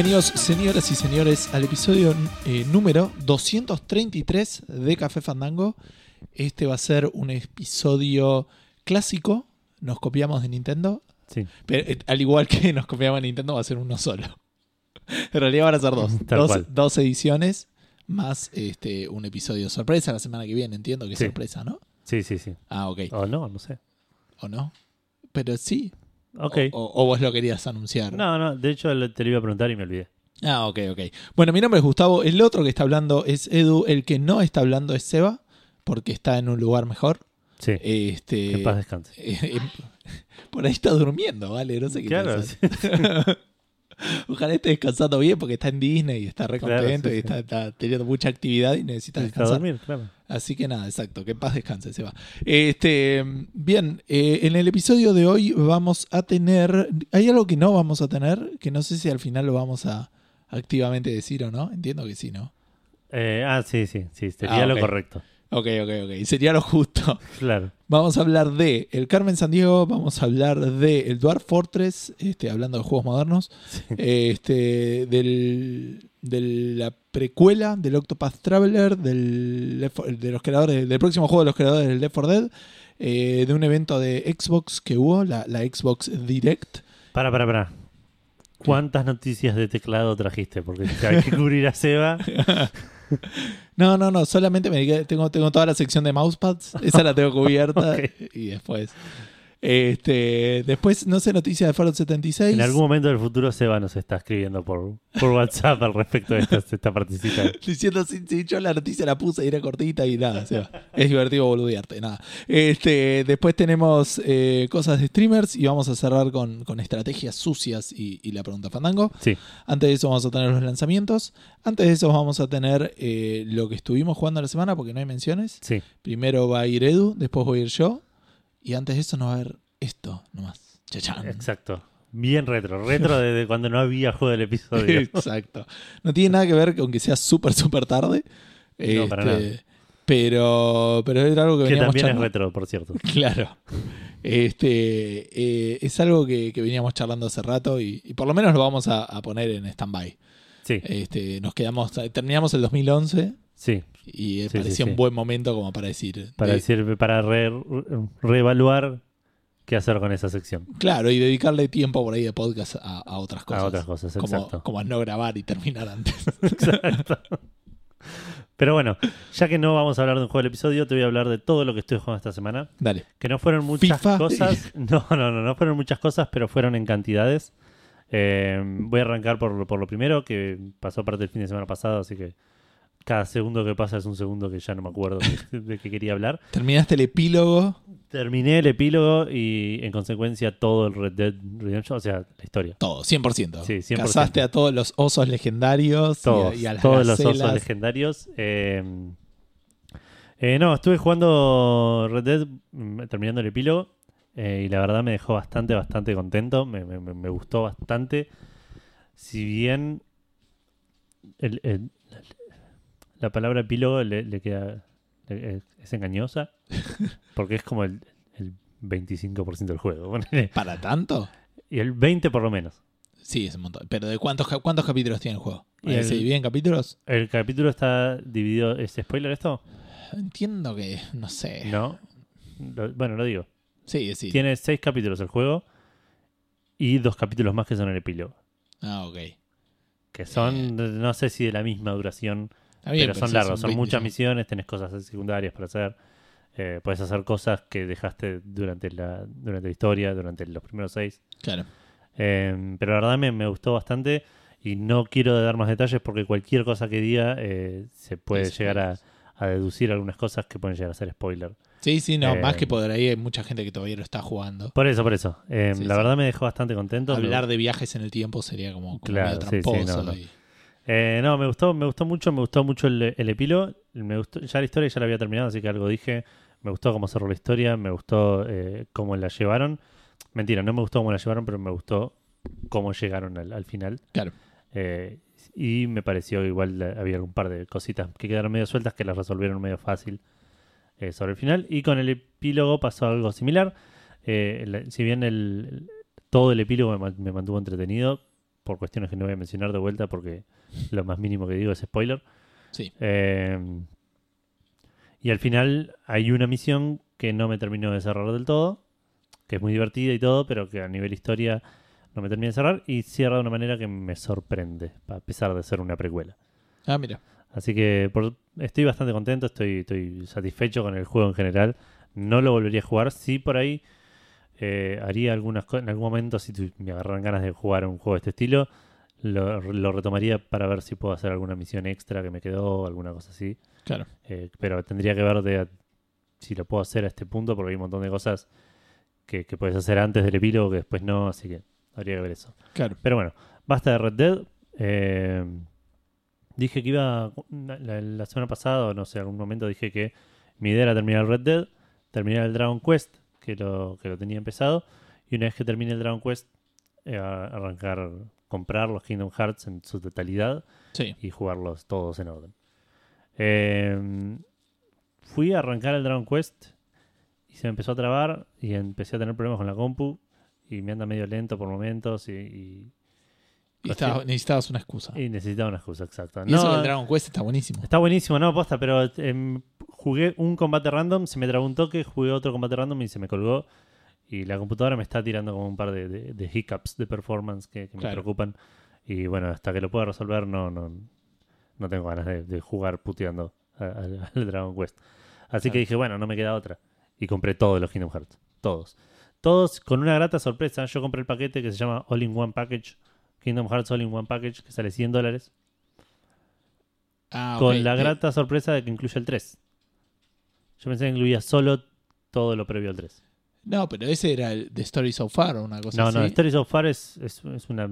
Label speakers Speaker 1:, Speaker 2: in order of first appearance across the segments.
Speaker 1: Bienvenidos, señoras y señores, al episodio eh, número 233 de Café Fandango. Este va a ser un episodio clásico. Nos copiamos de Nintendo.
Speaker 2: Sí.
Speaker 1: Pero, eh, al igual que nos copiamos de Nintendo, va a ser uno solo. En realidad van a ser dos. Dos, ediciones más este, un episodio sorpresa la semana que viene. Entiendo que es
Speaker 2: Sí.
Speaker 1: sorpresa, ¿no?
Speaker 2: Sí, sí, sí.
Speaker 1: Ah, ok.
Speaker 2: O no, no sé.
Speaker 1: ¿O no? Pero sí.
Speaker 2: Ok.
Speaker 1: O, vos lo querías anunciar.
Speaker 2: No, no, de hecho te lo iba a preguntar y me olvidé.
Speaker 1: Ah, ok, ok. Bueno, mi nombre es Gustavo. El otro que está hablando es Edu. El que no está hablando es Seba, porque está en un lugar mejor.
Speaker 2: Sí.
Speaker 1: Este,
Speaker 2: que en paz descanse.
Speaker 1: eh, eh, por ahí está durmiendo, ¿vale? No sé qué
Speaker 2: Claro.
Speaker 1: Ojalá esté descansando bien porque está en Disney y está re
Speaker 2: Claro,
Speaker 1: contento
Speaker 2: sí,
Speaker 1: y
Speaker 2: sí.
Speaker 1: está, teniendo mucha actividad y necesita descansar.
Speaker 2: dormir, claro.
Speaker 1: Así que nada, exacto, que en paz descanse, Seba. Este, bien, eh, en el episodio de hoy vamos a tener. Hay algo que no vamos a tener, que no sé si al final lo vamos a activamente decir o no. Entiendo que sí, ¿no?
Speaker 2: Eh, ah, sí, sí, sí, sería
Speaker 1: Ah,
Speaker 2: lo correcto.
Speaker 1: Ok, ok, ok. Sería lo justo.
Speaker 2: Claro.
Speaker 1: Vamos a hablar de El Carmen San Diego, vamos a hablar de El Dwarf Fortress, este, hablando de juegos modernos, este, del, de la precuela del Octopath Traveler, del, Left 4 de los creadores, del próximo juego de los creadores del Left 4 Dead, eh, de un evento de Xbox que hubo, la, la Xbox Direct.
Speaker 2: Para, para, para. ¿Cuántas noticias de teclado trajiste? Porque hay que cubrir a Seba.
Speaker 1: No, no, no, solamente me dediqué- tengo, tengo toda la sección de mousepads, esa la tengo cubierta y después... Este, después, no sé, noticias de Fallout 76.
Speaker 2: En algún momento del futuro Seba nos está escribiendo por, por WhatsApp al respecto de esta, esta partecita.
Speaker 1: Diciendo, si, si yo la noticia la puse y era cortita y nada, o sea, es divertido boludearte, nada. Este, después tenemos eh, cosas de streamers y vamos a cerrar con, con estrategias sucias y, y la pregunta fandango.
Speaker 2: Sí.
Speaker 1: Antes de eso vamos a tener los lanzamientos. Antes de eso vamos a tener eh, lo que estuvimos jugando la semana porque no hay menciones.
Speaker 2: Sí.
Speaker 1: Primero va a ir Edu, después voy a ir yo. Y antes de eso no va a haber esto nomás. Chachán.
Speaker 2: Exacto. Bien retro. Retro desde cuando no había juego del episodio.
Speaker 1: Exacto. No tiene nada que ver con que sea súper, súper tarde.
Speaker 2: No, para
Speaker 1: Este,
Speaker 2: nada.
Speaker 1: Pero, pero era algo que,
Speaker 2: que
Speaker 1: veníamos
Speaker 2: también es retro, por cierto.
Speaker 1: Claro. Este, eh, es algo que, que veníamos charlando hace rato y, y por lo menos lo vamos a, a poner en stand-by.
Speaker 2: Sí,
Speaker 1: Este, nos quedamos, terminamos el 2011
Speaker 2: sí.
Speaker 1: Y eh,
Speaker 2: Sí,
Speaker 1: parecía
Speaker 2: sí,
Speaker 1: un buen momento como para decir.
Speaker 2: Para
Speaker 1: de-
Speaker 2: decir, para re- reevaluar qué hacer con esa sección.
Speaker 1: Claro, y dedicarle tiempo por ahí de podcast a, a otras cosas.
Speaker 2: A otras cosas,
Speaker 1: como,
Speaker 2: exacto.
Speaker 1: como a no grabar y terminar antes.
Speaker 2: Exacto. Pero bueno, ya que no vamos a hablar de un juego del episodio, te voy a hablar de todo lo que estoy jugando esta semana.
Speaker 1: Dale.
Speaker 2: Que no fueron muchas
Speaker 1: FIFA.
Speaker 2: cosas. No, no, no, no fueron muchas cosas, pero fueron en cantidades. Eh, voy a arrancar por, por lo primero, que pasó parte del fin de semana pasado, así que cada segundo que pasa es un segundo que ya no me acuerdo de, de qué quería hablar.
Speaker 1: Terminaste el epílogo.
Speaker 2: Terminé el epílogo y en consecuencia todo el Red Dead Redemption, o sea, la historia.
Speaker 1: Todo, 100%.
Speaker 2: Sí, 100%.
Speaker 1: Cazaste a todos los osos legendarios y a-
Speaker 2: Todos,
Speaker 1: y, a, las
Speaker 2: todos los osos legendarios. Eh, eh, no, estuve jugando Red Dead, mm, terminando el epílogo, eh, y la verdad me dejó bastante, bastante contento. Me, me- me- me gustó bastante. Si bien el- el- la palabra epílogo le, le queda le- es, es engañosa, porque es como el, el 25% del juego.
Speaker 1: ¿Para tanto?
Speaker 2: y el 20% por lo menos.
Speaker 1: Sí, es un montón. Pero ¿de cuántos, cuántos capítulos tiene el juego?
Speaker 2: Y
Speaker 1: Eh,
Speaker 2: el-
Speaker 1: ¿Se divide en capítulos?
Speaker 2: El capítulo está dividido. ¿Es spoiler esto?
Speaker 1: Entiendo que, no sé.
Speaker 2: No. Lo- bueno, lo digo.
Speaker 1: Sí, sí.
Speaker 2: Tiene seis capítulos el juego y dos capítulos más que son el epílogo.
Speaker 1: Ah, ok.
Speaker 2: Que son, no sé si de la misma duración,
Speaker 1: bien,
Speaker 2: pero son largos. Son
Speaker 1: 20,
Speaker 2: muchas misiones, tenés cosas secundarias para hacer. Eh, puedes hacer cosas que dejaste durante la, durante la historia, durante los primeros seis.
Speaker 1: Claro.
Speaker 2: Eh, pero la verdad me, me gustó bastante y no quiero dar más detalles porque cualquier cosa que diga eh, se puede llegar a, a deducir algunas cosas que pueden llegar a ser spoiler.
Speaker 1: Sí, sí, no. Más que por ahí hay mucha gente que todavía lo está jugando.
Speaker 2: Por eso, por eso.
Speaker 1: Sí,
Speaker 2: la
Speaker 1: sí.
Speaker 2: verdad me dejó bastante contento.
Speaker 1: Hablar de viajes en el tiempo sería como, como
Speaker 2: Claro,
Speaker 1: medio tramposo.
Speaker 2: no, no.
Speaker 1: y-
Speaker 2: Eh, no, me gustó, me gustó mucho, me gustó mucho el, el epílogo. Me gustó, ya la historia ya la había terminado, así que algo dije. Me gustó cómo cerró la historia, me gustó eh, cómo la llevaron. Mentira, no me gustó cómo la llevaron, pero me gustó cómo llegaron al, al final.
Speaker 1: Claro.
Speaker 2: Eh, y me pareció igual eh, había un par de cositas que quedaron medio sueltas que las resolvieron medio fácil eh, sobre el final. Y con el epílogo pasó algo similar. Eh, la- si bien el, el- todo el epílogo me, me mantuvo entretenido, por cuestiones que no voy a mencionar de vuelta porque lo más mínimo que digo es spoiler.
Speaker 1: Sí.
Speaker 2: Eh, y al final hay una misión que no me terminó de cerrar del todo, que es muy divertida y todo, pero que a nivel historia no me termina de cerrar y cierra de una manera que me sorprende, a pesar de ser una precuela.
Speaker 1: Ah, mira.
Speaker 2: Así que por- estoy bastante contento, estoy, estoy satisfecho con el juego en general. No lo volvería a jugar. Sí, por ahí eh, haría algunas cosas. En algún momento, si me agarran ganas de jugar un juego de este estilo, lo, lo retomaría para ver si puedo hacer alguna misión extra que me quedó, alguna cosa así.
Speaker 1: Claro.
Speaker 2: Eh, pero tendría que ver de si lo puedo hacer a este punto, porque hay un montón de cosas que, que puedes hacer antes del epílogo que después no, así que habría que ver eso.
Speaker 1: Claro.
Speaker 2: Pero bueno, basta de Red Dead. Eh, dije que iba la, semana pasada, no sé, algún momento dije que mi idea era terminar Red Dead, terminar el Dragon Quest, que lo, que lo tenía empezado, y una vez que termine el Dragon Quest, eh, arrancar, comprar los Kingdom Hearts en su totalidad
Speaker 1: Sí.
Speaker 2: y jugarlos todos en orden. Eh, fui a arrancar el Dragon Quest y se me empezó a trabar y empecé a tener problemas con la compu y me anda medio lento por momentos y, y-
Speaker 1: Y estaba- necesitabas una excusa.
Speaker 2: y necesitaba una excusa exacta.
Speaker 1: Y eso
Speaker 2: No,
Speaker 1: del Dragon Quest está buenísimo.
Speaker 2: Está buenísimo, no, posta, pero em, jugué un combate random, se me trabó un toque, jugué otro combate random y se me colgó. Y la computadora me está tirando como un par de, de- de hiccups de performance que, que me
Speaker 1: Claro.
Speaker 2: preocupan. Y bueno, hasta que lo pueda resolver, no, no, no tengo ganas de, de jugar puteando al Dragon Quest. Así
Speaker 1: Claro.
Speaker 2: que dije, bueno, no me queda otra. Y compré todos los Kingdom Hearts. Todos. Todos con una grata sorpresa. Yo compré el paquete que se llama All in One Package. Kingdom Hearts All in One Package, que sale 100 dólares
Speaker 1: Ah,
Speaker 2: con la grata sorpresa de que incluye el 3. Yo pensé que incluía solo todo lo previo al 3.
Speaker 1: No, pero ese era el The Story So Far o una cosa
Speaker 2: No,
Speaker 1: así.
Speaker 2: no, Stories of Far es, es, es una,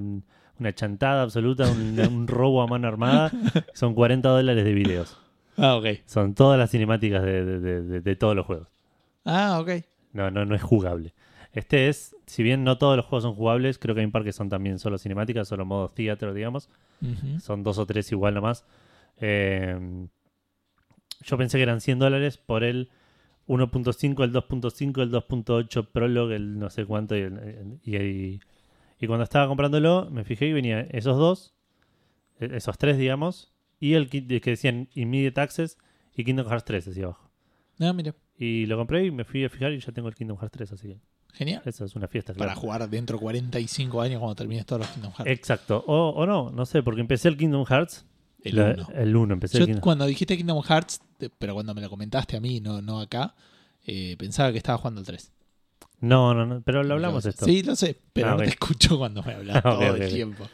Speaker 2: una chantada absoluta, un, un robo a mano armada. Son 40 dólares de videos.
Speaker 1: Ah, ok.
Speaker 2: Son todas las cinemáticas de, de- de- de- de todos los juegos.
Speaker 1: Ah, ok.
Speaker 2: No, no, no es jugable. Este es, si bien no todos los juegos son jugables, creo que hay un par que son también solo cinemáticas, solo modo theater, digamos. Son dos o tres igual nomás. Eh, yo pensé que eran 100 dólares por el 1.5, el 2.5, el 2.8 Prologue, el no sé cuánto. Y, el- y- y- y cuando estaba comprándolo, me fijé y venía esos dos, e- esos tres, digamos, y el que decían Immediate Access y Kingdom Hearts 3, decía abajo.
Speaker 1: Ah, mira.
Speaker 2: Y lo compré y me fui a fijar y ya tengo el Kingdom Hearts 3, así que
Speaker 1: Genial.
Speaker 2: esa es una fiesta.
Speaker 1: Para
Speaker 2: claro.
Speaker 1: jugar dentro de 45 años cuando termines todos los Kingdom Hearts.
Speaker 2: Exacto. O, o no, no sé, porque empecé el Kingdom Hearts.
Speaker 1: El
Speaker 2: la-
Speaker 1: 1.
Speaker 2: El 1, empecé
Speaker 1: Yo
Speaker 2: el
Speaker 1: cuando dijiste Kingdom Hearts, te- pero cuando me lo comentaste a mí, no, no acá, eh, pensaba que estaba jugando el 3.
Speaker 2: No, no, no, pero lo hablamos esto.
Speaker 1: Sí, lo sé, pero
Speaker 2: Ah,
Speaker 1: no te escucho cuando me hablas
Speaker 2: Ah,
Speaker 1: todo el tiempo.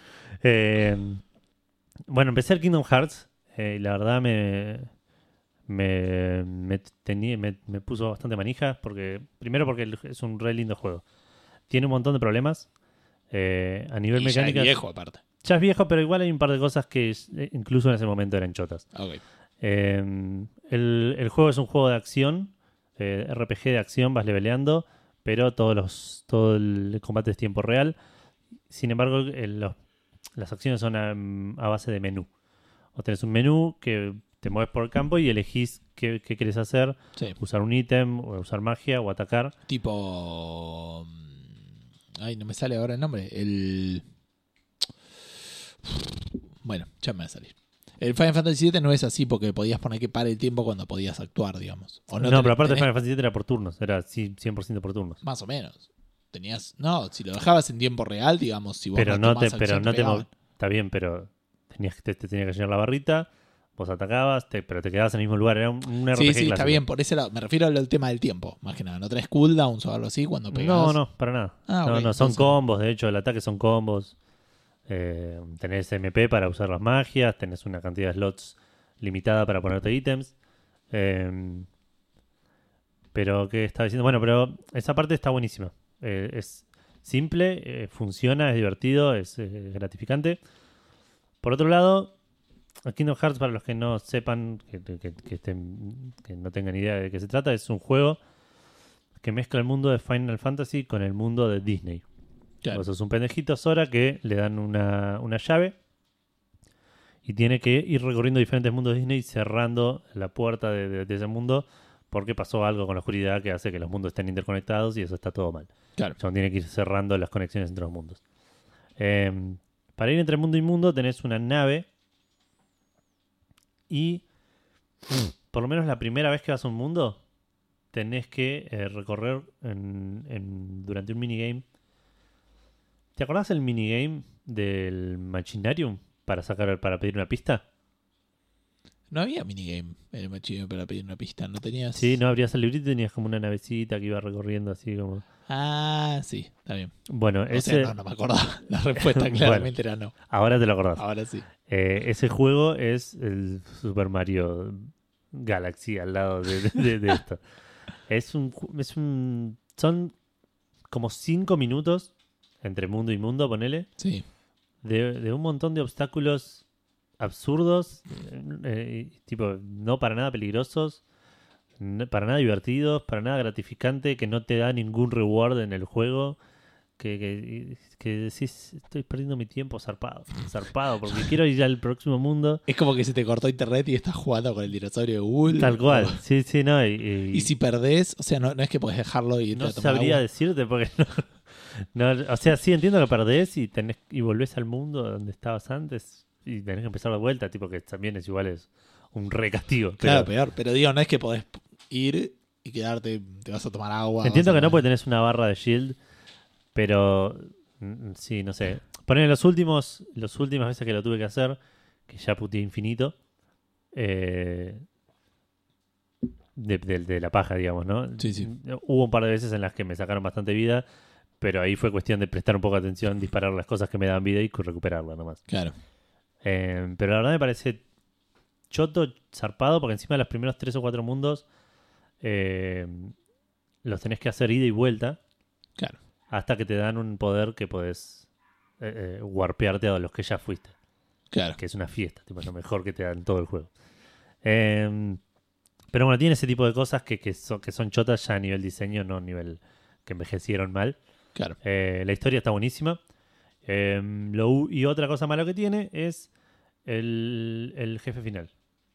Speaker 2: Eh, bueno, empecé el Kingdom Hearts eh, y la verdad me me, me, tenía- me, me puso bastante manija porque primero porque es un re lindo juego. Tiene un montón de problemas eh, a nivel
Speaker 1: Y ya es
Speaker 2: mecánica.
Speaker 1: viejo aparte.
Speaker 2: Ya es viejo, pero igual hay un par de cosas que eh, incluso en ese momento eran chotas. Eh, el, el juego es un juego de acción, eh, RPG de acción, vas leveleando, pero todos los, todo el combate es tiempo real. Sin embargo, el- los- las acciones son a, a base de menú. O tenés un menú que te mueves por el campo y elegís qué, qué querés hacer,
Speaker 1: Sí.
Speaker 2: usar un ítem, o usar magia o atacar.
Speaker 1: Tipo. mm, Ay, no me sale ahora el nombre. El. Bueno, ya me va a salir. El Final Fantasy VII no es así porque podías poner que pare el tiempo cuando podías actuar, digamos. O
Speaker 2: No, pero aparte
Speaker 1: tenés-
Speaker 2: Final Fantasy VII era por turnos, era sí, 100% por turnos.
Speaker 1: Más o menos. Tenías. No, si lo dejabas en tiempo real, digamos, si vos
Speaker 2: Pero no te, pero no te Está bien, pero tenías, te, te tenía que llenar la barrita, vos atacabas, te- pero te quedabas en el mismo lugar. Era un, un RPG
Speaker 1: Sí, sí, está bien, por ese lado. Me refiero al tema del tiempo, más que nada. ¿No tenés cooldowns o algo así cuando pegás?
Speaker 2: No, no, para nada.
Speaker 1: Ah,
Speaker 2: no, no, son
Speaker 1: entonces-
Speaker 2: combos, de hecho, el ataque son combos. Eh, tenés MP para usar las magias, tenés una cantidad de slots limitada para ponerte ítems. Eh, pero, ¿qué estaba diciendo? Bueno, pero esa parte está buenísima. Eh, es simple, eh, funciona, es divertido, es eh, gratificante. Por otro lado, Kingdom Hearts, para los que no sepan, que, que- que estén- que no tengan idea de qué se trata, es un juego que mezcla el mundo de Final Fantasy con el mundo de Disney.
Speaker 1: Claro.
Speaker 2: Vos sos un pendejito Sora que le dan una, una llave y tiene que ir recorriendo diferentes mundos de Disney cerrando la puerta de, de- de ese mundo porque pasó algo con la oscuridad que hace que los mundos estén interconectados y eso está todo mal.
Speaker 1: Claro.
Speaker 2: Sea, tiene que ir cerrando las conexiones entre los mundos. Eh, Para ir entre mundo y mundo tenés una nave y por lo menos la primera vez que vas a un mundo tenés que eh, recorrer en- en- durante un minigame. ¿Te acordás el minigame del Machinarium para sacar para pedir una pista?
Speaker 1: No había minigame en el machino para pedir una pista, no tenías.
Speaker 2: Sí, no abrías el librito y tenías como una navecita que iba recorriendo así como.
Speaker 1: Ah, sí, está bien.
Speaker 2: Bueno,
Speaker 1: O
Speaker 2: ese.
Speaker 1: sea, no, no me acordaba. La respuesta claramente era no.
Speaker 2: Ahora te lo acordás.
Speaker 1: Ahora sí.
Speaker 2: Eh, ese juego es el Super Mario Galaxy al lado de, de- de esto. Es un, es un. Son como cinco minutos entre mundo y mundo, ponele,
Speaker 1: Sí.
Speaker 2: de, de un montón de obstáculos absurdos, eh, y tipo, no para nada peligrosos, no- para nada divertidos, para nada gratificante, que no te da ningún reward en el juego. Que, que, que decís, estoy perdiendo mi tiempo zarpado, zarpado, porque quiero ir al próximo mundo.
Speaker 1: Es como que se te cortó internet y estás jugando con el dinosaurio de Google.
Speaker 2: Tal cual,
Speaker 1: O-
Speaker 2: sí, sí, no. Y, y-
Speaker 1: Y si perdés, o sea, no, no es que podés dejarlo y
Speaker 2: no sabría
Speaker 1: agua.
Speaker 2: decirte porque no, no- O sea, sí entiendo que perdés y, tenés, y volvés al mundo donde estabas antes y tenés que empezar de vuelta, tipo que también es igual, es un re castigo. pero-
Speaker 1: Claro, peor. Pero digo, no es que podés ir y quedarte, te vas a tomar agua.
Speaker 2: Entiendo que no porque tenés una barra de shield, pero mm, sí, no sé. Poner los últimos, las últimas veces que lo tuve que hacer, que ya puteé infinito, eh, de, de- de la paja, digamos, ¿no?
Speaker 1: Sí, sí.
Speaker 2: Hubo un par de veces en las que me sacaron bastante vida, pero ahí fue cuestión de prestar un poco de atención, disparar las cosas que me dan vida y recuperarla nomás.
Speaker 1: Claro.
Speaker 2: Eh, pero la verdad me parece choto, zarpado, porque encima de los primeros tres o cuatro mundos eh, los tenés que hacer ida y vuelta
Speaker 1: Claro.
Speaker 2: hasta que te dan un poder que podés eh, warpearte a los que ya fuiste,
Speaker 1: Claro.
Speaker 2: que es una fiesta, tipo, es lo mejor que te dan todo el juego. Eh, pero bueno, tiene ese tipo de cosas que, que, son, que son chotas ya a nivel diseño, no a nivel que envejecieron mal.
Speaker 1: Claro.
Speaker 2: Eh, la historia está buenísima. Eh, lo y otra cosa mala que tiene es el, el jefe final.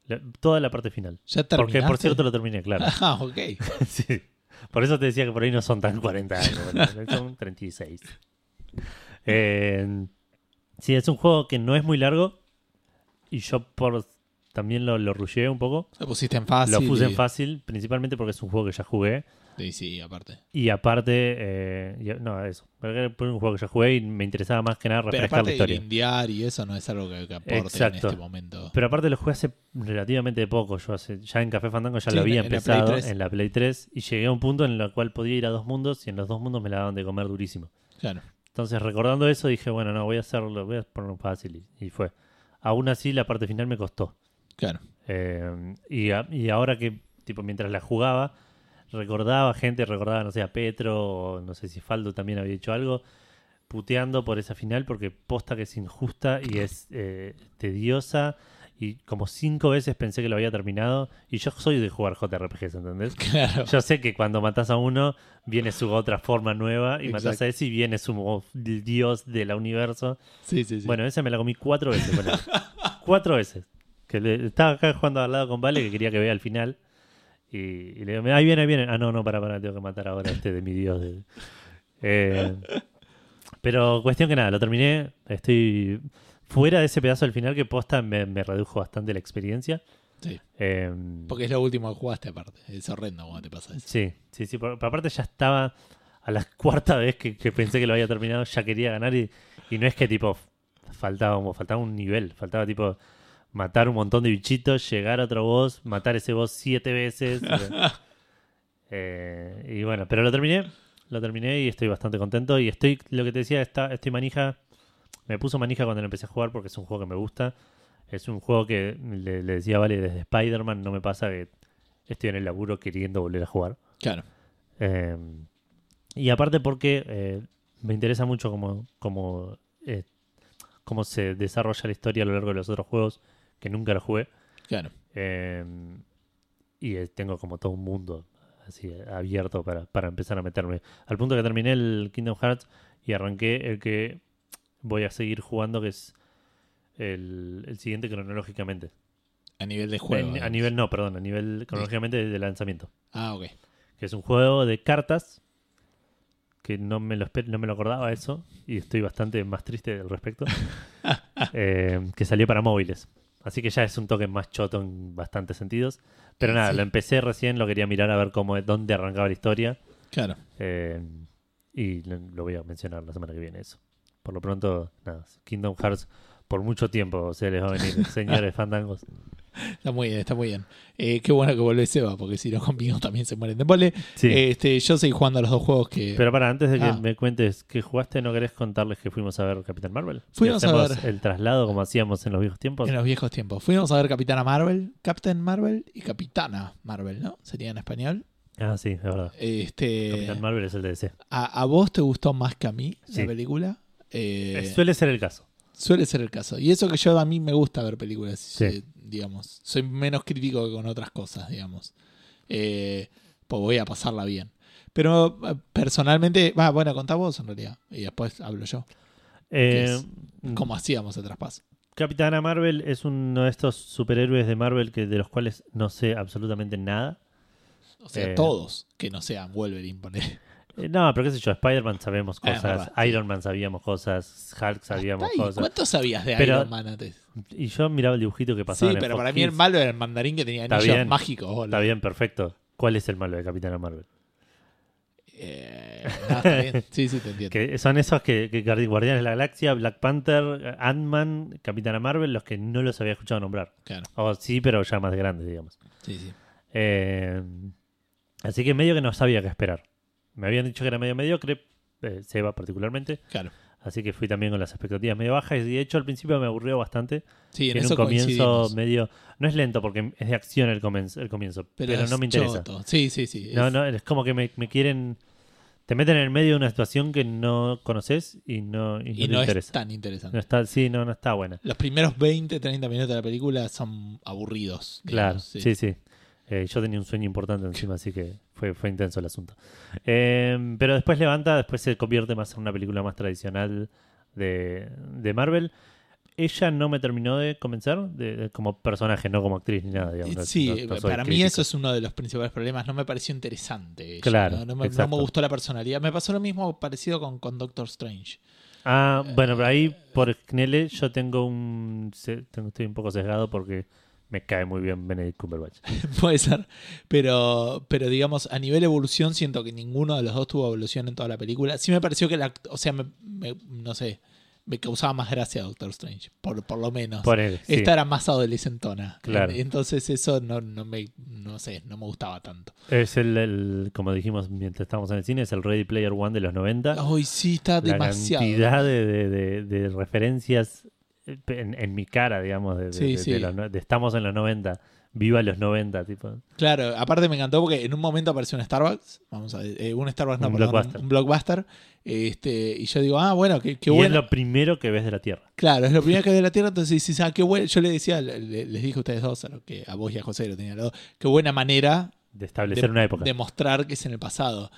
Speaker 2: La- toda la parte final.
Speaker 1: ¿Ya
Speaker 2: Porque por cierto lo terminé, claro.
Speaker 1: Ah, ok.
Speaker 2: Sí. Por eso te decía que por ahí no son tan 40 años, son 36. Eh, sí, es un juego que no es muy largo. Y yo por también lo, lo rusheé un poco.
Speaker 1: Lo pusiste en fácil.
Speaker 2: lo puse en fácil, principalmente porque es un juego que ya jugué.
Speaker 1: Sí, sí, aparte.
Speaker 2: Y aparte, eh, y- no, eso. Porque fue un juego que ya jugué y me interesaba más que nada
Speaker 1: Pero
Speaker 2: refrescar la
Speaker 1: aparte
Speaker 2: historia.
Speaker 1: grindear y eso no es algo que, que aporte
Speaker 2: Exacto.
Speaker 1: en este momento.
Speaker 2: Pero aparte lo jugué hace relativamente poco. Yo hace, ya en Café Fandango ya
Speaker 1: Sí,
Speaker 2: lo
Speaker 1: en-
Speaker 2: había
Speaker 1: en la Play
Speaker 2: empezado
Speaker 1: 3.
Speaker 2: en la Play 3 y llegué a un punto en el cual podía ir a dos mundos y en los dos mundos me la daban de comer durísimo.
Speaker 1: Claro.
Speaker 2: Entonces recordando eso dije, bueno, no, voy a hacerlo, voy a ponerlo fácil y, y fue. Aún así la parte final me costó.
Speaker 1: Claro.
Speaker 2: Eh, y, a- y ahora que, tipo, mientras la jugaba, recordaba gente, recordaba, no sé, a Petro, o no sé si Faldo también había hecho algo, puteando por esa final porque posta que es injusta y es eh, tediosa. Y como cinco veces pensé que lo había terminado. Y yo soy de jugar JRPGs, ¿entendés?
Speaker 1: Claro.
Speaker 2: Yo sé que cuando matas a uno, viene su otra forma nueva. Y matas
Speaker 1: Exacto.
Speaker 2: a ese y viene su dios del universo.
Speaker 1: Sí, sí, sí.
Speaker 2: Bueno, esa me la comí cuatro veces. él. cuatro veces. Que le- estaba acá jugando al lado con Vale que quería que vea el final. Y, y le digo, ahí viene, ahí viene. Ah, no, no, para, para, tengo que matar ahora a este de mi dios. de- Eh, pero cuestión que nada, lo terminé. Estoy fuera de ese pedazo del final que posta me, me redujo bastante la experiencia.
Speaker 1: Sí.
Speaker 2: Eh,
Speaker 1: Porque es lo último que jugaste aparte. Es horrendo cuando te pasa eso.
Speaker 2: Sí, sí, sí. Por, por aparte ya estaba a la cuarta vez que, que pensé que lo había terminado, ya quería ganar y, y no es que tipo faltaba, como- faltaba un nivel, faltaba tipo matar un montón de bichitos, llegar a otro boss, matar ese boss siete veces. Eh, y bueno, pero lo terminé, lo terminé y estoy bastante contento y estoy, lo que te decía, está, estoy manija, me puso manija cuando lo empecé a jugar porque es un juego que me gusta. Es un juego que le, le decía, vale, desde Spider-Man no me pasa que estoy en el laburo queriendo volver a jugar.
Speaker 1: Claro.
Speaker 2: Eh, y aparte porque eh, me interesa mucho cómo, cómo, eh, cómo se desarrolla la historia a lo largo de los otros juegos que nunca lo jugué.
Speaker 1: Claro.
Speaker 2: Eh, y eh, tengo como todo un mundo así eh, abierto para, para empezar a meterme. Al punto que terminé el Kingdom Hearts y arranqué el que voy a seguir jugando, que es el, el siguiente cronológicamente.
Speaker 1: A nivel de juego.
Speaker 2: A
Speaker 1: digamos.
Speaker 2: nivel, no, perdón, a nivel cronológicamente de lanzamiento.
Speaker 1: Ah, ok.
Speaker 2: que es un juego de cartas que no me lo, no me lo acordaba eso, y estoy bastante más triste al respecto, eh, que salió para móviles. Así que ya es un toque más choto en bastantes sentidos. Pero nada,
Speaker 1: Sí.
Speaker 2: lo empecé recién, lo quería mirar a ver cómo, dónde arrancaba la historia.
Speaker 1: Claro.
Speaker 2: eh, y lo, lo voy a mencionar la semana que viene eso. Por lo pronto, nada, Kingdom Hearts por mucho tiempo se les va a venir, señores fandangos.
Speaker 1: Está muy bien, está muy bien. Eh, qué bueno que vuelve Seba, porque si no conmigo también se mueren de mole.
Speaker 2: Sí.
Speaker 1: Este, yo seguí jugando a los dos juegos que.
Speaker 2: Pero para, antes de que
Speaker 1: Ah.
Speaker 2: me cuentes que jugaste, ¿no querés contarles que fuimos a ver Capitán Marvel?
Speaker 1: Fuimos a ver-
Speaker 2: el traslado como hacíamos en los viejos tiempos.
Speaker 1: en los viejos tiempos. Fuimos a ver Capitana Marvel, Captain Marvel y Capitana Marvel, ¿no? Sería en español.
Speaker 2: Ah, sí, es verdad.
Speaker 1: Este,
Speaker 2: Capitán Marvel es el DC.
Speaker 1: a, a vos te gustó más que a mí
Speaker 2: Sí.
Speaker 1: la película? Eh,
Speaker 2: Eh, Suele ser el caso.
Speaker 1: Suele ser el caso. Y eso que yo a mí me gusta ver películas,
Speaker 2: Sí.
Speaker 1: eh, digamos. Soy menos crítico que con otras cosas, digamos. Eh, pues voy a pasarla bien. Pero eh, personalmente, va, bueno, contá vos en realidad. Y después hablo yo.
Speaker 2: Eh,
Speaker 1: es? ¿Cómo hacíamos el traspaso?
Speaker 2: Capitana Marvel es uno de estos superhéroes de Marvel que de los cuales no sé absolutamente nada.
Speaker 1: O sea,
Speaker 2: Eh.
Speaker 1: todos que no sean Wolverine, poner.
Speaker 2: Eh, no, pero qué sé yo, Spider-Man sabemos
Speaker 1: Ah, es
Speaker 2: cosas,
Speaker 1: verdad.
Speaker 2: Iron Man sabíamos cosas, Hulk sabíamos
Speaker 1: Ay,
Speaker 2: cosas.
Speaker 1: ¿Cuánto sabías de
Speaker 2: Pero-
Speaker 1: Iron Man antes?
Speaker 2: Y yo miraba el dibujito que pasaba
Speaker 1: Sí, pero para mí el malo era el mandarín que tenía
Speaker 2: Está
Speaker 1: anillos
Speaker 2: bien.
Speaker 1: mágicos. boludo.
Speaker 2: Está bien, perfecto. ¿Cuál es el malo de Capitana Marvel?
Speaker 1: Eh, no, está bien. Sí, sí, te entiendo.
Speaker 2: Que son esos que, que Guardi- Guardianes de la Galaxia, Black Panther, Ant-Man, Capitana Marvel, los que no los había escuchado nombrar.
Speaker 1: Claro,
Speaker 2: O sí, pero ya más grandes, digamos.
Speaker 1: sí, sí.
Speaker 2: Eh, así que medio que no sabía qué esperar. Me habían dicho que era medio mediocre, eh, Seba particularmente,
Speaker 1: Claro.
Speaker 2: así que fui también con las expectativas medio bajas y de hecho al principio me aburrió bastante.
Speaker 1: Sí, en
Speaker 2: Tiene
Speaker 1: eso
Speaker 2: un comienzo medio... No es lento porque es de acción el, comienzo, el comienzo, pero, no me interesa.
Speaker 1: choto. Sí, sí, sí.
Speaker 2: No,
Speaker 1: es-
Speaker 2: no, es como que me, me quieren... Te meten en el medio de una situación que no conoces y no, y no
Speaker 1: y no es tan interesante.
Speaker 2: No está, sí, no, no está buena.
Speaker 1: Los primeros 20, 30 minutos de la película son aburridos.
Speaker 2: Claro, sí, sí. Eh, yo tenía un sueño importante encima, así que fue, fue intenso el asunto. Eh, pero después levanta, después se convierte más en una película más tradicional de, de Marvel. Ella no me terminó de convencer de- de- como personaje, no como actriz ni nada. digamos.
Speaker 1: Sí,
Speaker 2: no- no soy
Speaker 1: para mí
Speaker 2: crítico.
Speaker 1: eso es uno de los principales problemas. No me pareció interesante. ella,
Speaker 2: Claro,
Speaker 1: ¿no? Me, no
Speaker 2: exacto.
Speaker 1: me gustó la personalidad. Me pasó lo mismo parecido con, con Doctor Strange.
Speaker 2: Ah, bueno, pero ahí por Knele yo tengo un... estoy un poco sesgado porque me cae muy bien Benedict Cumberbatch.
Speaker 1: Puede ser. Pero, pero digamos, a nivel evolución, siento que ninguno de los dos tuvo evolución en toda la película. Sí me pareció que la. O sea, me- me- no sé. Me causaba más gracia Doctor Strange. Por, por lo menos.
Speaker 2: Ponele, sí.
Speaker 1: Esta era más adolescentona.
Speaker 2: Claro.
Speaker 1: Entonces eso no, no me. No sé, no me gustaba tanto.
Speaker 2: Es el, el- como dijimos mientras estábamos en el cine, es el Ready Player One de los 90.
Speaker 1: Ay, sí, está
Speaker 2: la
Speaker 1: demasiado.
Speaker 2: cantidad de, de- de- de referencias en, en mi cara, digamos, de, de-
Speaker 1: Sí,
Speaker 2: de-
Speaker 1: sí.
Speaker 2: los de estamos en los 90, viva los 90, tipo.
Speaker 1: Claro, aparte me encantó porque en un momento apareció un Starbucks, vamos a ver, eh, un Starbucks, no,
Speaker 2: Un
Speaker 1: perdón,
Speaker 2: blockbuster.
Speaker 1: un blockbuster, este, y yo digo, ah, bueno, qué, qué
Speaker 2: y
Speaker 1: bueno.
Speaker 2: es lo primero que ves de la Tierra.
Speaker 1: Claro, es lo primero que hay de la Tierra, entonces dices, ah, qué bueno, yo le decía, le- les dije a ustedes dos, a, lo que, a vos y a José, lo tenían los dos, qué buena manera
Speaker 2: De establecer
Speaker 1: de,
Speaker 2: una época.
Speaker 1: de mostrar que es en el pasado.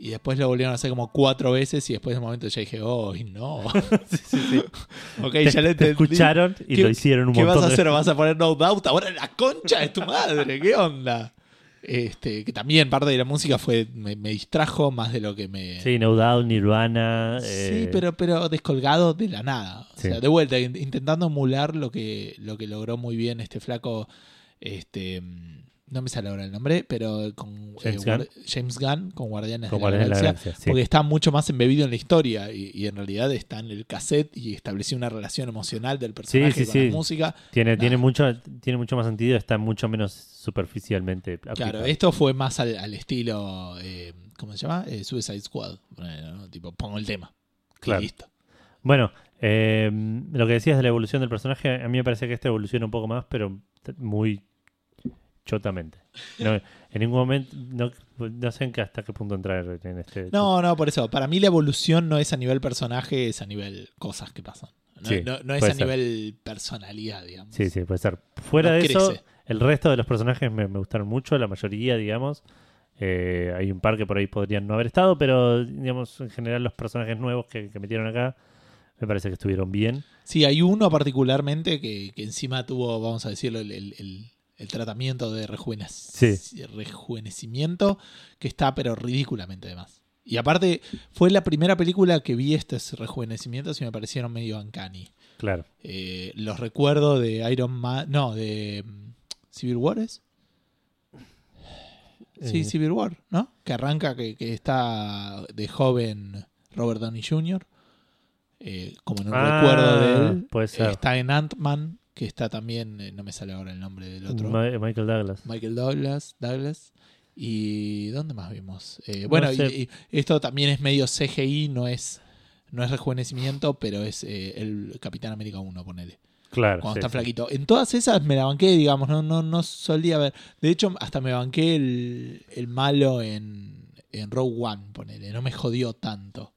Speaker 1: Y después lo volvieron a hacer como cuatro veces y después de un momento ya dije, oh, no.
Speaker 2: Sí, sí, sí.
Speaker 1: ok,
Speaker 2: te,
Speaker 1: ya le
Speaker 2: te escucharon y
Speaker 1: ¿Qué-
Speaker 2: lo hicieron un
Speaker 1: ¿Qué vas
Speaker 2: montón
Speaker 1: a
Speaker 2: de
Speaker 1: hacer? ¿Vas a poner No Doubt? Ahora la concha de tu madre, ¿qué onda? Este, que también parte de la música fue me, me distrajo más de lo que me...
Speaker 2: Sí, No Doubt, Nirvana.
Speaker 1: Sí,
Speaker 2: eh,
Speaker 1: pero, pero descolgado de la nada. O
Speaker 2: Sí.
Speaker 1: sea, de vuelta, in- intentando emular lo que, lo que logró muy bien este flaco. Este. No me sale ahora el nombre, pero con
Speaker 2: James
Speaker 1: Guar-
Speaker 2: Gunn.
Speaker 1: James Gunn con Guardianes
Speaker 2: con
Speaker 1: de la
Speaker 2: Guardianes de la
Speaker 1: Galaxia.
Speaker 2: Sí.
Speaker 1: Porque está mucho más embebido en la historia y, y en realidad está en el cassette y estableció una relación emocional del personaje
Speaker 2: sí,
Speaker 1: con la música.
Speaker 2: Tiene,
Speaker 1: Nada.
Speaker 2: tiene, mucho, tiene mucho más sentido, está mucho menos superficialmente
Speaker 1: Claro, esto fue más al, al estilo. eh, ¿Cómo se llama? Eh, Suicide Squad. Bueno, ¿no? Tipo, pongo el tema. Y
Speaker 2: Claro.
Speaker 1: listo.
Speaker 2: Bueno, eh, lo que decías de la evolución del personaje, a mí me parece que este evoluciona un poco más, pero muy chotamente. No, en ningún momento, no, no sé en qué, hasta qué punto entrar en este.
Speaker 1: No, no, por eso. Para mí la evolución no es a nivel personaje, es a nivel cosas que pasan. No,
Speaker 2: Sí,
Speaker 1: no- no es a
Speaker 2: ser.
Speaker 1: nivel personalidad, digamos.
Speaker 2: Sí, sí, puede ser. Fuera de eso, el resto de los personajes me, me gustaron mucho, la mayoría, digamos. Eh, hay un par que por ahí podrían no haber estado, pero digamos, en general los personajes nuevos que, que metieron acá me parece que estuvieron bien.
Speaker 1: Sí, hay uno particularmente que, que encima tuvo, vamos a decirlo, el, el- el- el tratamiento de rejuvenec-
Speaker 2: Sí.
Speaker 1: rejuvenecimiento que está pero ridículamente de más. Y aparte, fue la primera película que vi estos rejuvenecimientos y me parecieron medio uncanny.
Speaker 2: Claro.
Speaker 1: Eh, los recuerdo de Iron Man. No, de mm, Civil War es. Sí,
Speaker 2: Eh.
Speaker 1: Civil War, ¿no? Que arranca que, que está de joven Robert Downey Jr. eh, como en un
Speaker 2: Ah,
Speaker 1: recuerdo de él.
Speaker 2: puede ser.
Speaker 1: Está en Ant-Man, que está también. eh, no me sale ahora el nombre del otro.
Speaker 2: Ma- Michael Douglas.
Speaker 1: Michael Douglas. Douglas. ¿Y dónde más vimos? Eh, bueno, y-
Speaker 2: sé.
Speaker 1: y, esto también es medio CGI, no es, no es rejuvenecimiento, pero es eh, el Capitán América 1, ponele.
Speaker 2: Claro.
Speaker 1: Cuando
Speaker 2: sí,
Speaker 1: está
Speaker 2: sí.
Speaker 1: flaquito. En todas esas me la banqué, digamos, no, no, no solía ver. De hecho, hasta me banqué el, el malo en, en Rogue One, ponele. No me jodió tanto.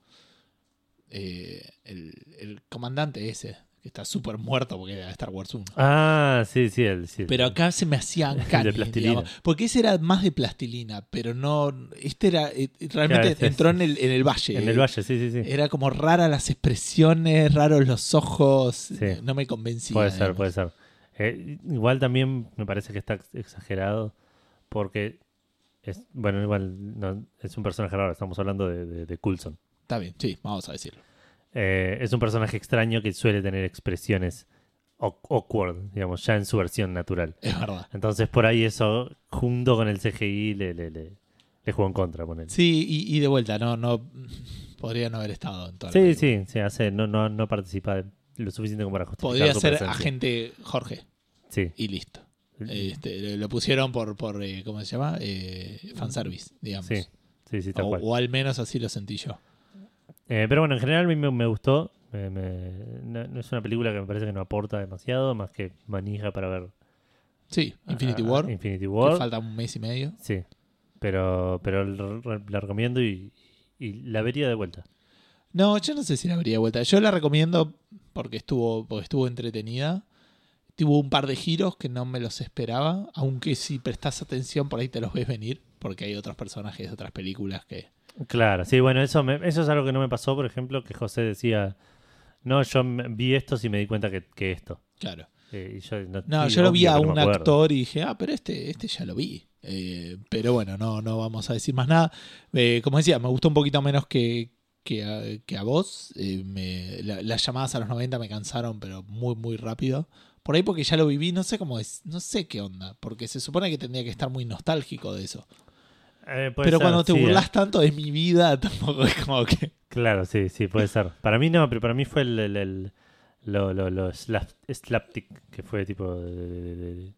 Speaker 1: Eh, el, el comandante ese, que está súper muerto porque era Star Wars 1.
Speaker 2: Ah, sí, sí. El, sí
Speaker 1: Pero acá se me hacía
Speaker 2: de plastilina.
Speaker 1: digamos. Porque ese era más de plastilina, pero no. Este era. eh, Realmente
Speaker 2: Claro, es-
Speaker 1: entró en el, en el valle.
Speaker 2: En el valle, sí, sí, sí.
Speaker 1: Era como rara las expresiones, raros los ojos.
Speaker 2: Sí.
Speaker 1: No me convencía.
Speaker 2: Puede ser,
Speaker 1: digamos.
Speaker 2: puede ser. Eh, igual también me parece que está ex- exagerado porque es, bueno, igual no, es un personaje raro, estamos hablando de, de, de Coulson.
Speaker 1: Está bien, sí, vamos a decirlo.
Speaker 2: Eh, es un personaje extraño que suele tener expresiones awkward, digamos, ya en su versión natural.
Speaker 1: Es verdad.
Speaker 2: Entonces por ahí eso, junto con el CGI, le, le, le, le jugó en contra.
Speaker 1: Sí, y, y de vuelta, no, no. Podría no haber estado en toda
Speaker 2: Sí, sí, sí, hace, no, no, no participa lo suficiente como para justificar
Speaker 1: Podría
Speaker 2: su
Speaker 1: ser
Speaker 2: presencia.
Speaker 1: agente Jorge
Speaker 2: Sí.
Speaker 1: y listo. Este, lo- pusieron por, por eh, ¿cómo se llama? Eh, fanservice, digamos.
Speaker 2: Sí, sí, sí, tal
Speaker 1: o,
Speaker 2: cual.
Speaker 1: o al menos así lo sentí yo.
Speaker 2: Eh, pero bueno, en general a mí me, me gustó. Me- me- no, no es una película que me parece que no aporta demasiado, más que manija para ver
Speaker 1: Sí, Infinity War.
Speaker 2: Infinity
Speaker 1: que
Speaker 2: War.
Speaker 1: falta un mes y medio.
Speaker 2: Sí, pero, pero la recomiendo y, y la vería de vuelta.
Speaker 1: No, yo no sé si la vería de vuelta. Yo la recomiendo porque estuvo, porque estuvo entretenida. Tuvo un par de giros que no me los esperaba, aunque si prestas atención por ahí te los ves venir, porque hay otros personajes de otras películas que...
Speaker 2: Claro, sí, bueno, eso, me- eso es algo que no me pasó, por ejemplo, que José decía, no, yo vi esto y me di cuenta que, que esto.
Speaker 1: Claro.
Speaker 2: Eh, y yo, no,
Speaker 1: yo lo vi a
Speaker 2: no
Speaker 1: un actor y dije, ah, pero este, este ya lo vi. Eh, pero bueno, no, no vamos a decir más nada. Eh, como decía, me gustó un poquito menos que, que, a, que a vos. Me- la- las llamadas a los 90 me cansaron, pero muy, muy rápido. Por ahí porque ya lo viví, no sé cómo es, no sé qué onda, porque se supone que tendría que estar muy nostálgico de eso.
Speaker 2: Eh, puede
Speaker 1: Pero
Speaker 2: ser,
Speaker 1: cuando te
Speaker 2: sí, eh.
Speaker 1: burlas tanto de mi vida, tampoco es como que...
Speaker 2: Claro, sí, sí, puede ser. Para mí no, pero para mí fue el, el- el- lo, lo, lo slap, slapstick, que fue tipo, de- de- de- de-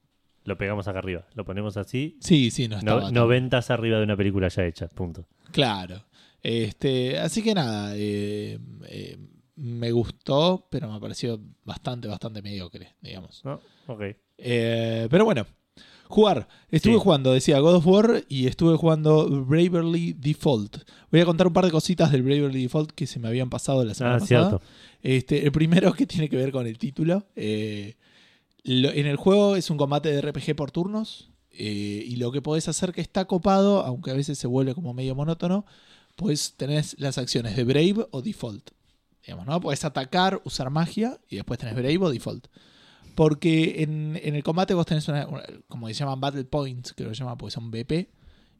Speaker 2: lo pegamos acá arriba, lo ponemos así,
Speaker 1: Sí, sí, no estaba
Speaker 2: no,
Speaker 1: tan-
Speaker 2: noventas arriba de una película ya hecha, punto.
Speaker 1: Claro. Este, así que nada, eh, eh, me gustó, pero me pareció bastante, bastante mediocre, digamos.
Speaker 2: ¿No? Ok.
Speaker 1: Eh, pero bueno, jugar. Estuve
Speaker 2: Sí.
Speaker 1: jugando, decía God of War y estuve jugando Bravely Default. Voy a contar un par de cositas del Bravely Default que se me habían pasado la semana
Speaker 2: Ah,
Speaker 1: pasada.
Speaker 2: cierto.
Speaker 1: Este, el primero que tiene que ver con el título. eh, lo- en el juego es un combate de RPG por turnos. eh, y lo que podés hacer que está copado, aunque a veces se vuelve como medio monótono, pues tenés las acciones de Brave o Default. Digamos, ¿no? Podés atacar, usar magia y después tenés Brave o Default. Porque en, en el combate vos tenés una, una- como se llaman Battle Points, que lo llaman porque son BP,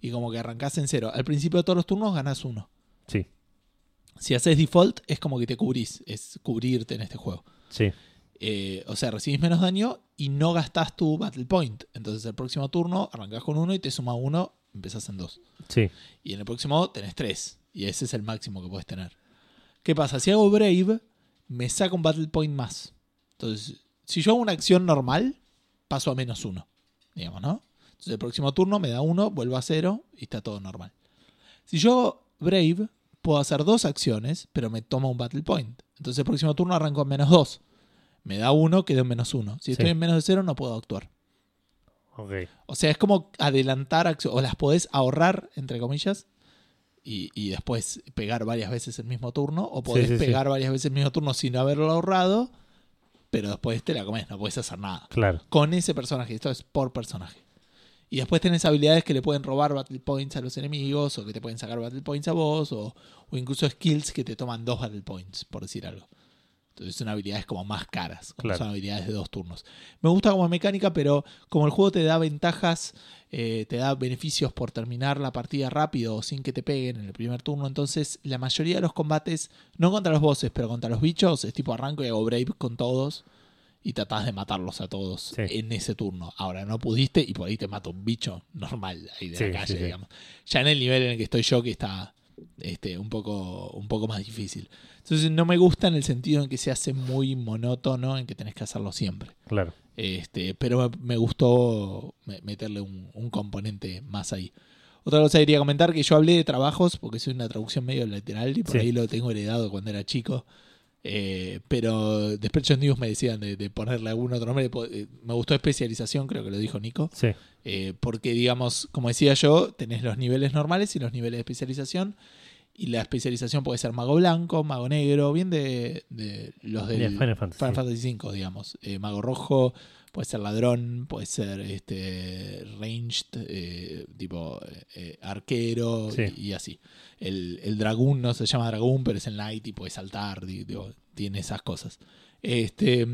Speaker 1: y como que arrancás en cero. Al principio de todos los turnos ganás uno.
Speaker 2: Sí,
Speaker 1: Si haces default, es como que te cubrís, es cubrirte en este juego.
Speaker 2: sí,
Speaker 1: Eh, o sea, recibís menos daño y no gastás tu Battle Point. Entonces el próximo turno arrancás con uno y te suma uno, empezás en dos.
Speaker 2: sí.
Speaker 1: Y en el próximo tenés tres. Y ese es el máximo que puedes tener. ¿Qué pasa? Si hago Brave, me saca un Battle Point más. Entonces, si yo hago una acción normal, paso a menos uno. Digamos, ¿no? Entonces el próximo turno me da uno, vuelvo a cero y está todo normal. Si yo hago Brave, puedo hacer dos acciones, pero me toma un Battle Point. Entonces el próximo turno arranco en menos dos. Me da uno, quedo en menos uno. Si estoy en menos de cero, no puedo actuar.
Speaker 2: Ok.
Speaker 1: O sea, es como adelantar acciones, o las podés ahorrar, entre comillas, y, y después pegar varias veces el mismo turno, o podés
Speaker 2: sí, sí.
Speaker 1: pegar varias veces el mismo turno sin haberlo ahorrado, pero después te la comes, no puedes hacer nada.
Speaker 2: Claro.
Speaker 1: Con ese personaje, esto es por personaje. Y después tenés habilidades que le pueden robar Battle Points a los enemigos, o que te pueden sacar Battle Points a vos, o, o incluso skills que te toman dos Battle Points, por decir algo. Entonces son habilidades como más caras, como
Speaker 2: Claro.
Speaker 1: son habilidades de dos turnos. Me gusta como mecánica, pero como el juego te da ventajas, eh, te da beneficios por terminar la partida rápido o sin que te peguen en el primer turno, entonces la mayoría de los combates, no contra los bosses, pero contra los bichos, es tipo arranco y hago brave con todos y tratás de matarlos a todos
Speaker 2: Sí.
Speaker 1: en ese turno. Ahora no pudiste y por ahí te mata un bicho normal ahí de
Speaker 2: Sí,
Speaker 1: la calle,
Speaker 2: sí,
Speaker 1: digamos. Ya en el nivel en el que estoy yo, que está este, un, poco, un poco más difícil. Entonces no me gusta en el sentido en que se hace muy monótono, en que tenés que hacerlo siempre.
Speaker 2: Claro.
Speaker 1: Este, pero me, gustó me- meterle un, un componente más ahí. Otra cosa que quería comentar, que yo hablé de trabajos, porque soy una traducción medio literal y por
Speaker 2: Sí.
Speaker 1: ahí lo tengo heredado cuando era chico. Eh, pero Despecho News me decían de, de ponerle algún otro nombre. eh, Me gustó especialización, creo que lo dijo Nico.
Speaker 2: Sí.
Speaker 1: Eh, porque, digamos, como decía yo, tenés los niveles normales y los niveles de especialización. Y la especialización puede ser mago blanco, mago negro, bien de, de los
Speaker 2: Final Fantasy.
Speaker 1: Final Fantasy V, digamos. Eh, mago rojo, puede ser ladrón, puede ser este ranged, eh, tipo eh, arquero
Speaker 2: Sí.
Speaker 1: y, y así. El, el dragón no se llama dragón, pero es el knight y puede saltar, digo, tiene esas cosas. Este,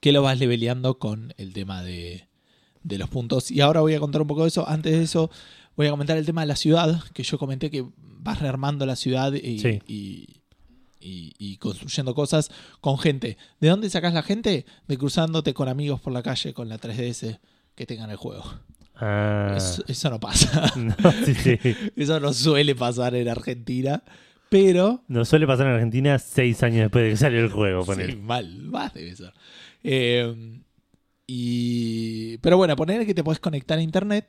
Speaker 1: que lo vas leveleando con el tema de, de los puntos. Y ahora voy a contar un poco de eso. Antes de eso, voy a comentar el tema de la ciudad, que yo comenté que vas rearmando la ciudad y,
Speaker 2: Sí.
Speaker 1: y- y- y construyendo cosas con gente. ¿De dónde sacas la gente? De cruzándote con amigos por la calle con la 3DS que tengan el juego.
Speaker 2: Ah.
Speaker 1: Eso, eso no pasa.
Speaker 2: No, sí, sí.
Speaker 1: Eso no suele pasar en Argentina. Pero
Speaker 2: Nos suele pasar en Argentina seis años después de que salió el juego.
Speaker 1: Sí,
Speaker 2: Poner.
Speaker 1: mal, más debe ser. Eh, y, pero bueno, poner que te puedes conectar a internet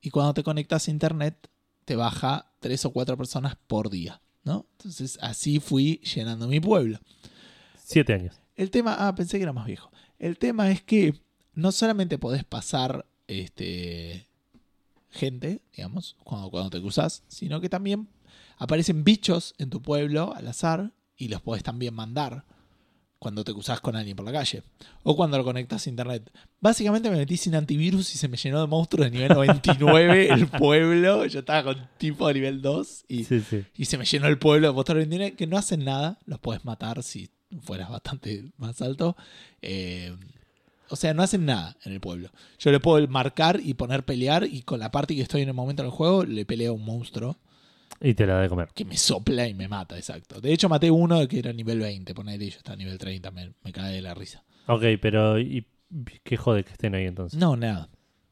Speaker 1: y cuando te conectas a internet te baja tres o cuatro personas por día, ¿no? Entonces así fui llenando mi pueblo.
Speaker 2: Siete años.
Speaker 1: El tema, ah, pensé que era más viejo. El tema es que no solamente podés pasar este gente, digamos, cuando, cuando te cruzas, sino que también aparecen bichos en tu pueblo al azar y los podés también mandar cuando te cruzas con alguien por la calle o cuando lo conectas a internet. Básicamente me metí sin antivirus y se me llenó de monstruos de nivel 99 el pueblo. Yo estaba con tipo de nivel 2 y
Speaker 2: Sí, sí.
Speaker 1: y se me llenó el pueblo de monstruos de 29 que no hacen nada. Los puedes matar si fueras bastante más alto. Eh, o sea, no hacen nada en el pueblo. Yo le puedo marcar y poner pelear y con la parte que estoy en el momento del juego le peleo a un monstruo
Speaker 2: Y te la da de comer.
Speaker 1: que me sopla y me mata, exacto. De hecho, maté uno que era nivel 20, ponele, y yo estaba a nivel 30, me, me cae de la risa.
Speaker 2: Ok, pero ¿y qué jode que estén ahí entonces?
Speaker 1: No, nada.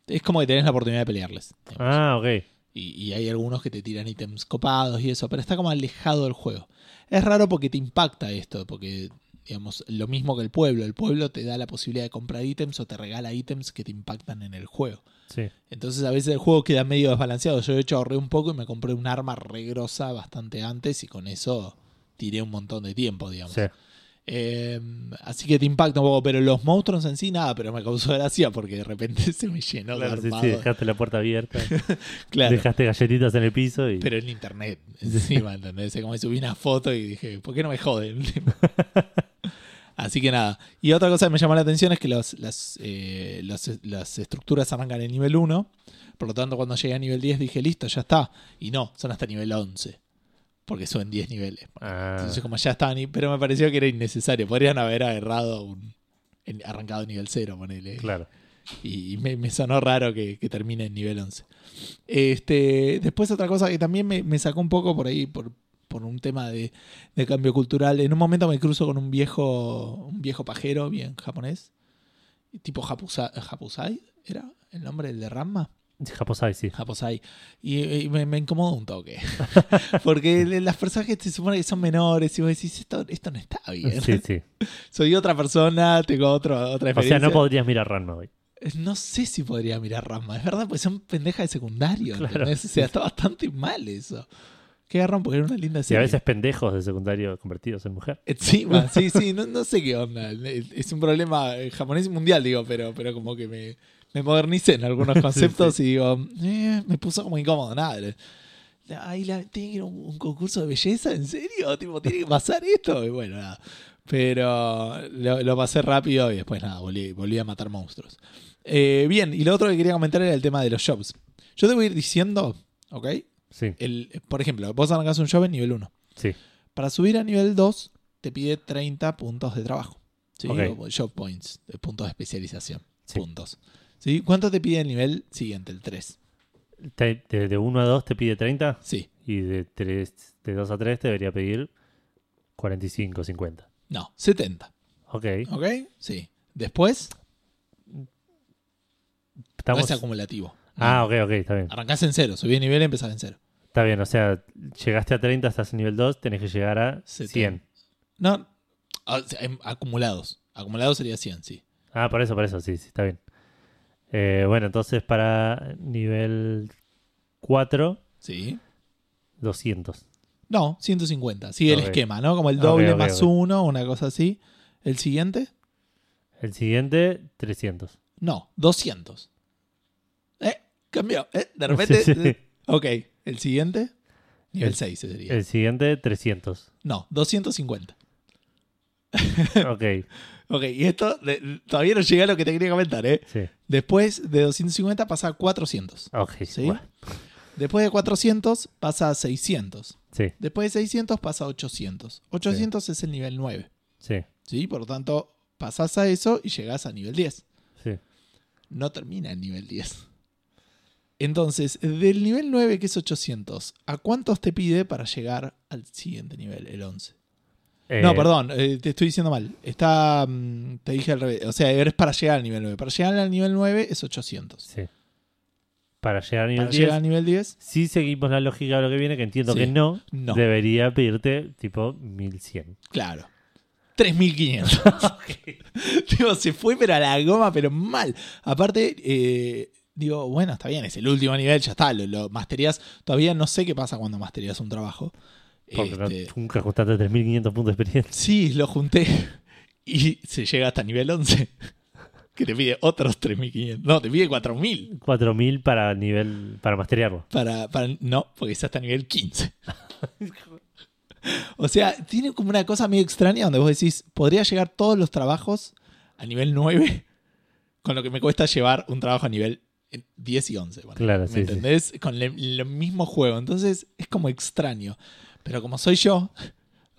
Speaker 1: Es como que tenés la oportunidad de pelearles. digamos.
Speaker 2: Ah, ok.
Speaker 1: Y, y hay algunos que te tiran ítems copados y eso, pero está como alejado del juego. Es raro porque te impacta esto, porque, digamos, lo mismo que el pueblo. El pueblo te da la posibilidad de comprar ítems o te regala ítems que te impactan en el juego.
Speaker 2: Sí.
Speaker 1: Entonces a veces el juego queda medio desbalanceado. Yo de hecho ahorré un poco y me compré un arma re grosa bastante antes y con eso tiré un montón de tiempo, digamos.
Speaker 2: Sí.
Speaker 1: Eh, así que te impacta un poco, pero los monstruos en sí nada, pero me causó gracia porque de repente se me llenó
Speaker 2: Claro,
Speaker 1: de
Speaker 2: sí,
Speaker 1: armado.
Speaker 2: sí, dejaste la puerta abierta,
Speaker 1: Claro.
Speaker 2: dejaste galletitas en el piso y...
Speaker 1: Pero en internet, encima, ¿entendés? Como subí una foto y dije, ¿por qué no me joden? Así que nada. Y otra cosa que me llamó la atención es que los- las, eh, las, las estructuras arrancan en nivel 1. Por lo tanto, cuando llegué a nivel 10 dije, listo, ya está. Y no, son hasta nivel 11. Porque suben 10 niveles.
Speaker 2: Ah,
Speaker 1: Entonces, como ya estaban, y- pero me pareció que era innecesario. Podrían haber agarrado un. arrancado nivel 0, ponele.
Speaker 2: claro.
Speaker 1: Y y me, me sonó raro que, que termine en nivel 11. Este, después otra cosa que también me, me sacó un poco por ahí, por, por un tema de, de cambio cultural. En un momento me cruzo con un viejo, un viejo pajero bien japonés, tipo Hapusa- Hapusai, ¿era el nombre del de Ramma?
Speaker 2: Japosai, sí.
Speaker 1: Haposai. Y, y me, me incomodó un toque. Porque las personajes se supone que son menores y vos decís, esto, esto no está bien.
Speaker 2: Sí, sí.
Speaker 1: Soy otra persona, tengo otro, otra
Speaker 2: O sea,
Speaker 1: experiencia.
Speaker 2: no podrías mirar Ranma hoy.
Speaker 1: No sé si podría mirar Ramma, es verdad, pues son pendejas de secundario,
Speaker 2: Claro.
Speaker 1: O sea, está bastante mal eso. Que agarran porque era una linda
Speaker 2: Y a
Speaker 1: serie.
Speaker 2: veces pendejos de secundario convertidos en mujer.
Speaker 1: Encima, sí, sí, no, no sé qué onda. Es un problema eh, japonés y mundial, digo, pero, pero como que me, me modernicé en algunos conceptos y digo, eh, me puso como incómodo, nada. Ahí la, tiene que ir a un, un concurso de belleza, ¿en serio? Tipo, tiene que pasar esto. Y bueno, nada. Pero lo, lo pasé rápido y después nada, volví, volví a matar monstruos. Eh, bien, y lo otro que quería comentar era el tema de los jobs. Yo debo ir diciendo, ¿ok?
Speaker 2: Sí,
Speaker 1: El, por ejemplo, vos arrancás un job en nivel 1.
Speaker 2: sí.
Speaker 1: Para subir a nivel 2, te pide 30 puntos de trabajo. ¿sí?
Speaker 2: Ok.
Speaker 1: O job points, de puntos de especialización.
Speaker 2: Sí.
Speaker 1: Puntos. ¿Sí? ¿Cuánto te pide el nivel siguiente, el 3?
Speaker 2: Te- de, de 1 a 2 te pide 30
Speaker 1: Sí.
Speaker 2: y de, 3, de 2 a 3 te debería pedir 45, 50.
Speaker 1: No, 70.
Speaker 2: Ok.
Speaker 1: ¿Ok? Sí. Después,
Speaker 2: Estamos...
Speaker 1: no es acumulativo.
Speaker 2: Ah, ok, ok, está bien.
Speaker 1: Arrancás en cero, subís nivel y empezás en cero.
Speaker 2: Está bien, o sea, llegaste a 30, estás en nivel 2, tenés que llegar a 100.
Speaker 1: 70. No, em, acumulados. Acumulados sería 100, sí.
Speaker 2: Ah, por eso, por eso, sí, sí, está bien. Eh, bueno, entonces para nivel 4,
Speaker 1: Sí.
Speaker 2: 200.
Speaker 1: No, 150. Sigue
Speaker 2: Ok.
Speaker 1: el esquema, ¿no? Como el doble
Speaker 2: ok,
Speaker 1: más
Speaker 2: ok.
Speaker 1: uno, una cosa así. ¿El siguiente?
Speaker 2: El siguiente, 300.
Speaker 1: No, 200. ¿Eh? Cambió. ¿Eh? De repente.
Speaker 2: Sí, sí.
Speaker 1: Ok. ¿El siguiente? Nivel
Speaker 2: El-
Speaker 1: 6 sería.
Speaker 2: El siguiente, 300.
Speaker 1: No, 250.
Speaker 2: Ok,
Speaker 1: Ok, y esto de- todavía no llega a lo que te quería comentar, ¿eh?
Speaker 2: sí.
Speaker 1: Después de 250 pasa a 400.
Speaker 2: Ok,
Speaker 1: ¿Sí? Después de 400 pasa a 600.
Speaker 2: sí,
Speaker 1: Después de 600 pasa a 800. 800 es el nivel 9.
Speaker 2: sí,
Speaker 1: ¿Sí? Por lo tanto, pasás a eso y llegás a nivel 10.
Speaker 2: sí.
Speaker 1: No termina en nivel 10. Entonces, del nivel 9, que es 800, ¿a cuántos te pide para llegar al siguiente nivel, el 11? no,
Speaker 2: Eh,
Speaker 1: perdón, eh, te estoy diciendo mal. Está, mm, te dije al revés. O sea, eres para llegar al nivel 9. Para llegar al nivel 9 es 800.
Speaker 2: Sí. Para llegar a nivel
Speaker 1: Para
Speaker 2: 10,
Speaker 1: llegar al nivel 10,
Speaker 2: si seguimos la lógica de lo que viene, que entiendo
Speaker 1: Sí.
Speaker 2: que no,
Speaker 1: no.
Speaker 2: debería pedirte tipo 1100.
Speaker 1: Claro. 3500. digo, se fue pero a la goma, pero mal. Aparte, eh, digo, bueno, está bien, es el último nivel, ya está, lo, lo masterías. Todavía no sé qué pasa cuando masterías un trabajo.
Speaker 2: Porque
Speaker 1: Este,
Speaker 2: nunca juntaste 3500 puntos de experiencia.
Speaker 1: sí, lo junté y se llega hasta nivel 11. Que te pide otros 3500. No, te pide 4000.
Speaker 2: 4000 para nivel para masterearlo.
Speaker 1: Para, para, no, porque es hasta nivel 15. o sea, tiene como una cosa medio extraña donde vos decís, podría llegar todos los trabajos a nivel 9 con lo que me cuesta llevar un trabajo a nivel 10 y 11. bueno,
Speaker 2: Claro,
Speaker 1: ¿Me
Speaker 2: sí, sí.
Speaker 1: entendés? Con le- el mismo juego. Entonces es como extraño. Pero como soy yo,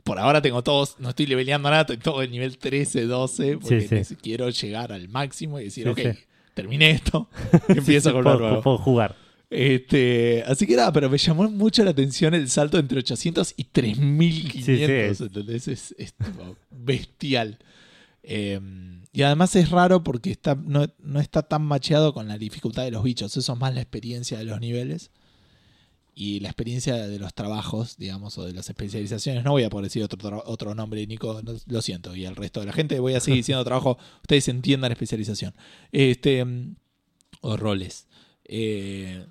Speaker 1: por ahora tengo todos, no estoy leveleando nada, estoy todo en nivel 13, 12, porque
Speaker 2: Sí, sí.
Speaker 1: quiero llegar al máximo y decir,
Speaker 2: Sí,
Speaker 1: ok,
Speaker 2: sí.
Speaker 1: terminé esto, empiezo con
Speaker 2: puedo,
Speaker 1: lo nuevo.
Speaker 2: puedo jugar.
Speaker 1: Este, así que nada, pero me llamó mucho la atención el salto entre 800 y 3500.
Speaker 2: Sí, sí.
Speaker 1: ¿entendés? Es, es tipo bestial. Eh, y además es raro porque está, no, no está tan macheado con la dificultad de los bichos. Eso es más la experiencia de los niveles y la experiencia de los trabajos, digamos, o de las especializaciones. No voy a poder decir otro, otro nombre, Nico, lo siento. Y el resto de la gente voy a seguir diciendo trabajo. Ustedes entiendan especialización. Este, mm, o roles. Eh,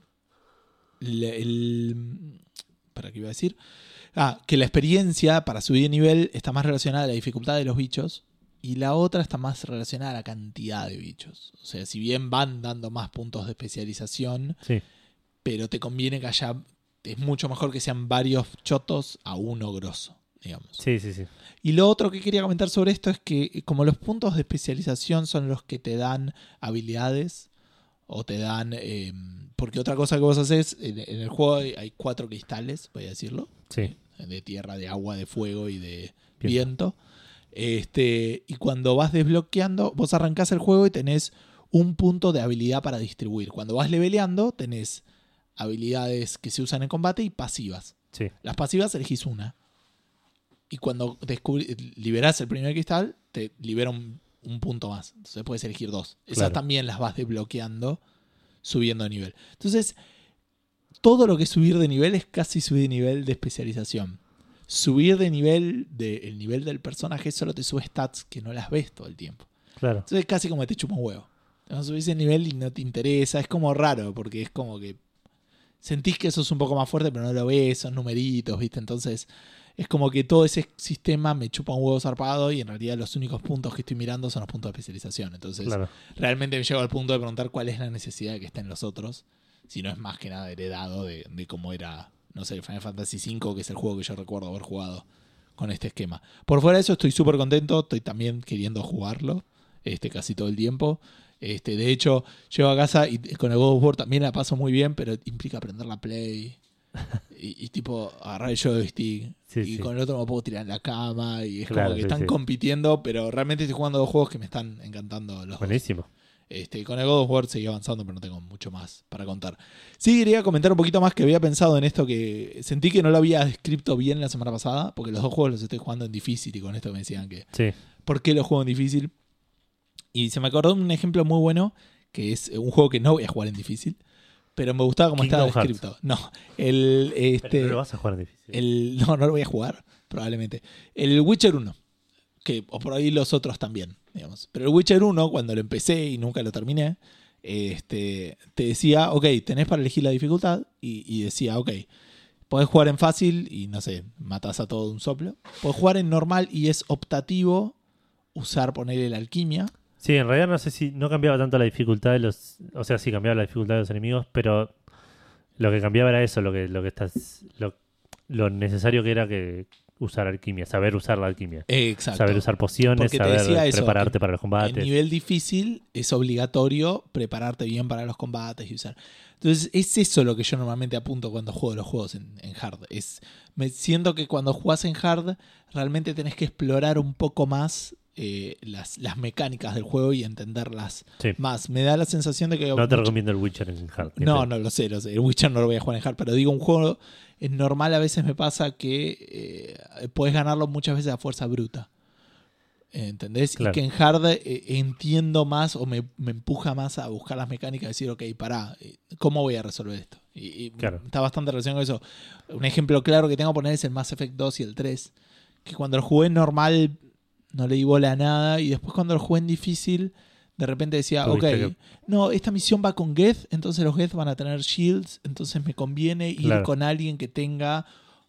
Speaker 1: el, ¿Para qué iba a decir? Ah, que la experiencia para subir de nivel está más relacionada a la dificultad de los bichos y la otra está más relacionada a la cantidad de bichos. O sea, si bien van dando más puntos de especialización,
Speaker 2: Sí.
Speaker 1: pero te conviene que haya. Es mucho mejor que sean varios chotos a uno grosso, digamos.
Speaker 2: Sí, sí, sí.
Speaker 1: Y lo otro que quería comentar sobre esto es que eh, como los puntos de especialización son los que te dan habilidades o te dan... eh, porque otra cosa que vos haces, en, en el juego hay, hay cuatro cristales, voy a decirlo,
Speaker 2: Sí.
Speaker 1: de tierra, de agua, de fuego y de
Speaker 2: Viento.
Speaker 1: viento. Este, y cuando vas desbloqueando, vos arrancás el juego y tenés un punto de habilidad para distribuir. Cuando vas leveleando, tenés habilidades que se usan en combate y pasivas.
Speaker 2: Sí.
Speaker 1: Las pasivas elegís una. Y cuando liberás el primer cristal, te libera un, un punto más. Entonces puedes elegir dos. Esas
Speaker 2: Claro.
Speaker 1: también las vas desbloqueando subiendo de nivel. Entonces, todo lo que es subir de nivel es casi subir de nivel de especialización. Subir de nivel, de, el nivel del personaje solo te sube stats que no las ves todo el tiempo.
Speaker 2: Claro.
Speaker 1: Entonces es casi como te chupa un huevo. No subís de nivel y no te interesa. Es como raro, porque es como que sentís que eso es un poco más fuerte, pero no lo ves, son numeritos, ¿viste? Entonces es como que todo ese sistema me chupa un huevo zarpado y en realidad los únicos puntos que estoy mirando son los puntos de especialización. Entonces
Speaker 2: Claro.
Speaker 1: realmente me llego al punto de preguntar cuál es la necesidad que estén los otros. Si no es más que nada heredado de, de cómo era, no sé, Final Fantasy V, que es el juego que yo recuerdo haber jugado con este esquema. Por fuera de eso estoy súper contento, estoy también queriendo jugarlo este, casi todo el tiempo. Este, de hecho, llego a casa y con el God of War también la paso muy bien, pero implica aprender la play. y, y tipo agarrar el joystick.
Speaker 2: Sí,
Speaker 1: y
Speaker 2: sí.
Speaker 1: con el otro me puedo tirar en la cama. Y es
Speaker 2: Claro,
Speaker 1: como que
Speaker 2: sí,
Speaker 1: están compitiendo, pero realmente estoy jugando dos juegos que me están encantando los dos. Este, con el God of War seguí avanzando, pero no tengo mucho más para contar. Sí, quería comentar un poquito más que había pensado en esto que sentí que no lo había descrito bien la semana pasada, porque los dos juegos los estoy jugando en difícil y con esto me decían que
Speaker 2: Sí.
Speaker 1: ¿por qué los juego en difícil? Y se me acordó un ejemplo muy bueno, que es un juego que no voy a jugar en difícil, pero me gustaba cómo estaba descrito. No, el este
Speaker 2: Pero no lo vas a jugar en difícil.
Speaker 1: el no, no lo voy a jugar, probablemente. El Witcher 1, que o por ahí los otros también, digamos. Pero el Witcher 1, cuando lo empecé y nunca lo terminé, este, te decía, ok, tenés para elegir la dificultad y, decía, ok, podés jugar en fácil y no sé, matás a todo de un soplo. Podés jugar en normal y es optativo usar, ponerle la alquimia.
Speaker 2: Sí, en realidad no sé si no cambiaba tanto la dificultad de los. O sea, sí cambiaba la dificultad de los enemigos, pero lo que cambiaba era eso, lo que, lo que estás. Lo, lo necesario que era que usar alquimia, saber usar la alquimia.
Speaker 1: Exacto.
Speaker 2: Saber usar pociones,
Speaker 1: Porque
Speaker 2: saber
Speaker 1: eso,
Speaker 2: prepararte para los
Speaker 1: En
Speaker 2: combates.
Speaker 1: nivel difícil es obligatorio prepararte bien para los combates y usar. Entonces es eso lo que yo normalmente apunto cuando juego los juegos en, en hard. Es, me siento que cuando jugás en hard realmente tenés que explorar un poco más eh, las, las mecánicas del juego y entenderlas
Speaker 2: Sí.
Speaker 1: más. Me da la sensación de que...
Speaker 2: No te
Speaker 1: mucho-
Speaker 2: recomiendo el Witcher en hard.
Speaker 1: no, no lo sé, lo sé. El Witcher no lo voy a jugar en hard, pero digo, un juego es normal a veces me pasa que eh, puedes ganarlo muchas veces a fuerza bruta. ¿Entendés?
Speaker 2: Claro.
Speaker 1: Y que en hard eh, entiendo más o me, me empuja más a buscar las mecánicas y decir, ok, pará, eh, ¿cómo voy a resolver esto? Y, y
Speaker 2: Claro.
Speaker 1: está bastante relacionado con eso. Un ejemplo claro que tengo que poner es el Mass Effect 2 y el 3. Que cuando lo jugué en normal no le di bola a nada y después cuando lo jugué en difícil de repente decía, ok,
Speaker 2: que-
Speaker 1: no, esta misión va con Geth, entonces los Geth van a tener shields, entonces me conviene ir
Speaker 2: Claro.
Speaker 1: con alguien que tenga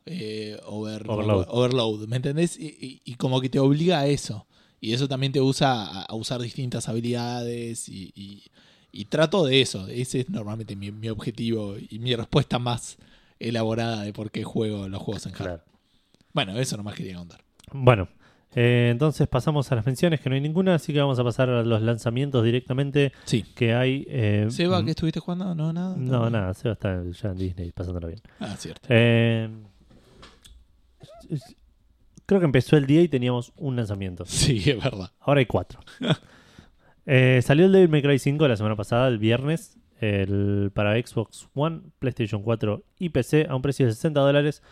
Speaker 1: eh, over-
Speaker 2: Overload.
Speaker 1: overload, ¿me entendés? Y, y- y como que te obliga a eso. Y eso también te usa a, usar distintas habilidades y, y- y trato de eso. Ese es normalmente mi, mi objetivo y mi respuesta más elaborada de por qué juego los juegos en hard.
Speaker 2: Claro.
Speaker 1: Bueno, eso nomás quería contar.
Speaker 2: Bueno, eh, entonces pasamos a las menciones, que no hay ninguna, así que vamos a pasar a los lanzamientos directamente
Speaker 1: Sí.
Speaker 2: que hay. eh,
Speaker 1: Seba,
Speaker 2: mm,
Speaker 1: ¿qué estuviste jugando? No, nada.
Speaker 2: No, nada, Seba está ya en Disney pasándolo bien.
Speaker 1: Ah, cierto.
Speaker 2: Eh, creo que empezó el día y teníamos un lanzamiento.
Speaker 1: Sí, es verdad.
Speaker 2: Ahora hay cuatro. Eh, salió el Devil May Cry 5 la semana pasada, el viernes, el, para Xbox One, PlayStation 4 y PC a un precio de 60 dólares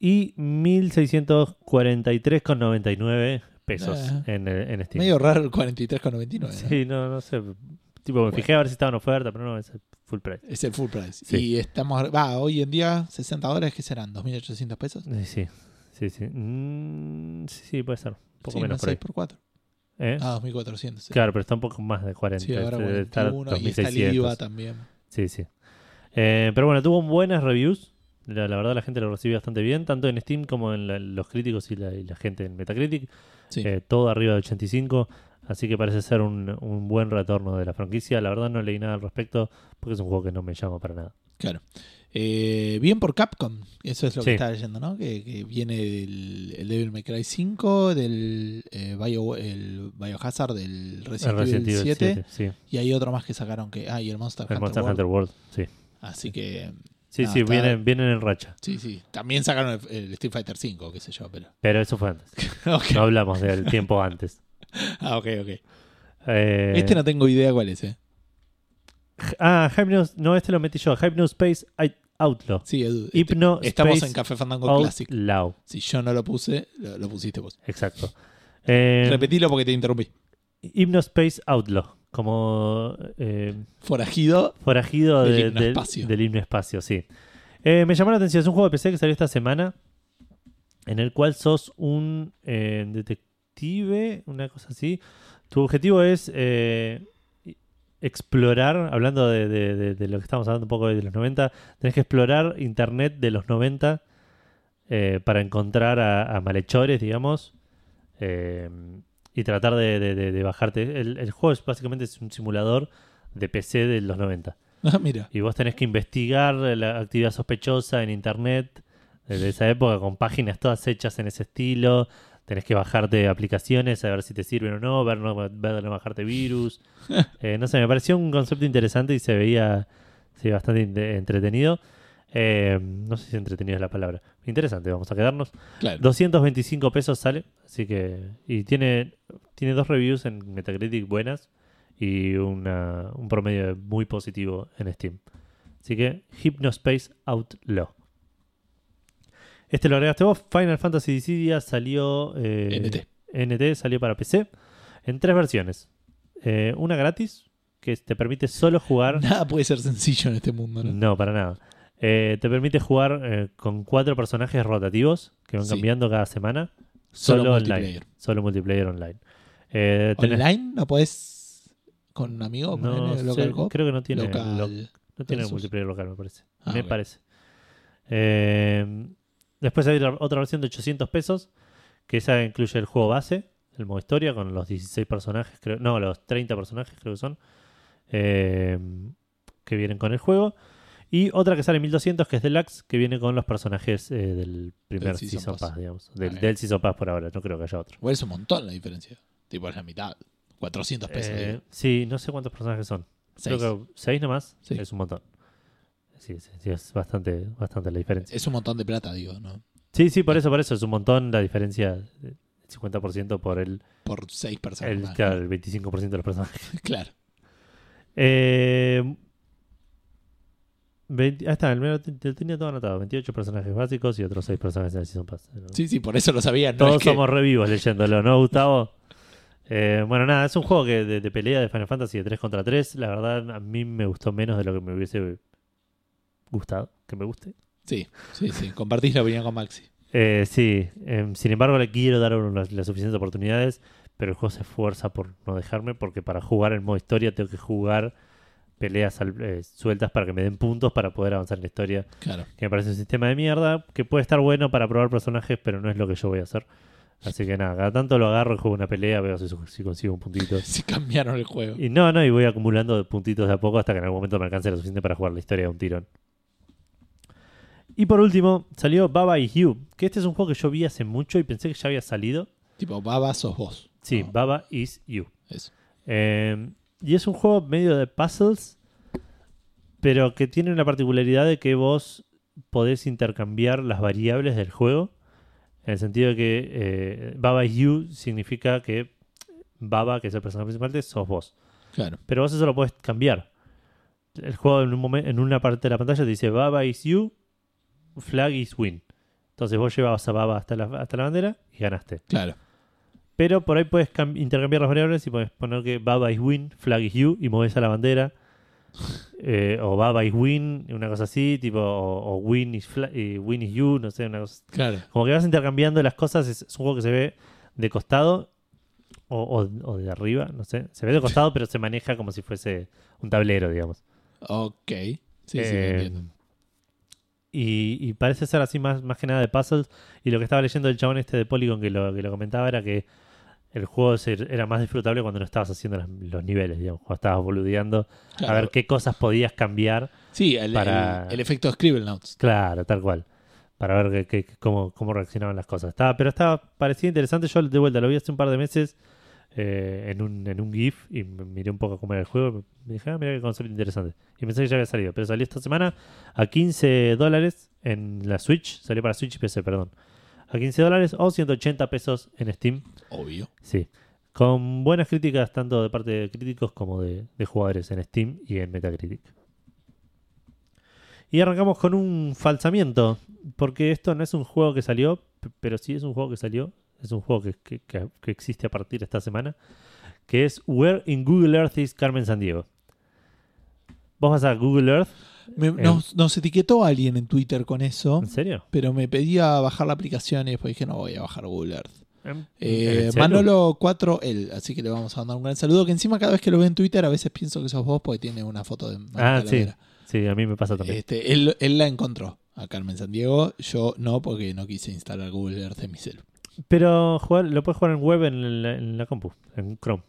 Speaker 2: y 1.643,99 pesos
Speaker 1: Eh.
Speaker 2: en, eh, en Steam.
Speaker 1: Medio raro el 43,99. ¿no?
Speaker 2: Sí, no, no sé. Tipo, me fijé a ver si estaba en oferta, pero no, es el full price.
Speaker 1: Es el full price.
Speaker 2: Sí.
Speaker 1: Y estamos, va, hoy en día 60 dólares, ¿qué serán? ¿2.800 pesos?
Speaker 2: Eh, Sí, sí, sí. Mm, sí, sí, puede ser. Un poco
Speaker 1: sí,
Speaker 2: menos
Speaker 1: no,
Speaker 2: por ahí.
Speaker 1: 6 por 4.
Speaker 2: ¿Eh?
Speaker 1: Ah, 2.400. sí.
Speaker 2: Claro, pero está un poco más de 40.
Speaker 1: Sí, ahora
Speaker 2: debe estar
Speaker 1: 41 y está el IVA
Speaker 2: 2600.
Speaker 1: también.
Speaker 2: Sí, sí. Eh, pero bueno, tuvo buenas reviews. La, la verdad, la gente lo recibió bastante bien, tanto en Steam como en la- los críticos y la, y la gente en Metacritic.
Speaker 1: Sí.
Speaker 2: Eh, todo arriba de 85. Así que parece ser un, un buen retorno de la franquicia. La verdad, no leí nada al respecto porque es un juego que no me llama para nada.
Speaker 1: Claro. Eh, bien por Capcom, eso es lo
Speaker 2: Sí.
Speaker 1: que estaba leyendo, ¿no? Que, que viene del el Devil May Cry 5, del eh, Bio, el Biohazard, del Resident,
Speaker 2: Resident
Speaker 1: Evil
Speaker 2: Evil
Speaker 1: 7,
Speaker 2: 7, sí.
Speaker 1: y hay otro más que sacaron que. Ah, y el Monster
Speaker 2: El
Speaker 1: Hunter.
Speaker 2: Monster
Speaker 1: World.
Speaker 2: Hunter World, sí.
Speaker 1: Así que.
Speaker 2: Sí,
Speaker 1: No,
Speaker 2: sí,
Speaker 1: está-
Speaker 2: vienen, vienen en racha.
Speaker 1: Sí, sí. También sacaron el, el Street Fighter 5, qué sé yo, pero.
Speaker 2: Pero eso fue antes. No hablamos del tiempo antes.
Speaker 1: Ah, ok, ok.
Speaker 2: Eh,
Speaker 1: Este no tengo idea cuál es, ¿eh?
Speaker 2: Ah, Hypnos, no, este lo metí yo. Hypnospace Out- Outlaw.
Speaker 1: Sí, Edu. este-
Speaker 2: Hypno
Speaker 1: estamos
Speaker 2: Space
Speaker 1: en Café Fandango Classic.
Speaker 2: Outlaw.
Speaker 1: Si yo no lo puse, lo, lo pusiste vos.
Speaker 2: Exacto. Eh,
Speaker 1: Repetilo porque te interrumpí.
Speaker 2: Hypnospace Outlaw. Como eh,
Speaker 1: Forajido.
Speaker 2: forajido
Speaker 1: Del
Speaker 2: de-
Speaker 1: hipnoespacio.
Speaker 2: del hipnoespacio, sí. Eh, me llamó la atención. Es un juego de PC que salió esta semana. En el cual sos un eh, detective, una cosa así. Tu objetivo es eh, explorar, hablando de, de- de- de lo que estamos hablando un poco de los 90, tenés que explorar internet de los 90 eh, para encontrar a, a malhechores, digamos, eh, y tratar de, de- de- de bajarte. El, el juego es básicamente es un simulador de PC de los 90.
Speaker 1: Ah, mira.
Speaker 2: Y vos tenés que investigar la actividad sospechosa en internet desde esa época con páginas todas hechas en ese estilo. Tenés que bajarte aplicaciones a ver si te sirven o no, ver no, ver no bajarte virus. Eh, no sé, me pareció un concepto interesante y se veía, se veía bastante entretenido. Eh, no sé si entretenido es la palabra. Interesante, vamos a quedarnos.
Speaker 1: Claro.
Speaker 2: 225 pesos sale, así que. Y tiene, tiene dos reviews en Metacritic buenas y una, un promedio muy positivo en Steam. Así que Hypnospace Outlaw. Este lo agregaste vos. Final Fantasy Dissidia salió. eh,
Speaker 1: NT.
Speaker 2: NT salió para PC en tres versiones. Eh, una gratis, que te permite solo jugar.
Speaker 1: Nada puede ser sencillo en este mundo, ¿no?
Speaker 2: No, para nada. Eh, te permite jugar eh, con cuatro personajes rotativos que van
Speaker 1: Sí.
Speaker 2: cambiando cada semana.
Speaker 1: Solo
Speaker 2: Solo, online.
Speaker 1: multiplayer.
Speaker 2: Solo multiplayer online. Eh, tenés-
Speaker 1: ¿Online? ¿No podés con un amigo?
Speaker 2: No
Speaker 1: ponerle
Speaker 2: sé,
Speaker 1: local co-op?
Speaker 2: creo que no tiene,
Speaker 1: Local.
Speaker 2: lo- no tiene multiplayer local, me parece.
Speaker 1: Ah,
Speaker 2: me parece. Eh, después hay otra- versión de 800 pesos, que esa incluye el juego base, el modo historia, con los 16 personajes, creo, no, los 30 personajes creo que son, eh, que vienen con el juego. Y otra que sale en 1200, que es Deluxe, que viene con los personajes eh, del primer
Speaker 1: Del Season
Speaker 2: Season,
Speaker 1: Pass.
Speaker 2: Pass, digamos. Del, del Season Pass por ahora, no creo que haya otro.
Speaker 1: Igual es un montón la diferencia. Tipo, es la mitad. 400 pesos.
Speaker 2: Eh, sí, no sé cuántos personajes son.
Speaker 1: Seis.
Speaker 2: Creo que 6 nomás
Speaker 1: Sí.
Speaker 2: es un montón. Sí, sí, sí, es bastante, bastante la diferencia.
Speaker 1: Es un montón de plata, digo, ¿no?
Speaker 2: Sí, sí, por eso, por eso es un montón la diferencia del 50% por el,
Speaker 1: Por 6 personas.
Speaker 2: el, claro, el 25% de los personajes.
Speaker 1: claro.
Speaker 2: Eh, 20 ahí está, el te- te tenía todo anotado. 28 personajes básicos y otros 6 personajes en el Season Pass. ¿no?
Speaker 1: Sí, sí, por eso lo sabía. No
Speaker 2: Todos
Speaker 1: es que-
Speaker 2: somos revivos leyéndolo, ¿no, Gustavo? Eh, bueno, nada, es un juego que de, de pelea de Final Fantasy de 3 contra 3. La verdad, a mí me gustó menos de lo que me hubiese gustado que me guste.
Speaker 1: Sí, sí, sí. Compartís la opinión con Maxi.
Speaker 2: Eh, sí, em, sin embargo, le quiero dar las, las suficientes oportunidades, pero el juego se esfuerza por no dejarme, porque para jugar en modo historia tengo que jugar peleas al- eh, sueltas para que me den puntos para poder avanzar en la historia.
Speaker 1: Claro.
Speaker 2: Que me parece un sistema de mierda, que puede estar bueno para probar personajes, pero no es lo que yo voy a hacer. Así que nada, cada tanto lo agarro y juego una pelea, veo si, si consigo un puntito.
Speaker 1: Si cambiaron el juego.
Speaker 2: Y no, no, y voy acumulando puntitos de a poco hasta que en algún momento me alcance lo suficiente para jugar la historia de un tirón. Y por último, salió Baba y Hugh, que este es un juego que yo vi hace mucho y pensé que ya había salido.
Speaker 1: Tipo, Baba sos vos.
Speaker 2: Sí,
Speaker 1: No,
Speaker 2: Baba is You.
Speaker 1: eso.
Speaker 2: Eh, y es un juego medio de puzzles, pero que tiene una particularidad de que vos podés intercambiar las variables del juego. En el sentido de que eh, Baba is You significa que Baba, que es el personaje principal, sos vos.
Speaker 1: Claro.
Speaker 2: Pero vos eso lo puedes cambiar. El juego en, un en una parte de la pantalla te dice Baba is you, flag is win. Entonces vos llevabas a Baba hasta la, hasta la bandera y ganaste.
Speaker 1: Claro.
Speaker 2: Pero por ahí puedes cam- intercambiar las variables y puedes poner que Baba is win, flag is you y moves a la bandera. Eh, o Baba is win, una cosa así, tipo, o, o win, is fla- y win is you, no sé, una cosa.
Speaker 1: Claro.
Speaker 2: Como que vas intercambiando las cosas. Es, es un juego que se ve de costado o, o- o de arriba, no sé. Se ve de costado, pero se maneja como si fuese un tablero, digamos.
Speaker 1: Ok. Sí, sí,
Speaker 2: Eh,
Speaker 1: entiendo.
Speaker 2: y, y parece ser así más, más que nada de puzzles. Y lo que estaba leyendo del chabón este de Polygon que lo, que lo comentaba era que el juego era más disfrutable cuando no estabas haciendo los niveles, digamos, cuando estabas boludeando a ver qué cosas podías cambiar.
Speaker 1: Sí, el,
Speaker 2: para-
Speaker 1: el, el efecto Scribble Notes.
Speaker 2: Claro, tal cual. Para ver qué- qué- cómo, cómo reaccionaban las cosas. Estaba, pero estaba, parecía interesante. Yo de vuelta lo vi hace un par de meses eh, en, un, en un GIF y miré un poco cómo era el juego. Me dije, ah, mira qué concepto interesante. Y pensé que ya había salido, pero salió esta semana a 15 dólares en la Switch. Salió para Switch y PC, perdón. A 15 dólares o 180 pesos en Steam.
Speaker 1: Obvio.
Speaker 2: Sí. Con buenas críticas tanto de parte de críticos como de, de jugadores en Steam y en Metacritic. Y arrancamos con un falsamiento, porque esto no es un juego que salió, pero sí es un juego que salió, es un juego que, que- que- que existe a partir de esta semana, que es Where in Google Earth is Carmen Sandiego. Vos vas a Google Earth,
Speaker 1: Me- nos, nos etiquetó alguien en Twitter con eso,
Speaker 2: ¿en serio?
Speaker 1: pero me pedía bajar la aplicación y después dije no voy a bajar Google Earth.
Speaker 2: ¿En-
Speaker 1: Eh? Manolo 4L, así que le vamos a mandar un gran saludo. Que encima cada vez que lo veo en Twitter a veces pienso que sos vos porque tiene una foto de
Speaker 2: Ah, sí. Sí, a mí me pasa también.
Speaker 1: Este, él, él la encontró a Carmen San Diego, yo no porque no quise instalar Google Earth en mi celu.
Speaker 2: Pero jugar, lo puedes jugar en web en la, en la compu, en Chrome.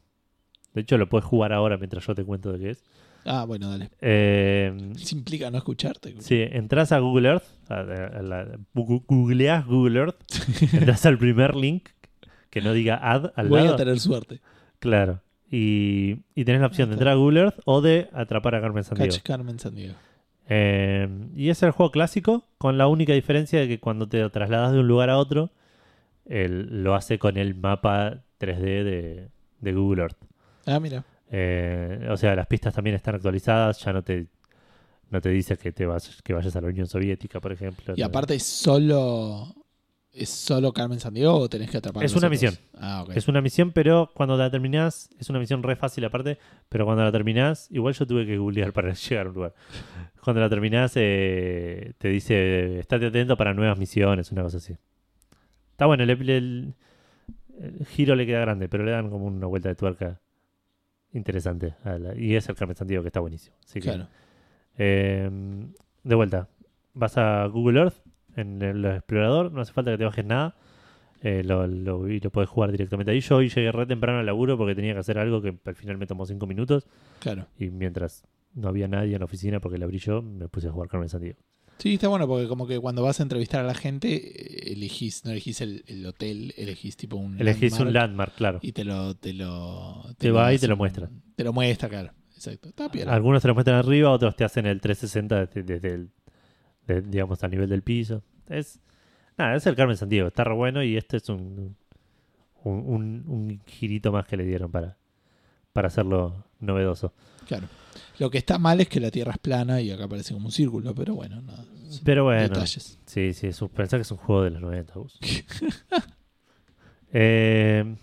Speaker 2: De hecho, lo puedes jugar ahora mientras yo te cuento de qué es.
Speaker 1: Ah, bueno, dale.
Speaker 2: Eh,
Speaker 1: Eso implica no escucharte.
Speaker 2: sí, entras a Google Earth, a- a- a la- gu- googleás Google Earth, entras al primer link que no diga ad al
Speaker 1: Voy
Speaker 2: lado.
Speaker 1: a tener suerte.
Speaker 2: Claro. Y, y tenés la opción de entrar a Google Earth o de atrapar a Carmen Sandiego.
Speaker 1: Catch Carmen San Diego.
Speaker 2: Eh, y es el juego clásico, con la única diferencia de que cuando te trasladas de un lugar a otro, él lo hace con el mapa 3D de, de Google Earth.
Speaker 1: Ah, mira.
Speaker 2: Eh, o sea, las pistas también están actualizadas, ya no te no te dice que te vas que vayas a la Unión Soviética, por ejemplo.
Speaker 1: Y aparte es solo. ¿Es solo Carmen Sandiego o tenés que atrapar
Speaker 2: Es una
Speaker 1: otros?
Speaker 2: misión.
Speaker 1: Ah, ok.
Speaker 2: Es una misión, pero cuando la terminás, es una misión re fácil aparte, pero cuando la terminás, igual yo tuve que googlear para llegar a un lugar. Cuando la terminás, eh, te dice, estate atento para nuevas misiones, una cosa así. Está bueno, el, el- el giro le queda grande, pero le dan como una vuelta de tuerca interesante. la- y es el Carmen Sandiego que está buenísimo. Así que,
Speaker 1: Claro.
Speaker 2: eh, de vuelta, vas a Google Earth en el explorador, no hace falta que te bajes nada. eh, lo, lo- y lo puedes jugar directamente ahí. Yo hoy llegué re temprano al laburo porque tenía que hacer algo que al final me tomó 5 minutos.
Speaker 1: Claro.
Speaker 2: Y mientras no había nadie en la oficina porque la abrí yo, me puse a jugar Carmen Sandiego.
Speaker 1: Sí, está bueno porque como que cuando vas a entrevistar a la gente, eh, elegís, no elegís el, el hotel, elegís tipo un
Speaker 2: Elegís un
Speaker 1: landmark
Speaker 2: landmark, claro.
Speaker 1: y te lo te lo
Speaker 2: Te va y te lo
Speaker 1: un-
Speaker 2: muestra.
Speaker 1: Te lo muestra, claro. Exacto. Está piola.
Speaker 2: Algunos te lo muestran arriba, otros te hacen el 360 desde, desde el, de- digamos, a nivel del piso. Es, nada, es el Carmen Sandiego, está re bueno y este es un, un, un- un girito más que le dieron para, para hacerlo novedoso.
Speaker 1: Claro. Lo que está mal es que la Tierra es plana y acá parece como un círculo, pero bueno, nada.
Speaker 2: Pero bueno,
Speaker 1: Detalles.
Speaker 2: sí, sí, es un, pensá que es un juego de los 90. Gus. Eh,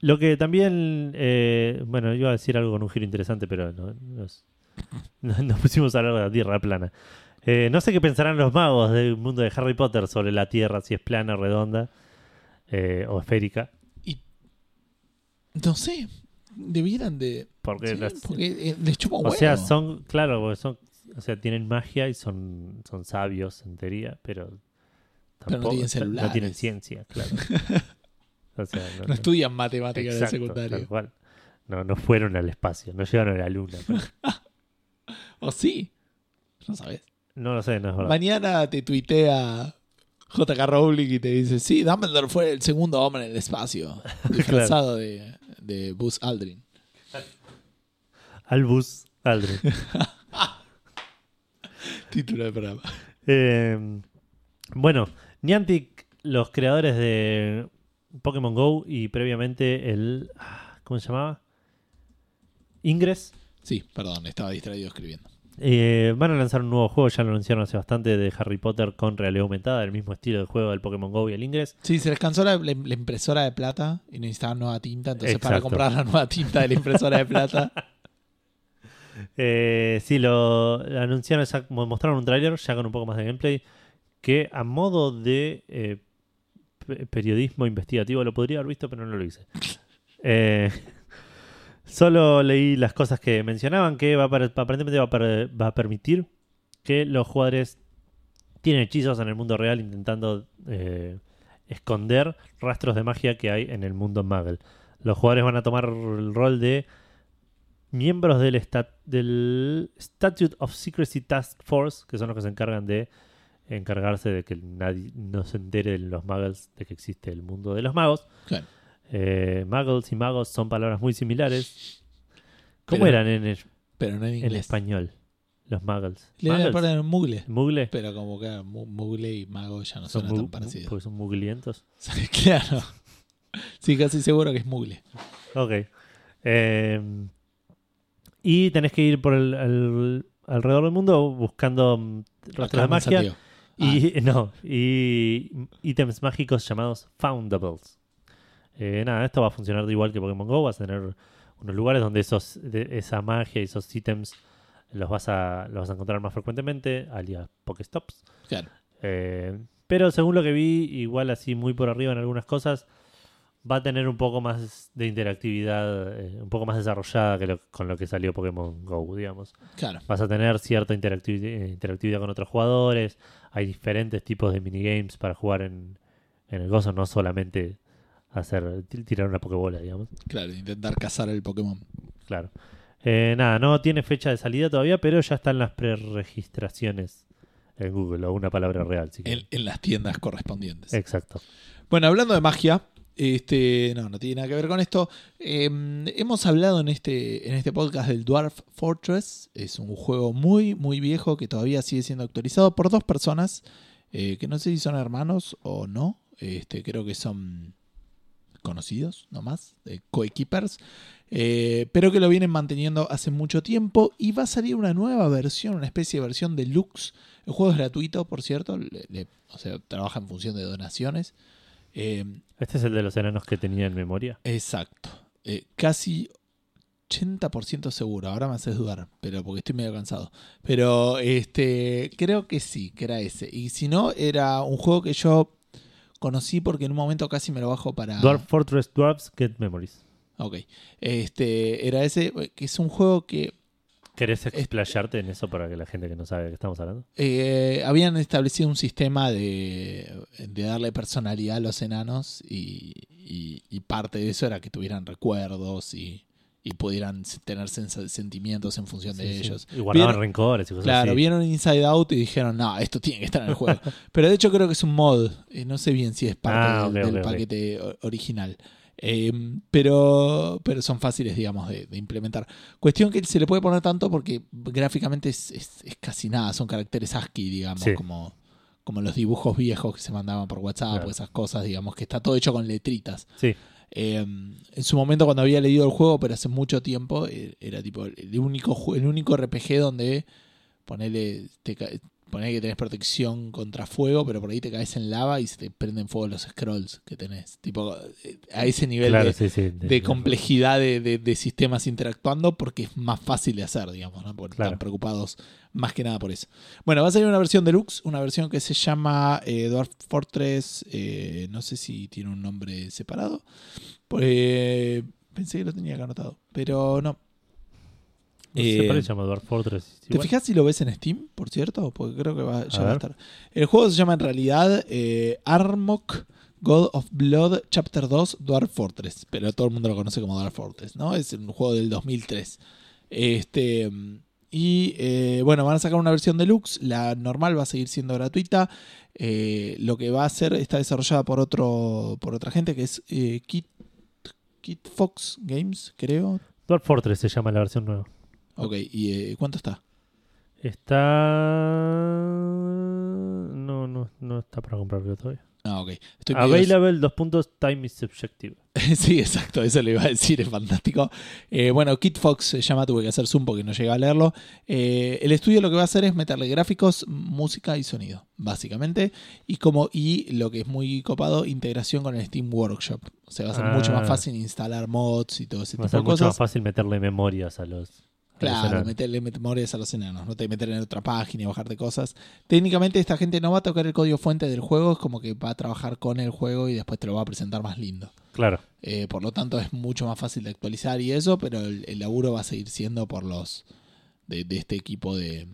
Speaker 2: lo que también, eh, bueno, iba a decir algo con un giro interesante, pero no, nos, no- nos pusimos a hablar de la Tierra plana. Eh, no sé qué pensarán los magos del mundo de Harry Potter sobre la Tierra, si es plana, redonda eh, o esférica.
Speaker 1: No sé. Debieran de.
Speaker 2: Porque,
Speaker 1: sí,
Speaker 2: las-
Speaker 1: porque eh, les chupa
Speaker 2: o
Speaker 1: huevo.
Speaker 2: sea, son, claro, porque son, o sea, tienen magia y son, son sabios en teoría, pero
Speaker 1: Pero no tienen
Speaker 2: no tienen ciencia, claro. O sea, no-
Speaker 1: estudian matemáticas en el secundario.
Speaker 2: cual. No, no fueron al espacio, no llegaron a la luna. pero-
Speaker 1: ¿O sí? No sabes.
Speaker 2: no lo sé, no es verdad.
Speaker 1: Mañana te tuitea JK Rowling y te dice: Sí, Dumbledore fue el segundo hombre en el espacio. Disfrazado de, de Buzz Aldrin.
Speaker 2: Albus Aldrin.
Speaker 1: Título del programa.
Speaker 2: Eh, bueno, Niantic, los creadores de Pokémon Go y previamente el. ah, ¿Cómo se llamaba? Ingress.
Speaker 1: Sí, perdón, estaba distraído escribiendo.
Speaker 2: Eh, van a lanzar un nuevo juego, ya lo anunciaron hace bastante, de Harry Potter con realidad aumentada, el mismo estilo de juego del Pokémon Go y el Ingress.
Speaker 1: Sí, se les cansó la, la- la impresora de plata y necesitaban nueva tinta. Entonces, para comprar la nueva tinta de la impresora de plata,
Speaker 2: Eh, sí, lo anunciaron, mostraron un tráiler ya con un poco más de gameplay que a modo de eh, pe- periodismo investigativo lo podría haber visto, pero no lo hice. Eh, solo leí las cosas que mencionaban que va a per- aparentemente va a permitir que los jugadores tienen hechizos en el mundo real intentando eh, esconder rastros de magia que hay en el mundo Muggle. Los jugadores van a tomar el rol de miembros del, stat- del Statute of Secrecy Task Force, que son los que se encargan de encargarse de que nadie no se entere de los muggles de que existe el mundo de los magos.
Speaker 1: Claro.
Speaker 2: Eh, muggles y magos son palabras muy similares. ¿Cómo
Speaker 1: Pero-
Speaker 2: eran en, el-
Speaker 1: pero no en
Speaker 2: español los muggles?
Speaker 1: Le
Speaker 2: ¿Muggles?
Speaker 1: poner mugle.
Speaker 2: ¿Mugle?
Speaker 1: Pero como que mu- mugle y mago ya no
Speaker 2: Son
Speaker 1: suenan
Speaker 2: mu-
Speaker 1: tan parecidos.
Speaker 2: porque son muglientos.
Speaker 1: claro. Sí, casi seguro que es mugle.
Speaker 2: Ok. Eh, y tenés que ir por el, el- alrededor del mundo buscando mm, rastros de magia. Y, no, y ítems mágicos llamados Foundables. Eh, nada, esto va a funcionar de igual que Pokémon Go. Vas a tener unos lugares donde esos, de- esa magia y esos ítems los vas, a, los vas a encontrar más frecuentemente, alias Pokéstops.
Speaker 1: Claro.
Speaker 2: Eh, pero según lo que vi, igual así muy por arriba en algunas cosas, va a tener un poco más de interactividad, eh, un poco más desarrollada que lo- con lo que salió Pokémon Go, digamos.
Speaker 1: Claro.
Speaker 2: Vas a tener cierta eh, interactividad con otros jugadores. Hay diferentes tipos de minigames para jugar en, en el gozo, no solamente hacer ti- tirar una pokebola, digamos.
Speaker 1: Claro, intentar cazar el Pokémon.
Speaker 2: Claro. Eh, nada, no tiene fecha de salida todavía, pero ya están las preregistraciones en Google, o una palabra real, si
Speaker 1: En, en las tiendas correspondientes.
Speaker 2: Exacto.
Speaker 1: Bueno, hablando de magia, Este, no, no tiene nada que ver con esto. Eh, hemos hablado en este, en este podcast del Dwarf Fortress. Es un juego muy, muy viejo que todavía sigue siendo actualizado por dos personas eh, que no sé si son hermanos o no. Este, creo que son conocidos nomás, de coequippers, eh, pero que lo vienen manteniendo hace mucho tiempo y va a salir una nueva versión, una especie de versión deluxe. El juego es gratuito, por cierto, o sea, trabaja en función de donaciones. Eh,
Speaker 2: Este es el de los enanos que tenía en memoria.
Speaker 1: exacto, Eh, casi 80% seguro, ahora me haces dudar, pero porque estoy medio cansado. Pero este creo que sí, que era ese. Y si no, era un juego que yo conocí porque en un momento casi me lo bajo para...
Speaker 2: Dwarf Fortress Dwarfs Get Memories.
Speaker 1: Ok. Este, era ese, que es un juego que
Speaker 2: ¿Querés explayarte en eso para que la gente que no sabe de qué estamos hablando?
Speaker 1: eh, habían establecido un sistema de, de darle personalidad a los enanos y, y- y parte de eso era que tuvieran recuerdos y, y pudieran tener sentimientos en función de
Speaker 2: Sí,
Speaker 1: ellos.
Speaker 2: Y guardaban
Speaker 1: Vieron-
Speaker 2: rencores y cosas
Speaker 1: Claro,
Speaker 2: así.
Speaker 1: vieron Inside Out y dijeron, no, esto tiene que estar en el juego. Pero de hecho creo que es un mod. eh, no sé bien si es parte
Speaker 2: Ah,
Speaker 1: del, paquete original. Eh, pero, pero son fáciles, digamos, de, de implementar. Cuestión que se le puede poner tanto porque gráficamente es, es- es casi nada. Son caracteres ASCII, digamos,
Speaker 2: Sí.
Speaker 1: como, como los dibujos viejos que se mandaban por WhatsApp
Speaker 2: Claro.
Speaker 1: o esas cosas, digamos, que está todo hecho con letritas.
Speaker 2: Sí,
Speaker 1: Eh, en su momento cuando había leído el juego, pero hace mucho tiempo, eh, era tipo el único, el único RPG donde ponele, te ponele que tenés protección contra fuego, pero por ahí te caes en lava y se te prenden fuego los scrolls que tenés. Tipo, eh, a ese nivel
Speaker 2: claro,
Speaker 1: de,
Speaker 2: sí, sí.
Speaker 1: de complejidad de, de- de sistemas interactuando porque es más fácil de hacer, digamos, ¿no? Porque
Speaker 2: Claro.
Speaker 1: están preocupados más que nada por eso. Bueno, va a salir una versión deluxe, una versión que se llama eh, Dwarf Fortress, eh, no sé si tiene un nombre separado. Eh, pensé que lo tenía acá anotado, pero no.
Speaker 2: No sé,
Speaker 1: Eh,
Speaker 2: parece llama Dwarf Fortress.
Speaker 1: ¿Te
Speaker 2: Igual.
Speaker 1: fijas si lo ves en Steam, por cierto? Porque creo que va, ya
Speaker 2: A
Speaker 1: va a estar. El juego se llama en realidad eh, Armok God of Blood Chapter 2 Dwarf Fortress, pero todo el mundo lo conoce como Dwarf Fortress, ¿no? Es un juego del 2003. Este, y eh, bueno, van a sacar una versión deluxe, la normal va a seguir siendo gratuita. Eh, lo que va a hacer está desarrollada por otro por otra gente que es eh, Kit, Kit Fox Games, creo.
Speaker 2: Dwarf Fortress se llama la versión nueva.
Speaker 1: Ok, ¿y eh, cuánto está?
Speaker 2: Está. No, no, no está para comprarlo todavía.
Speaker 1: Ah, ok. Estoy
Speaker 2: Available, dos puntos, time is subjective.
Speaker 1: Sí, exacto, eso le iba a decir, es fantástico. Eh, bueno, Kit Fox se llama, tuve que hacer zoom porque no llegué a leerlo. Eh, el estudio lo que va a hacer es meterle gráficos, música y sonido, básicamente. Y como y lo que es muy copado, integración con el Steam Workshop. O sea, va a ser
Speaker 2: Ah.
Speaker 1: mucho más fácil instalar mods y todo ese
Speaker 2: Va a
Speaker 1: tipo
Speaker 2: ser
Speaker 1: de
Speaker 2: mucho más
Speaker 1: cosas.
Speaker 2: fácil meterle memorias a los.
Speaker 1: Claro, meterle memorias a los enanos, no te meter en otra página y bajarte cosas. Técnicamente esta gente no va a tocar el código fuente del juego, es como que va a trabajar con el juego y después te lo va a presentar más lindo.
Speaker 2: Claro,
Speaker 1: Eh, por lo tanto, es mucho más fácil de actualizar y eso, pero el, el laburo va a seguir siendo por los de, de este equipo de,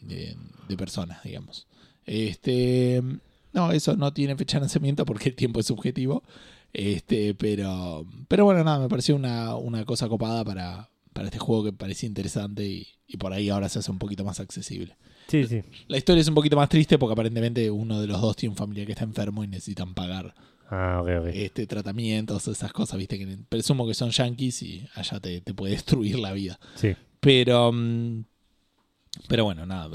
Speaker 1: de- de personas, digamos. Este, no, eso no tiene fecha de lanzamiento porque el tiempo es subjetivo. Este, pero, pero bueno, nada, me pareció una, una cosa copada para, para este juego que parecía interesante y, y por ahí ahora se hace un poquito más accesible.
Speaker 2: sí, sí.
Speaker 1: La historia es un poquito más triste porque aparentemente uno de los dos tiene un familiar que está enfermo y necesitan pagar
Speaker 2: Ah, ok, ok.
Speaker 1: este, tratamientos, esas cosas, viste, que presumo que son yankees y allá te, te puede destruir la vida.
Speaker 2: Sí.
Speaker 1: Pero, mm, pero bueno, nada,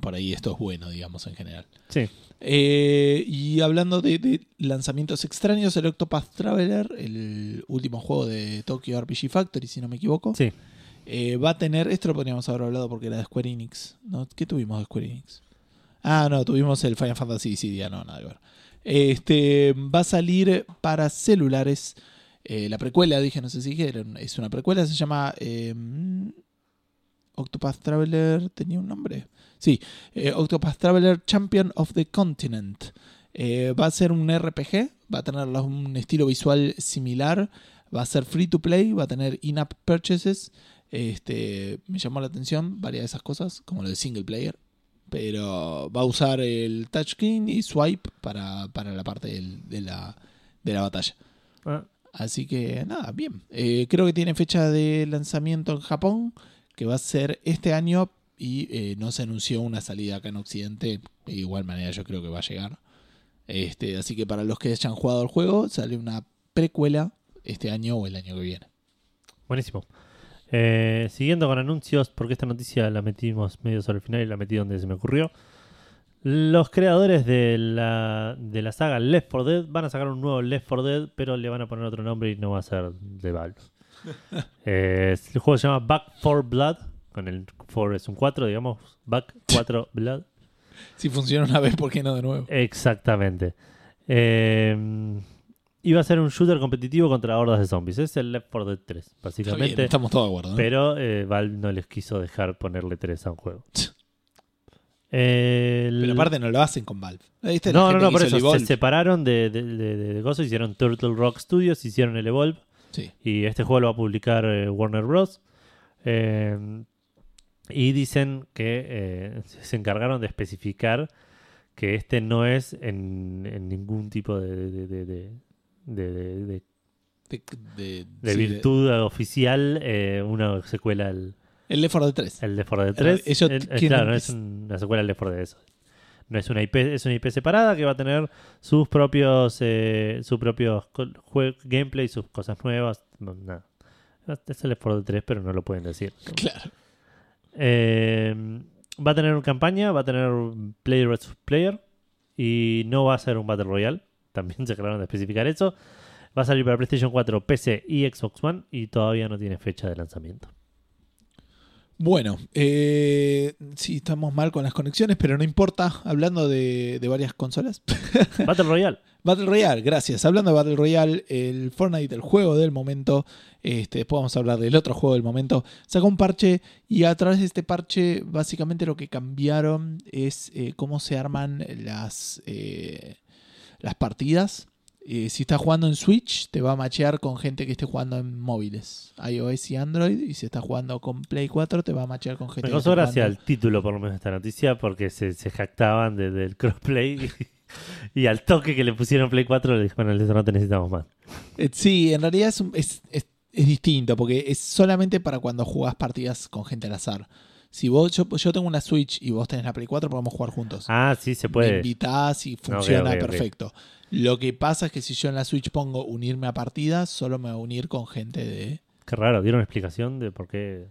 Speaker 1: por ahí esto es bueno, digamos, en general.
Speaker 2: Sí.
Speaker 1: Eh, y hablando de, de lanzamientos extraños, el Octopath Traveler, el último juego de Tokyo RPG Factory, si no me equivoco,
Speaker 2: Sí.
Speaker 1: eh, va a tener, esto lo podríamos haber hablado porque era de Square Enix, ¿no? ¿Qué tuvimos de Square Enix? Ah, no, tuvimos el Final Fantasy Dissidia, no, nada que ver. Este, va a salir para celulares, eh, la precuela, dije, no sé si dije, era un- es una precuela, se llama eh, Octopath Traveler, ¿tenía un nombre? Sí, eh, Octopath Traveler Champion of the Continent. Eh, va a ser un RPG, va a tener un estilo visual similar, va a ser free to play, va a tener in-app purchases. Este, me llamó la atención varias de esas cosas, como lo de single player. Pero va a usar el touchscreen y swipe para, para la parte del- de, la, de la batalla.
Speaker 2: Ah,
Speaker 1: Así que nada, bien. Eh, creo que tiene fecha de lanzamiento en Japón, que va a ser este año y eh, no se anunció una salida acá en Occidente. De igual manera yo creo que va a llegar. Este, así que para los que hayan jugado el juego, sale una precuela este año o el año que viene.
Speaker 2: Buenísimo. Eh, siguiendo con anuncios, porque esta noticia la metimos medio sobre el final y la metí donde se me ocurrió. Los creadores de la, de la saga Left 4 Dead van a sacar un nuevo Left 4 Dead, pero le van a poner otro nombre y no va a ser de Valve. Eh, el juego se llama Back 4 Blood, con el 4 es un 4, digamos, Back 4 Blood.
Speaker 1: Si funciona una vez, ¿por qué no de nuevo?
Speaker 2: Exactamente. Eh, iba a ser un shooter competitivo contra hordas de zombies. Es el Left 4 Dead 3,
Speaker 1: Está bien,
Speaker 2: básicamente.
Speaker 1: estamos todos de acuerdo. ¿no?
Speaker 2: Pero eh, Valve no les quiso dejar ponerle 3 a un juego. El-
Speaker 1: Pero aparte no lo hacen con Valve. ¿Viste? La
Speaker 2: No, no,
Speaker 1: gente
Speaker 2: no,
Speaker 1: que
Speaker 2: por
Speaker 1: hizo
Speaker 2: eso
Speaker 1: Evolve.
Speaker 2: se separaron de, de, de, de- de cosas, hicieron Turtle Rock Studios, hicieron el Evolve
Speaker 1: Sí.
Speaker 2: y este juego lo va a publicar eh, Warner Bros. Eh, y dicen que eh, se encargaron de especificar que este no es en, en ningún tipo de, de, de- de- de-
Speaker 1: sí,
Speaker 2: virtud oficial eh, una secuela al,
Speaker 1: el Left 4 Dead 3.
Speaker 2: el Left 4 Dead 3.
Speaker 1: ellos
Speaker 2: El- eh, claro, no es una secuela del Left 4 Dead eso. No es una IP, es una IP separada que va a tener sus propios eh, sus propios gameplay, sus cosas nuevas, no, nada. Es el Left 4 Dead 3, pero no lo pueden decir.
Speaker 1: Claro.
Speaker 2: Eh, va a tener una campaña, va a tener player versus player y no va a ser un Battle Royale. También se acabaron de especificar eso. Va a salir para PlayStation 4, PC y Xbox One y todavía no tiene fecha de lanzamiento.
Speaker 1: Bueno, eh, sí, estamos mal con las conexiones, pero no importa. Hablando de, de varias consolas.
Speaker 2: Battle Royale.
Speaker 1: Battle Royale, gracias. Hablando de Battle Royale, el Fortnite, el juego del momento, este, después vamos a hablar del otro juego del momento, sacó un parche y a través de este parche básicamente lo que cambiaron es eh, cómo se arman las, eh, las partidas. Eh, si estás jugando en Switch, te va a machear con gente que esté jugando en móviles, iOS y Android. Y si estás jugando con Play 4, te va a machear con gente
Speaker 2: Me
Speaker 1: que esté
Speaker 2: gracia
Speaker 1: jugando-
Speaker 2: el título, por lo menos, de esta noticia, porque se, se jactaban de- del crossplay y, y al toque que le pusieron Play 4 le dijeron, bueno, eso no te necesitamos más.
Speaker 1: Eh, Sí, en realidad es, un- es, es- es distinto porque es solamente para cuando jugás partidas con gente al azar. Si vos, yo, yo tengo una Switch y vos tenés la Play 4, podemos jugar juntos.
Speaker 2: Ah, sí, se
Speaker 1: Me
Speaker 2: puede.
Speaker 1: invitás y funciona perfecto. Lo que pasa es que si yo en la Switch pongo unirme a partidas, solo me va a unir con gente de...
Speaker 2: Qué raro, dieron explicación de por qué.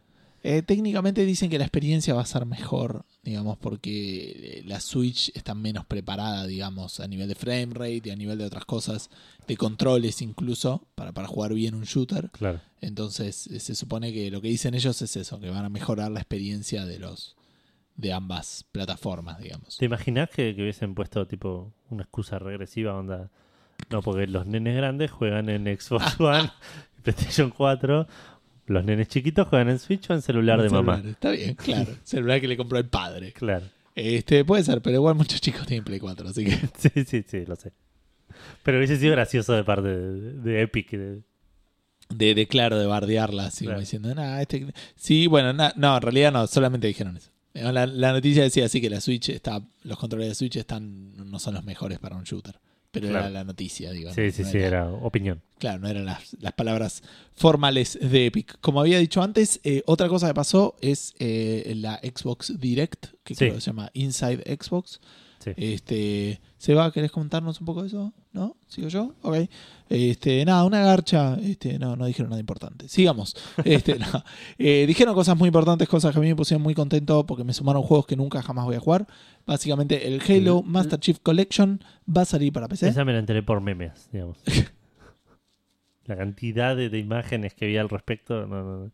Speaker 1: Eh, técnicamente dicen que la experiencia va a ser mejor, digamos, porque eh, la Switch está menos preparada, digamos, a nivel de frame rate y a nivel de otras cosas, de controles incluso, para, para jugar bien un shooter.
Speaker 2: Claro.
Speaker 1: Entonces eh, se supone que lo que dicen ellos es eso, que van a mejorar la experiencia de los de ambas plataformas, digamos.
Speaker 2: ¿Te imaginas que, que hubiesen puesto tipo una excusa regresiva? Onda. No, porque los nenes grandes juegan en Xbox One, PlayStation 4. Los nenes chiquitos juegan en Switch o en celular de
Speaker 1: Celular,
Speaker 2: mamá.
Speaker 1: Está bien, claro. Celular que le compró el padre.
Speaker 2: Claro.
Speaker 1: Este, puede ser, pero igual muchos chicos tienen Play 4, así que.
Speaker 2: Sí, sí, sí, lo sé. Pero hubiese sido gracioso de parte de, de Epic. de-
Speaker 1: De, de claro, de bardearla, así como diciendo, nah, este. Sí, bueno, na- no, en realidad no, solamente dijeron eso. Eh, La, la noticia decía así que la Switch está. Los controles de Switch están. no son los mejores para un shooter. Pero
Speaker 2: Claro.
Speaker 1: era la noticia, digo.
Speaker 2: Sí, sí,
Speaker 1: no
Speaker 2: sí, era opinión.
Speaker 1: Claro, no eran las, las palabras formales de Epic. Como había dicho antes, eh, otra cosa que pasó es eh, la Xbox Direct, que
Speaker 2: Sí.
Speaker 1: creo que se llama Inside Xbox.
Speaker 2: Sí.
Speaker 1: Este, Seba, ¿querés comentarnos un poco de eso? ¿No? ¿Sigo yo? Ok. Este, nada, una garcha. Este, no, no dijeron nada importante. Sigamos. Este, no. Eh, dijeron cosas muy importantes, cosas que a mí me pusieron muy contento porque me sumaron juegos que nunca jamás voy a jugar. Básicamente, el Halo Master Chief Collection va a salir para PC.
Speaker 2: Esa me la enteré por memes, digamos. la cantidad de, de imágenes que vi al respecto. No, no, no.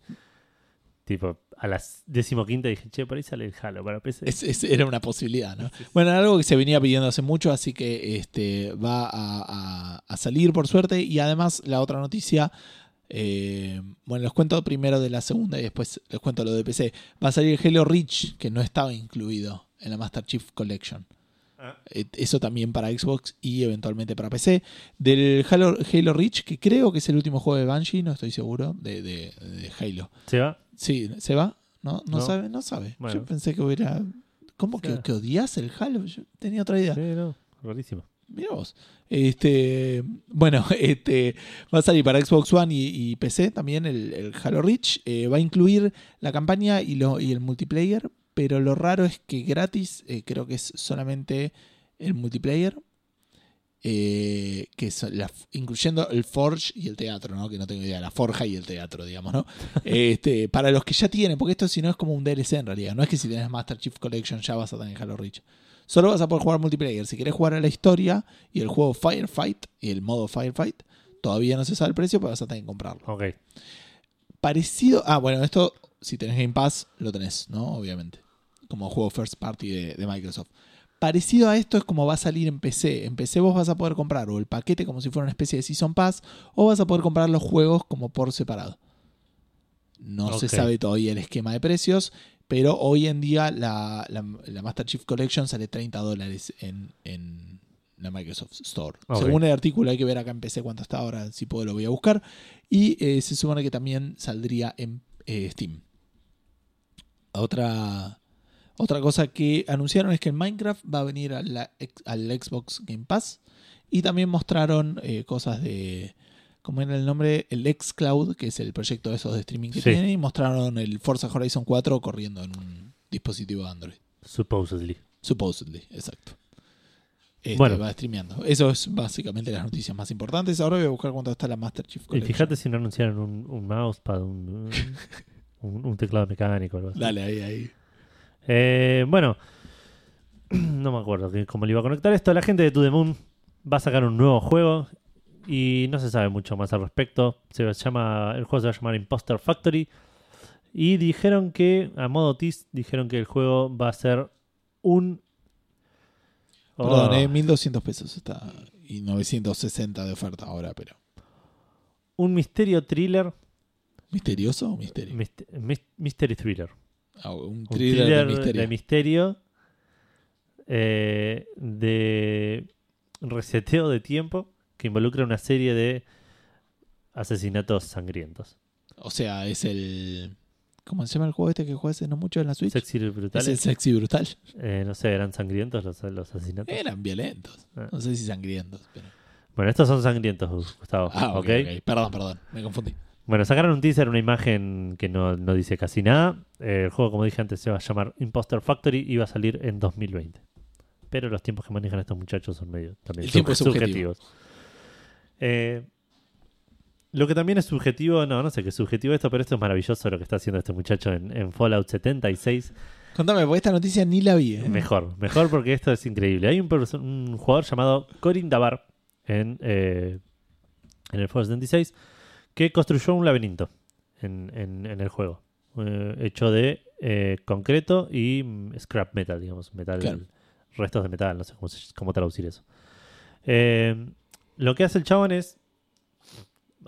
Speaker 2: Tipo, a las decimoquinta dije, che, por ahí sale el Halo para PC.
Speaker 1: Es- es- era una posibilidad, ¿no? Bueno, era algo que se venía pidiendo hace mucho, así que este va a, a- a salir por suerte. Y además, la otra noticia, eh, bueno, les cuento primero de la segunda y después les cuento lo de PC. Va a salir Halo Reach, que no estaba incluido en la Master Chief Collection.
Speaker 2: Ah.
Speaker 1: Eh, Eso también para Xbox y eventualmente para PC. Del Halo, Halo Reach, que creo que es el último juego de Bungie, no estoy seguro, de, de- de Halo.
Speaker 2: ¿Se va?
Speaker 1: Sí, ¿se va? ¿No? ¿No,
Speaker 2: No.
Speaker 1: sabe? No sabe.
Speaker 2: Bueno.
Speaker 1: Yo pensé que hubiera... ¿Cómo que, que odias el Halo? Yo tenía otra idea.
Speaker 2: Sí, no, rarísimo.
Speaker 1: Mira vos. Este, bueno, este, va a salir para Xbox One y, y PC también el, el Halo Reach. Eh, va a incluir la campaña y, lo, y el multiplayer, pero lo raro es que gratis, eh, creo que es solamente el multiplayer. Eh, que la, incluyendo el Forge y el teatro, ¿no? Que no tengo idea, la forja y el teatro, digamos, ¿no? este, para los que ya tienen, porque esto si no es como un DLC en realidad, no es que si tienes Master Chief Collection ya vas a tener Halo Reach. Solo vas a poder jugar multiplayer. Si quieres jugar a la historia y el juego Firefight y el modo Firefight, todavía no se sabe el precio, pero vas a tener que comprarlo.
Speaker 2: Ok.
Speaker 1: Parecido. Ah, bueno, esto, si tenés Game Pass, lo tenés, ¿no? Obviamente. Como juego first party de, de Microsoft. Parecido a esto es como va a salir en PC. En PC vos vas a poder comprar o el paquete como si fuera una especie de Season Pass, o vas a poder comprar los juegos como por separado. No se sabe todavía el esquema de precios, pero hoy en día la, la- la Master Chief Collection sale 30 dólares en, en la Microsoft Store. Según el artículo, hay que ver acá en PC cuánto está ahora, si puedo lo voy a buscar. Y eh, se supone que también saldría en eh, Steam. Otra, otra cosa que anunciaron es que el Minecraft va a venir a la ex- al Xbox Game Pass. Y también mostraron eh, cosas de. ¿Cómo era el nombre? El xCloud, que es el proyecto de esos de streaming que
Speaker 2: Sí.
Speaker 1: tienen. Y mostraron el Forza Horizon 4 corriendo en un dispositivo Android.
Speaker 2: Supposedly.
Speaker 1: Supposedly, exacto. Este,
Speaker 2: Bueno.
Speaker 1: va streameando. Eso es básicamente las noticias más importantes. Ahora voy a buscar cuánto está la Master Chief
Speaker 2: Y
Speaker 1: Collection.
Speaker 2: fíjate si no anunciaron un, un mousepad, un, un, un teclado mecánico algo así.
Speaker 1: Dale, ahí, ahí.
Speaker 2: Eh, bueno, no me acuerdo cómo le iba a conectar esto. La gente de To The Moon va a sacar un nuevo juego y no se sabe mucho más al respecto. Se llama, el juego se va a llamar Imposter Factory. Y dijeron que, a modo tease, dijeron que el juego va a ser un. Oh,
Speaker 1: Perdón, eh, 1200 pesos está. Y 960 de oferta ahora, pero.
Speaker 2: Un misterio thriller.
Speaker 1: ¿Misterioso o misterio?
Speaker 2: mist- mis- mystery thriller.
Speaker 1: Un
Speaker 2: Un
Speaker 1: thriller,
Speaker 2: thriller
Speaker 1: de misterio.
Speaker 2: de misterio, eh, de reseteo de tiempo que involucra una serie de asesinatos sangrientos.
Speaker 1: O sea, es el. ¿Cómo se llama el juego este que juega hace no mucho en la Switch?
Speaker 2: Sexy y
Speaker 1: es el sexy brutal.
Speaker 2: Eh, no sé, eran sangrientos los, los asesinatos.
Speaker 1: Eran violentos.
Speaker 2: Ah.
Speaker 1: No sé si sangrientos, pero.
Speaker 2: Bueno, estos son sangrientos, Gustavo.
Speaker 1: Ah, ok,
Speaker 2: ¿ok?
Speaker 1: ok. Perdón, perdón. Me confundí.
Speaker 2: Bueno, sacaron un teaser, una imagen que no, no dice casi nada. Eh, el juego, como dije antes, se va a llamar Imposter Factory y va a salir en 2020. Pero los tiempos que manejan estos muchachos son medio también
Speaker 1: El tiempo es
Speaker 2: sub-
Speaker 1: subjetivo.
Speaker 2: subjetivos. Eh, lo que también es subjetivo, no, no sé qué es subjetivo esto, pero esto es maravilloso lo que está haciendo este muchacho en, en Fallout 76.
Speaker 1: Contame, porque esta noticia ni la vi. ¿eh?
Speaker 2: Mejor, mejor porque esto es increíble. Hay un, jugador llamado Corin Dabar en, eh, en el Fallout 76 que construyó un laberinto en, en- en el juego, eh, hecho de eh, concreto y mm, scrap metal, digamos, metal,
Speaker 1: Claro.
Speaker 2: restos de metal, no sé cómo, traducir eso. Eh, lo que hace el chabón es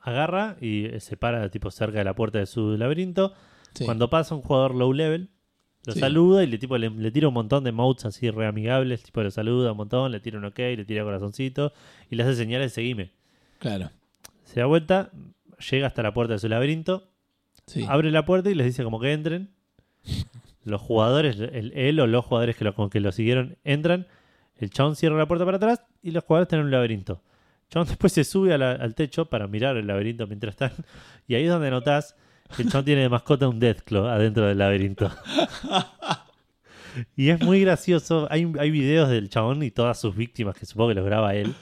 Speaker 2: agarra y se para tipo cerca de la puerta de su laberinto
Speaker 1: Sí.
Speaker 2: cuando pasa un jugador low level, lo
Speaker 1: Sí.
Speaker 2: saluda y le, tipo, le, le tira un montón de modes así re amigables. Tipo, lo saluda un montón, le tira un ok, le tira corazoncito y le hace señales de seguime.
Speaker 1: Claro.
Speaker 2: Se da vuelta, llega hasta la puerta de su laberinto,
Speaker 1: Sí.
Speaker 2: abre la puerta y les dice como que entren. Los jugadores, el- él o los jugadores que lo, que lo siguieron, entran. El chabón cierra la puerta para atrás y los jugadores están en un laberinto. El chabón después se sube la- al techo para mirar el laberinto mientras están. Y ahí es donde notás que el chabón tiene de mascota un Deathclaw adentro del laberinto. Y es muy gracioso. Hay, hay videos del chabón y todas sus víctimas, que supongo que los graba él.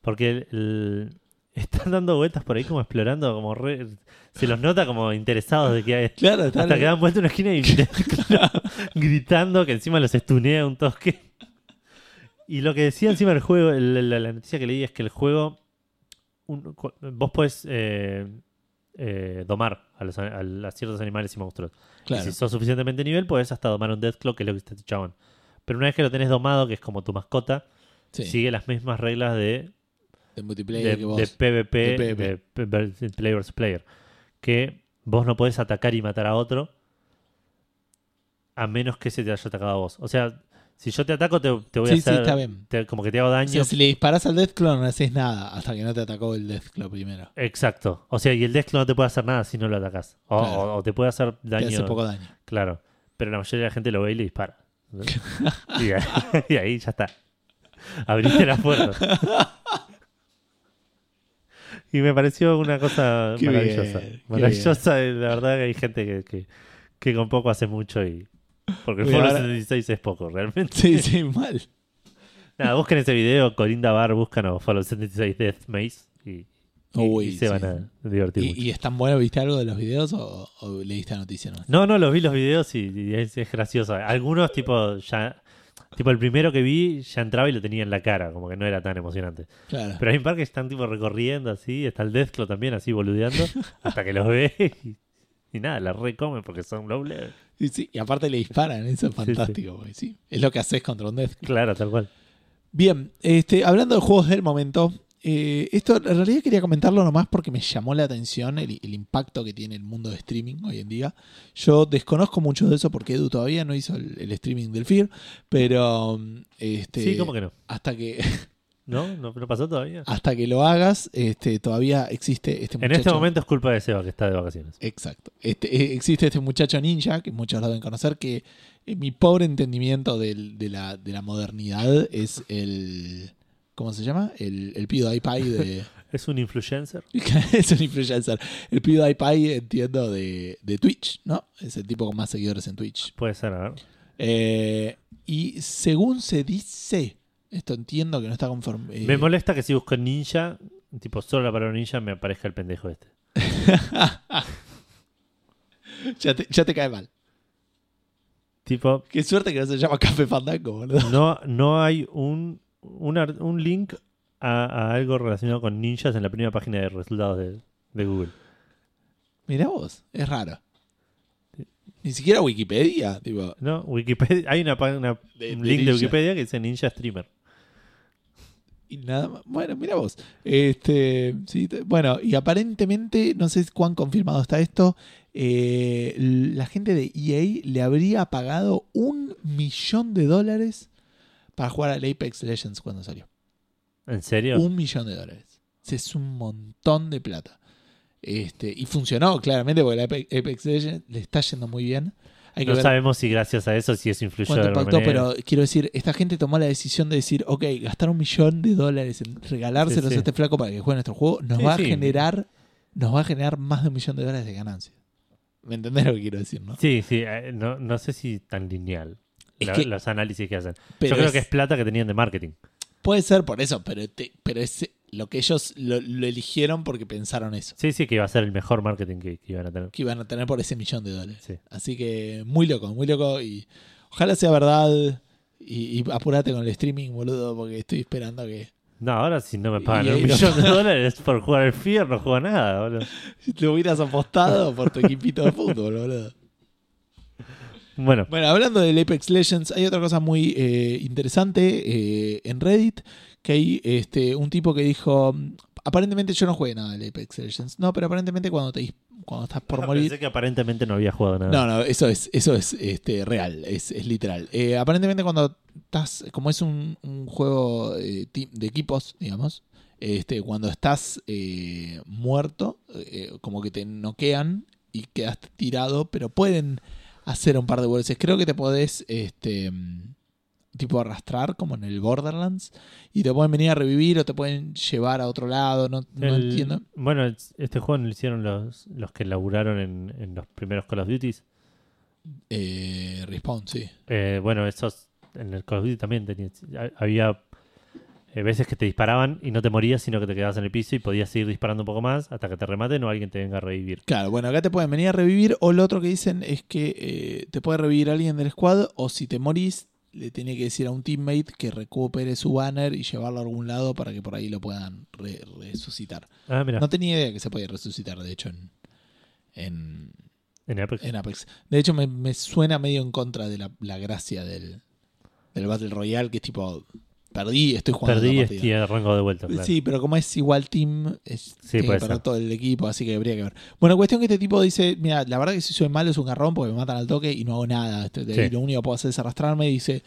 Speaker 2: Porque el- el- están dando vueltas por ahí como explorando, como re- se los nota como interesados de que hay.
Speaker 1: Claro,
Speaker 2: Hasta que dan vuelta una esquina y gritando que encima los estunea un toque. Y lo que decía encima del juego, la, la noticia que leí es que el juego, un- vos podés eh, eh, domar a, los, a, a ciertos animales y monstruos.
Speaker 1: Claro.
Speaker 2: Y si sos suficientemente nivel, podés hasta domar un Deathclaw, que es lo que está chabón. Pero una vez que lo tenés domado, que es como tu mascota,
Speaker 1: Sí.
Speaker 2: sigue las mismas reglas de,
Speaker 1: De
Speaker 2: de,
Speaker 1: multiplayer vos.
Speaker 2: de PvP,
Speaker 1: De
Speaker 2: de,
Speaker 1: PvP.
Speaker 2: player versus player. Que vos no podés atacar y matar a otro a menos que se te haya atacado a vos. O sea, si yo te ataco, te, te voy a
Speaker 1: Sí, sí,
Speaker 2: hacer.
Speaker 1: está bien.
Speaker 2: te- como que te hago
Speaker 1: O
Speaker 2: daño.
Speaker 1: sea, si le disparas al Deathclaw no haces nada hasta que no te atacó el Deathclaw primero.
Speaker 2: Exacto. O sea, y el Deathclaw no te puede hacer nada si no lo atacas. O,
Speaker 1: Claro.
Speaker 2: o- o te puede hacer
Speaker 1: Te
Speaker 2: daño.
Speaker 1: hace poco daño.
Speaker 2: Claro. Pero la mayoría de la gente lo ve y le dispara. y, ahí, y ahí ya está. Abriste la puerta. y me pareció una cosa
Speaker 1: Qué
Speaker 2: maravillosa.
Speaker 1: bien,
Speaker 2: maravillosa. y La verdad que hay gente que, que, que con poco hace mucho y. Porque el Fallout
Speaker 1: ahora-
Speaker 2: 76 es poco, realmente.
Speaker 1: Sí, sí, mal.
Speaker 2: Nada, busquen ese video, Corinda Bar, buscan o Fallout 76 Death Maze y, y-
Speaker 1: Uy,
Speaker 2: y se
Speaker 1: sí.
Speaker 2: van a divertir mucho.
Speaker 1: ¿Y, y están buenos? ¿Viste algo de los videos o, o leíste la noticia? No?
Speaker 2: No, no, los vi los videos y, y es, es gracioso. Algunos, tipo, ya. Tipo, el primero que vi ya entraba y lo tenía en la cara, como que no era tan emocionante.
Speaker 1: Claro.
Speaker 2: Pero hay un par que están, tipo, recorriendo así. Está el Deathclaw también, así, boludeando. hasta que los ve y, y nada, la recomen porque son low level.
Speaker 1: Y, sí, y aparte le disparan, eso es fantástico. porque sí, es lo que haces contra un Death.
Speaker 2: Claro, tal cual.
Speaker 1: Bien, este, hablando de juegos del momento, eh, esto en realidad quería comentarlo nomás porque me llamó la atención el, el impacto que tiene el mundo de streaming hoy en día. Yo desconozco mucho de eso porque Edu todavía no hizo el, el streaming del Fear, pero este,
Speaker 2: Sí, ¿cómo que no?
Speaker 1: hasta que
Speaker 2: ¿No? ¿No, no pasó todavía?
Speaker 1: hasta que lo hagas, este, todavía existe este
Speaker 2: en
Speaker 1: muchacho.
Speaker 2: este momento es culpa de Seba, que está de vacaciones.
Speaker 1: Exacto. Este, eh, existe este muchacho ninja, que muchos lo deben conocer, que en mi pobre entendimiento del- de, la, de la modernidad es el... ¿Cómo se llama? El, el PewDiePie de...
Speaker 2: ¿Es un influencer?
Speaker 1: es un influencer. El PewDiePie, entiendo, de, de Twitch, ¿no? Es el tipo con más seguidores en Twitch.
Speaker 2: Puede ser, a ver.
Speaker 1: Eh, y según se dice, esto entiendo que no está conforme... eh,
Speaker 2: Me molesta que si busco ninja, tipo solo la palabra ninja, me aparezca el pendejo este.
Speaker 1: ya, te, ya te cae mal.
Speaker 2: Tipo,
Speaker 1: Qué suerte que no se llama Café Fandango, boludo.
Speaker 2: no, no hay un, un, un link a, a algo relacionado con ninjas en la primera página de resultados de, de Google.
Speaker 1: Mirá vos, es raro. Ni siquiera Wikipedia, tipo.
Speaker 2: No, Wikipedia, hay una,
Speaker 1: De-
Speaker 2: un
Speaker 1: de
Speaker 2: link de. Wikipedia que dice ninja streamer.
Speaker 1: Y nada más. Bueno, mira vos. Este, sí, bueno, y aparentemente, no sé cuán confirmado está esto. eh, la gente de EA le habría pagado un millón de dólares para jugar al Apex Legends cuando salió.
Speaker 2: ¿En serio?
Speaker 1: Un millón de dólares. Ese Es un montón de plata. Este, y funcionó claramente porque el Apex, Apex Legends le está yendo muy bien. Hay que
Speaker 2: no
Speaker 1: ver
Speaker 2: sabemos si gracias a eso si eso influyó de
Speaker 1: impactó,
Speaker 2: manera.
Speaker 1: pero quiero decir, esta gente tomó la decisión de decir, ok, gastar un millón de dólares en regalárselos
Speaker 2: Sí, sí.
Speaker 1: a este flaco para que juegue nuestro juego, nos
Speaker 2: Sí,
Speaker 1: va a generar, nos va a generar más de un millón de dólares de ganancia. ¿Me entendés lo que quiero decir, no?
Speaker 2: Sí, sí, eh, no, no sé si tan lineal
Speaker 1: Es
Speaker 2: la-
Speaker 1: que-
Speaker 2: los análisis que hacen. Yo creo
Speaker 1: es-
Speaker 2: que es plata que tenían de marketing.
Speaker 1: Puede ser por eso, pero, te- pero es lo que ellos lo, lo eligieron porque pensaron eso.
Speaker 2: Sí, sí, que iba a ser el mejor marketing que, que iban a tener.
Speaker 1: Que iban a tener por ese millón de dólares.
Speaker 2: Sí.
Speaker 1: Así que muy loco, muy loco. Y ojalá sea verdad. Y, y apurate con el streaming, boludo, porque estoy esperando que.
Speaker 2: No, ahora si no me pagan
Speaker 1: Y
Speaker 2: un
Speaker 1: no-
Speaker 2: millón de dólares por jugar el Fear, no juego nada, boludo.
Speaker 1: Lo hubieras apostado por tu equipito de fútbol, boludo.
Speaker 2: Bueno,
Speaker 1: Bueno, hablando del Apex Legends, hay otra cosa muy eh, interesante eh, en Reddit, que hay este, un tipo que dijo, aparentemente yo no jugué nada del Apex Legends, no, pero aparentemente cuando te cuando estás por morir...
Speaker 2: pensé que aparentemente no había jugado nada.
Speaker 1: No, no, eso es, eso es este, real, es, es literal. Eh, aparentemente cuando estás, como es un, un juego eh, de equipos, digamos, este, cuando estás eh, muerto, eh, como que te noquean y quedas tirado, pero pueden hacer un par de veces. Creo que te podés, este, mm, tipo arrastrar, como en el Borderlands, y te pueden venir a revivir o te pueden llevar a otro lado, no, entiendo.
Speaker 2: Bueno, es- este juego lo hicieron los, los que laburaron en, en los primeros Call of Duties.
Speaker 1: Eh, Respawn, sí.
Speaker 2: Eh, bueno, esos en el Call of Duty también tenía- había eh, veces que te disparaban y no te morías, sino que te quedabas en el piso y podías seguir disparando un poco más hasta que te rematen o alguien te venga a revivir.
Speaker 1: Claro, bueno, acá te pueden venir a revivir o lo otro que dicen es que eh, te puede revivir alguien del squad o si te morís le tiene que decir a un teammate que recupere su banner y llevarlo a algún lado para que por ahí lo puedan re- resucitar.
Speaker 2: Ah, mira,
Speaker 1: No tenía idea que se podía resucitar, de hecho, en, en,
Speaker 2: en Apex.
Speaker 1: en Apex. De hecho, me, me suena medio en contra de la, la gracia del, del Battle Royale, que es tipo, perdí, estoy jugando
Speaker 2: Perdí y estoy arranco de vuelta. claro.
Speaker 1: Sí, pero como es igual team, es,
Speaker 2: Sí,
Speaker 1: tiene que perder todo el equipo, así que habría que ver. Bueno, cuestión que este tipo dice, mira, la verdad que si soy malo es un garrón porque me matan al toque y no hago nada. Este,
Speaker 2: Sí.
Speaker 1: lo único que puedo hacer es arrastrarme y dice,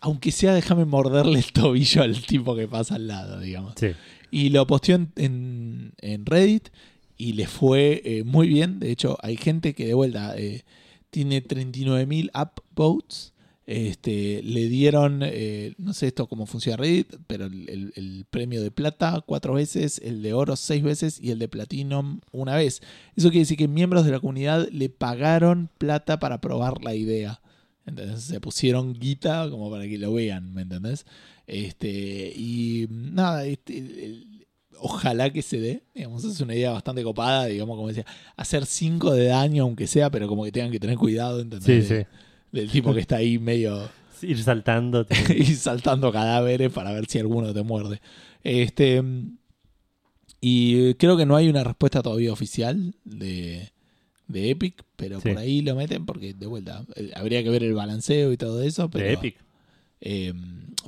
Speaker 1: aunque sea déjame morderle el tobillo al tipo que pasa al lado, digamos.
Speaker 2: Sí.
Speaker 1: Y lo posteó en, en- en Reddit y le fue eh, muy bien. De hecho, hay gente que de vuelta eh, tiene 39.000 upvotes. Este, le dieron, eh, no sé esto cómo funciona Reddit, pero el, el- el premio de plata cuatro veces, el de oro seis veces y el de platinum una vez. Eso quiere decir que miembros de la comunidad le pagaron plata para probar la idea. Entonces se pusieron guita como para que lo vean, ¿me entendés? Este, y nada, este, el- ojalá que se dé. Digamos, es una idea bastante copada, digamos, como decía, hacer 5 de daño, aunque sea, pero como que tengan que tener cuidado, ¿entendés?
Speaker 2: Sí, sí.
Speaker 1: Del tipo que está ahí medio
Speaker 2: Ir saltando.
Speaker 1: y saltando cadáveres para ver si alguno te muerde. Este, y creo que no hay una respuesta todavía oficial de, de Epic, pero
Speaker 2: Sí.
Speaker 1: por ahí lo meten porque, de vuelta, eh, habría que ver el balanceo y todo eso. Pero,
Speaker 2: de Epic.
Speaker 1: eh,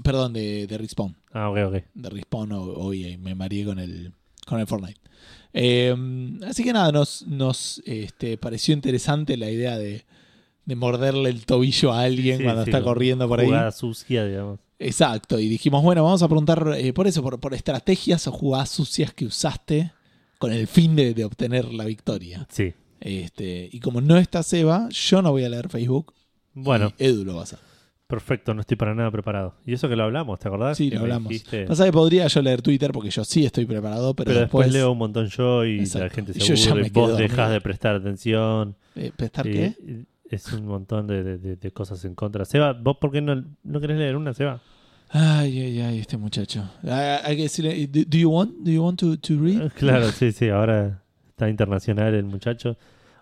Speaker 1: perdón, de, de Respawn.
Speaker 2: Ah, ok, ok.
Speaker 1: De Respawn o, o EA, me mareé con el, con el Fortnite. Eh, así que nada, nos, nos este, pareció interesante la idea de, de morderle el tobillo a alguien
Speaker 2: Sí,
Speaker 1: cuando
Speaker 2: sí,
Speaker 1: está corriendo por ahí.
Speaker 2: Jugada sucia, digamos.
Speaker 1: Exacto, y dijimos, bueno, vamos a preguntar eh, por eso, por, por estrategias o jugadas sucias que usaste con el fin de, de obtener la victoria.
Speaker 2: Sí.
Speaker 1: Este, y como no está Seba, yo no voy a leer Facebook.
Speaker 2: Bueno,
Speaker 1: y Edu lo va a hacer.
Speaker 2: perfecto, no estoy para nada preparado. Y eso que lo hablamos, ¿te acordás?
Speaker 1: Sí, lo hablamos.
Speaker 2: dijiste-
Speaker 1: Pasa que podría yo leer Twitter porque yo sí estoy preparado, pero,
Speaker 2: pero, después,
Speaker 1: después,
Speaker 2: leo un montón yo y la gente
Speaker 1: Y
Speaker 2: se aburre. Vos
Speaker 1: dormido.
Speaker 2: dejás de prestar atención.
Speaker 1: eh, ¿prestar
Speaker 2: y-
Speaker 1: qué?
Speaker 2: Es un montón de, de- de- cosas en contra. Seba, ¿vos por qué no, no querés leer una, Seba?
Speaker 1: Ay, ay, ay, este muchacho. Ah, Hay que decirle, do, do you want, do you want to, to read?
Speaker 2: Claro, sí, sí, ahora está internacional el muchacho.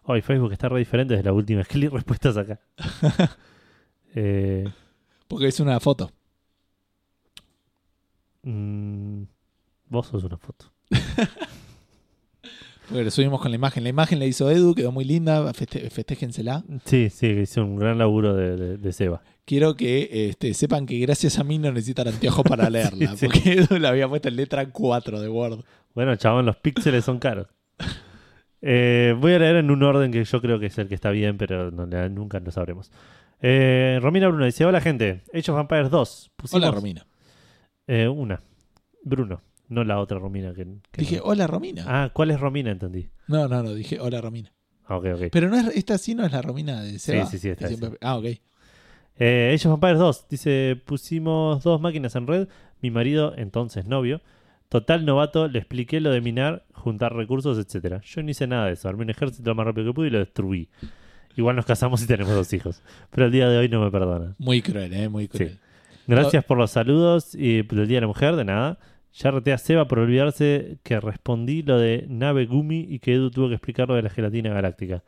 Speaker 2: Hoy Facebook está re diferente desde la última vez que leí respuestas acá. Eh,
Speaker 1: Porque es una foto.
Speaker 2: mm, vos sos una foto.
Speaker 1: Lo subimos con la imagen. La imagen la hizo Edu, quedó muy linda, feste- festéjensela.
Speaker 2: Sí, sí, hizo un gran laburo de, de- de Seba.
Speaker 1: quiero que este, sepan que gracias a mí no necesitan anteojos para leerla.
Speaker 2: Sí, sí.
Speaker 1: Porque Edu la había puesto en letra 4 de Word.
Speaker 2: Bueno, chabón, los píxeles son caros. Eh, voy a leer en un orden que yo creo que es el que está bien, pero no, nunca lo sabremos. Eh, Romina Bruno dice: Hola, gente. Age of Empires 2. Pusimos,
Speaker 1: Hola, Romina.
Speaker 2: eh, una. Bruno, no la otra Romina. Que, que
Speaker 1: Dije,
Speaker 2: no.
Speaker 1: hola, Romina.
Speaker 2: Ah, ¿cuál es Romina? Entendí.
Speaker 1: No, no, no, dije, hola, Romina.
Speaker 2: Ah, ok, ok.
Speaker 1: Pero no es, esta sí no es la Romina de Seba.
Speaker 2: sí, sí, esta
Speaker 1: que
Speaker 2: es
Speaker 1: siempre- Ah, ok.
Speaker 2: Eh, Age of Empires 2 dice: Pusimos dos máquinas en red. Mi marido, entonces novio, total novato, le expliqué lo de minar, juntar recursos, etcétera. Yo no hice nada de eso. Armé un ejército lo más rápido que pude y lo destruí. Igual nos casamos y tenemos dos hijos. Pero el día de hoy no me perdona.
Speaker 1: Muy cruel, ¿eh? Muy cruel.
Speaker 2: Gracias por los saludos y del Día de la Mujer, de nada. Ya reté a Seba por olvidarse que respondí lo de nave Gumi y que Edu tuvo que explicar lo de la gelatina galáctica.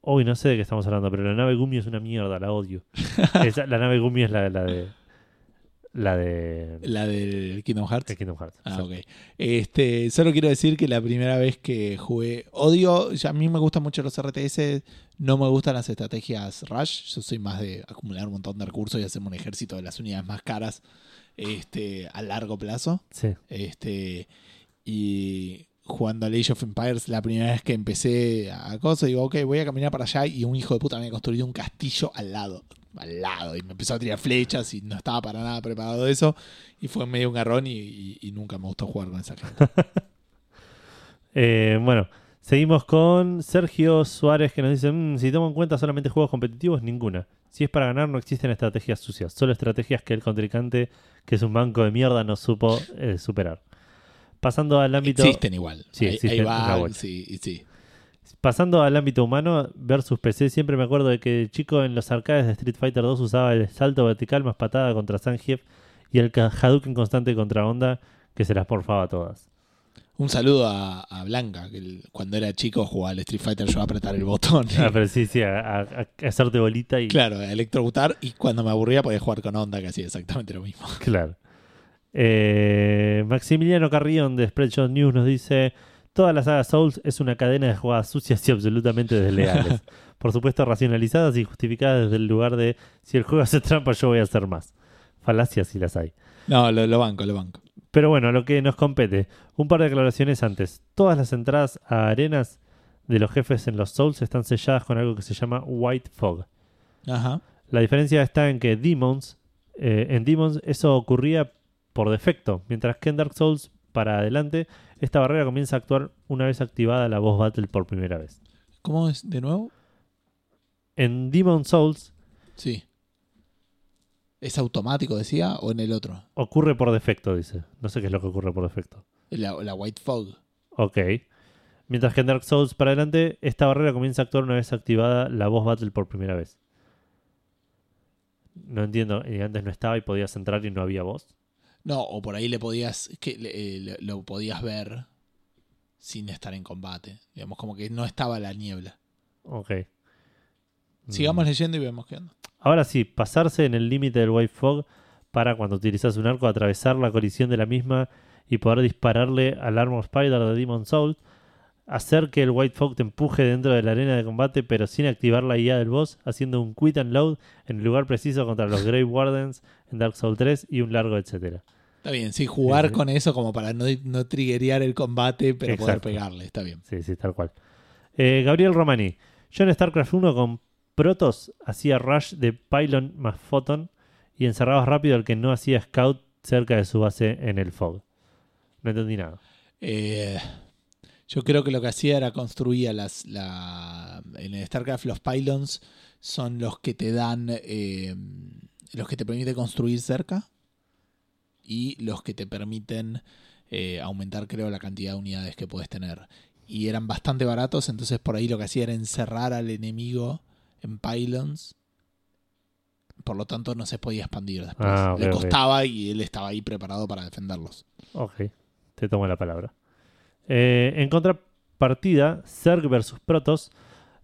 Speaker 2: Hoy no sé de qué estamos hablando, pero la nave Gumi es una mierda, la odio. Esa- la nave Gumi es la, la de. La de.
Speaker 1: La del Kingdom Hearts.
Speaker 2: de Kingdom Hearts.
Speaker 1: Ah, ok. Este, solo quiero decir que la primera vez que jugué, odio, a mí me gustan mucho los RTS, no me gustan las estrategias Rush, yo soy más de acumular un montón de recursos y hacerme un ejército de las unidades más caras este, a largo plazo.
Speaker 2: Sí.
Speaker 1: Este, y jugando a Age of Empires, la primera vez que empecé a cosas, digo, ok, voy a caminar para allá y un hijo de puta me había construido un castillo al lado. Al lado, y me empezó a tirar flechas y no estaba para nada preparado eso. Y fue medio un garrón y, y- y nunca me gustó jugar con esa gente.
Speaker 2: Eh, bueno, seguimos con Sergio Suárez que nos dice: "Mm, Si tomo en cuenta solamente juegos competitivos, ninguna. Si es para ganar, no existen estrategias sucias, solo estrategias que el contrincante, que es un banco de mierda, no supo eh, superar. Pasando al ámbito.
Speaker 1: Existen igual.
Speaker 2: Sí,
Speaker 1: Ahí-
Speaker 2: existen,
Speaker 1: ahí, va, sí, y sí.
Speaker 2: Pasando al ámbito humano versus PC, siempre me acuerdo de que de chico en los arcades de Street Fighter 2 usaba el salto vertical más patada contra Zangief y el Hadouken constante contra Onda que se las porfaba todas.
Speaker 1: Un saludo a, a Blanca, que el- cuando era chico jugaba al Street Fighter, yo a apretar el botón.
Speaker 2: Ah, pero sí, sí, a, a- a hacerte bolita y.
Speaker 1: Claro, a electrocutar y cuando me aburría podía jugar con onda, que hacía exactamente lo mismo.
Speaker 2: Claro. Eh, Maximiliano Carrión de Spreadshot News nos dice: Toda la saga Souls es una cadena de jugadas sucias y absolutamente desleales. Por supuesto, racionalizadas y justificadas desde el lugar de si el juego hace trampa, yo voy a hacer más. Falacias si las hay.
Speaker 1: No, lo, lo banco, lo banco.
Speaker 2: Pero bueno, lo que nos compete. Un par de aclaraciones antes. Todas las entradas a arenas de los jefes en los Souls están selladas con algo que se llama White Fog.
Speaker 1: Ajá.
Speaker 2: La diferencia está en que Demons, eh, en Demons eso ocurría por defecto, mientras que en Dark Souls para adelante esta barrera comienza a actuar una vez activada la boss battle por primera vez.
Speaker 1: ¿Cómo es de nuevo?
Speaker 2: En Demon Souls
Speaker 1: Sí. ¿Es automático, decía, o en el otro?
Speaker 2: ocurre por defecto, dice. No sé qué es lo que ocurre por defecto.
Speaker 1: La, la White Fog.
Speaker 2: Ok. Mientras que en Dark Souls para adelante, esta barrera comienza a actuar una vez activada la boss battle por primera vez. No entiendo, y antes no estaba y podías entrar y no había voz.
Speaker 1: No, o por ahí le podías, que le- eh, lo podías ver sin estar en combate. Digamos, como que no estaba la niebla.
Speaker 2: Ok.
Speaker 1: Sigamos
Speaker 2: Mm.
Speaker 1: leyendo y vemos qué onda.
Speaker 2: Ahora sí, pasarse en el límite del White Fog para cuando utilizas un arco atravesar la colisión de la misma y poder dispararle al Armor Spider de Demon Soul. Hacer que el White Fog te empuje dentro de la arena de combate pero sin activar la IA del boss, haciendo un quit and load en el lugar preciso contra los Grave Wardens en Dark Souls 3 y un largo etcétera.
Speaker 1: Está bien, sí, jugar
Speaker 2: Sí, sí.
Speaker 1: con eso como para no, no triggerear el combate, pero poder pegarle. Está bien.
Speaker 2: Sí, sí, tal cual. Eh, Gabriel Romani. Yo en StarCraft 1 con Protoss hacía rush de Pylon más Photon y encerrabas rápido al que no hacía scout cerca de su base en el Fog. No entendí nada.
Speaker 1: Eh, yo creo que lo que hacía era construir las. La, en el StarCraft, los pylons son los que te dan. eh, los que te permiten construir cerca. Y los que te permiten eh, aumentar, creo, la cantidad de unidades que puedes tener. Y eran bastante baratos, entonces por ahí lo que hacía era encerrar al enemigo en pylons. Por lo tanto, no se podía expandir después.
Speaker 2: Ah,
Speaker 1: Le costaba y él estaba ahí preparado para defenderlos.
Speaker 2: Ok, te tomo la palabra. Eh, en contrapartida, Zerg versus Protoss.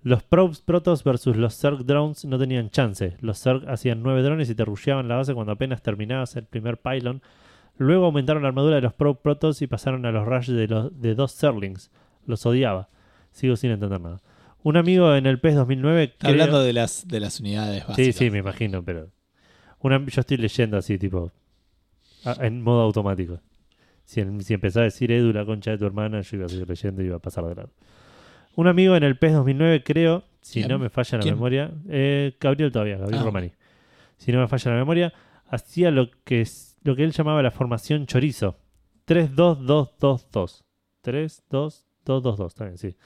Speaker 2: Los probes Protoss versus los Zerg drones no tenían chance. Los Zerg hacían nueve drones y te rusheaban la base cuando apenas terminabas el primer pylon. Luego aumentaron la armadura de los probe Protoss y pasaron a los rush de, los, de dos Zerlings. Los odiaba. Sigo sin entender nada. Un amigo en el PES 2009...
Speaker 1: Está hablando de las, de las unidades básicas.
Speaker 2: Sí, sí, me imagino, pero. Una, yo estoy leyendo así, tipo. a- en modo automático. Si, si empezaba a decir Edu, la concha de tu hermana, yo iba a seguir leyendo y iba a pasar de lado. Un amigo en el PES 2009, creo, si
Speaker 1: ¿Quién?
Speaker 2: no me falla la
Speaker 1: ¿Quién?
Speaker 2: memoria. eh, Gabriel todavía, Gabriel
Speaker 1: Ah.
Speaker 2: Romani. Si no me falla la memoria, hacía lo que, lo que él llamaba la formación chorizo. 3-2-2-2-2. 3-2-2-2-2, está bien, sí.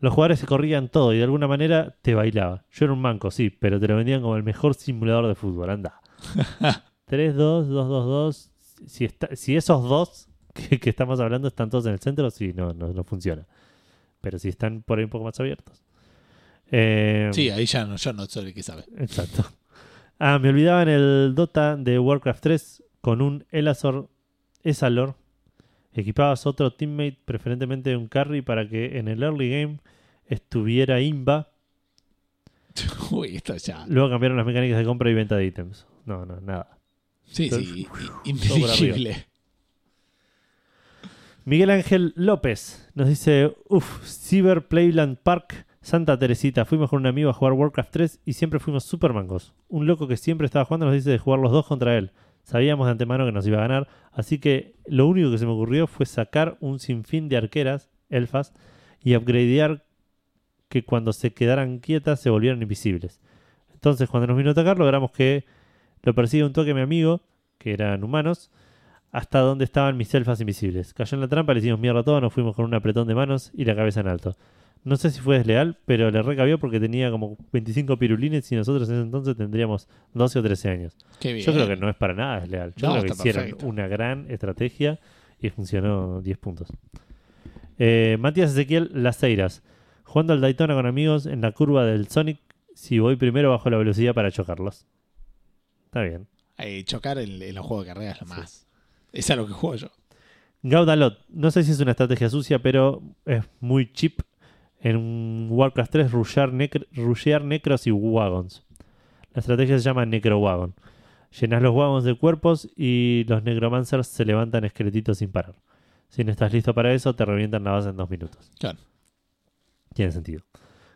Speaker 2: Los jugadores se corrían todo y de alguna manera te bailaba. Yo era un manco, sí, pero te lo vendían como el mejor simulador de fútbol. Anda. 3-2-2-2-2. Si, está- si esos dos que, que estamos hablando están todos en el centro, sí, no, no, no funciona. Pero si están por ahí un poco más abiertos. Eh,
Speaker 1: Sí, ahí ya no, yo no soy el que sabe.
Speaker 2: Exacto. Ah, me olvidaba en el Dota de Warcraft 3 con un Elazor Esalor. Equipabas otro teammate, preferentemente un carry, para que en el early game estuviera Imba.
Speaker 1: Uy, esto ya.
Speaker 2: Luego cambiaron las mecánicas de compra y venta de ítems. No, no, nada.
Speaker 1: Sí, sí, i-
Speaker 2: por arriba.
Speaker 1: inteligible.
Speaker 2: Miguel Ángel López nos dice: Uf, Cyber Playland Park, Santa Teresita. Fuimos con un amigo a jugar Warcraft 3 y siempre fuimos super mangos. Un loco que siempre estaba jugando nos dice de jugar los dos contra él. Sabíamos de antemano que nos iba a ganar, así que lo único que se me ocurrió fue sacar un sinfín de arqueras, elfas, y upgradear que cuando se quedaran quietas se volvieran invisibles. Entonces, cuando nos vino a atacar, logramos que lo persiga un toque mi amigo, que eran humanos, hasta donde estaban mis elfas invisibles. Cayó en la trampa, le hicimos mierda a todo, nos fuimos con un apretón de manos y la cabeza en alto. No sé si fue desleal, pero le recabió porque tenía como 25 pirulines y nosotros en ese entonces tendríamos 12 o 13 años.
Speaker 1: Qué bien.
Speaker 2: Yo creo que no es para nada desleal. Yo
Speaker 1: No,
Speaker 2: creo que hicieron
Speaker 1: perfecto.
Speaker 2: una gran estrategia y funcionó 10 puntos. Eh, Matías Ezequiel Laceiras. Jugando al Daytona con amigos en la curva del Sonic, si voy primero bajo la velocidad para chocarlos. Está bien.
Speaker 1: Eh, chocar en, en los juegos de carrera es lo más. Es a lo que juego yo.
Speaker 2: Gaudalot, no sé si es una estrategia sucia, pero es muy cheap en Warcraft 3 rushear, necr- rushear necros y wagons. La estrategia se llama Necro Wagon. Llenas los wagons de cuerpos y los necromancers se levantan esqueletitos sin parar. Si no estás listo para eso, te revientan la base en dos minutos.
Speaker 1: Claro.
Speaker 2: Tiene sentido.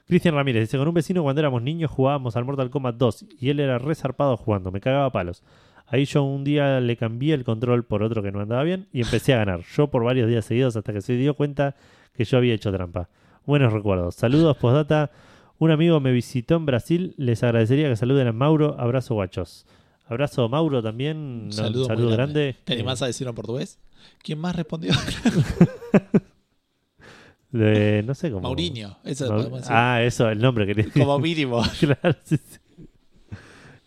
Speaker 2: Cristian Ramírez dice: Con un vecino cuando éramos niños jugábamos al Mortal Kombat 2 y él era resarpado jugando, me cagaba a palos. Ahí yo un día le cambié el control por otro que no andaba bien y empecé a ganar. Yo por varios días seguidos hasta que se dio cuenta que yo había hecho trampa. Buenos recuerdos. Saludos, postdata. Un amigo me visitó en Brasil. Les agradecería que saluden a Mauro. Abrazo, guachos. Abrazo, Mauro, también.
Speaker 1: Un
Speaker 2: Un
Speaker 1: saludo
Speaker 2: saludo,
Speaker 1: muy
Speaker 2: grande.
Speaker 1: ¿Te
Speaker 2: Eh,
Speaker 1: animás a decirlo en portugués? ¿Quién más respondió?
Speaker 2: de- no sé cómo.
Speaker 1: Mauriño. Eso
Speaker 2: Mau-
Speaker 1: podemos decir.
Speaker 2: Ah, eso, el nombre que le
Speaker 1: Como mínimo.
Speaker 2: Claro, sí, sí.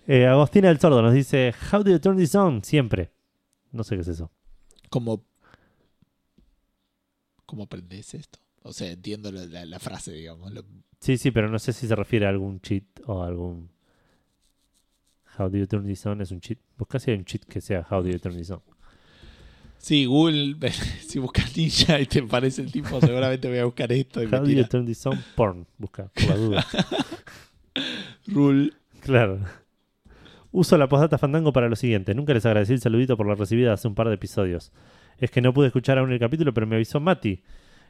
Speaker 2: Eh, Agostina del Sordo nos dice: How do you turn this on? Siempre. No sé qué es eso.
Speaker 1: Como. ¿Cómo aprendes esto? O sea, entiendo la, la- la frase, digamos. Lo-
Speaker 2: Sí, sí, pero no sé si se refiere a algún cheat o a algún. How do you turn this on es un cheat. Busca si hay un cheat que sea How do you turn this on.
Speaker 1: Sí, Google, si buscas ninja y te parece el tipo, seguramente voy a buscar esto. Y
Speaker 2: How do you turn this on? Porn. Busca, por la duda.
Speaker 1: rule.
Speaker 2: Claro. Uso la postdata Fandango para lo siguiente. Nunca les agradecí el saludito por la recibida hace un par de episodios. Es que no pude escuchar aún el capítulo, pero me avisó Mati.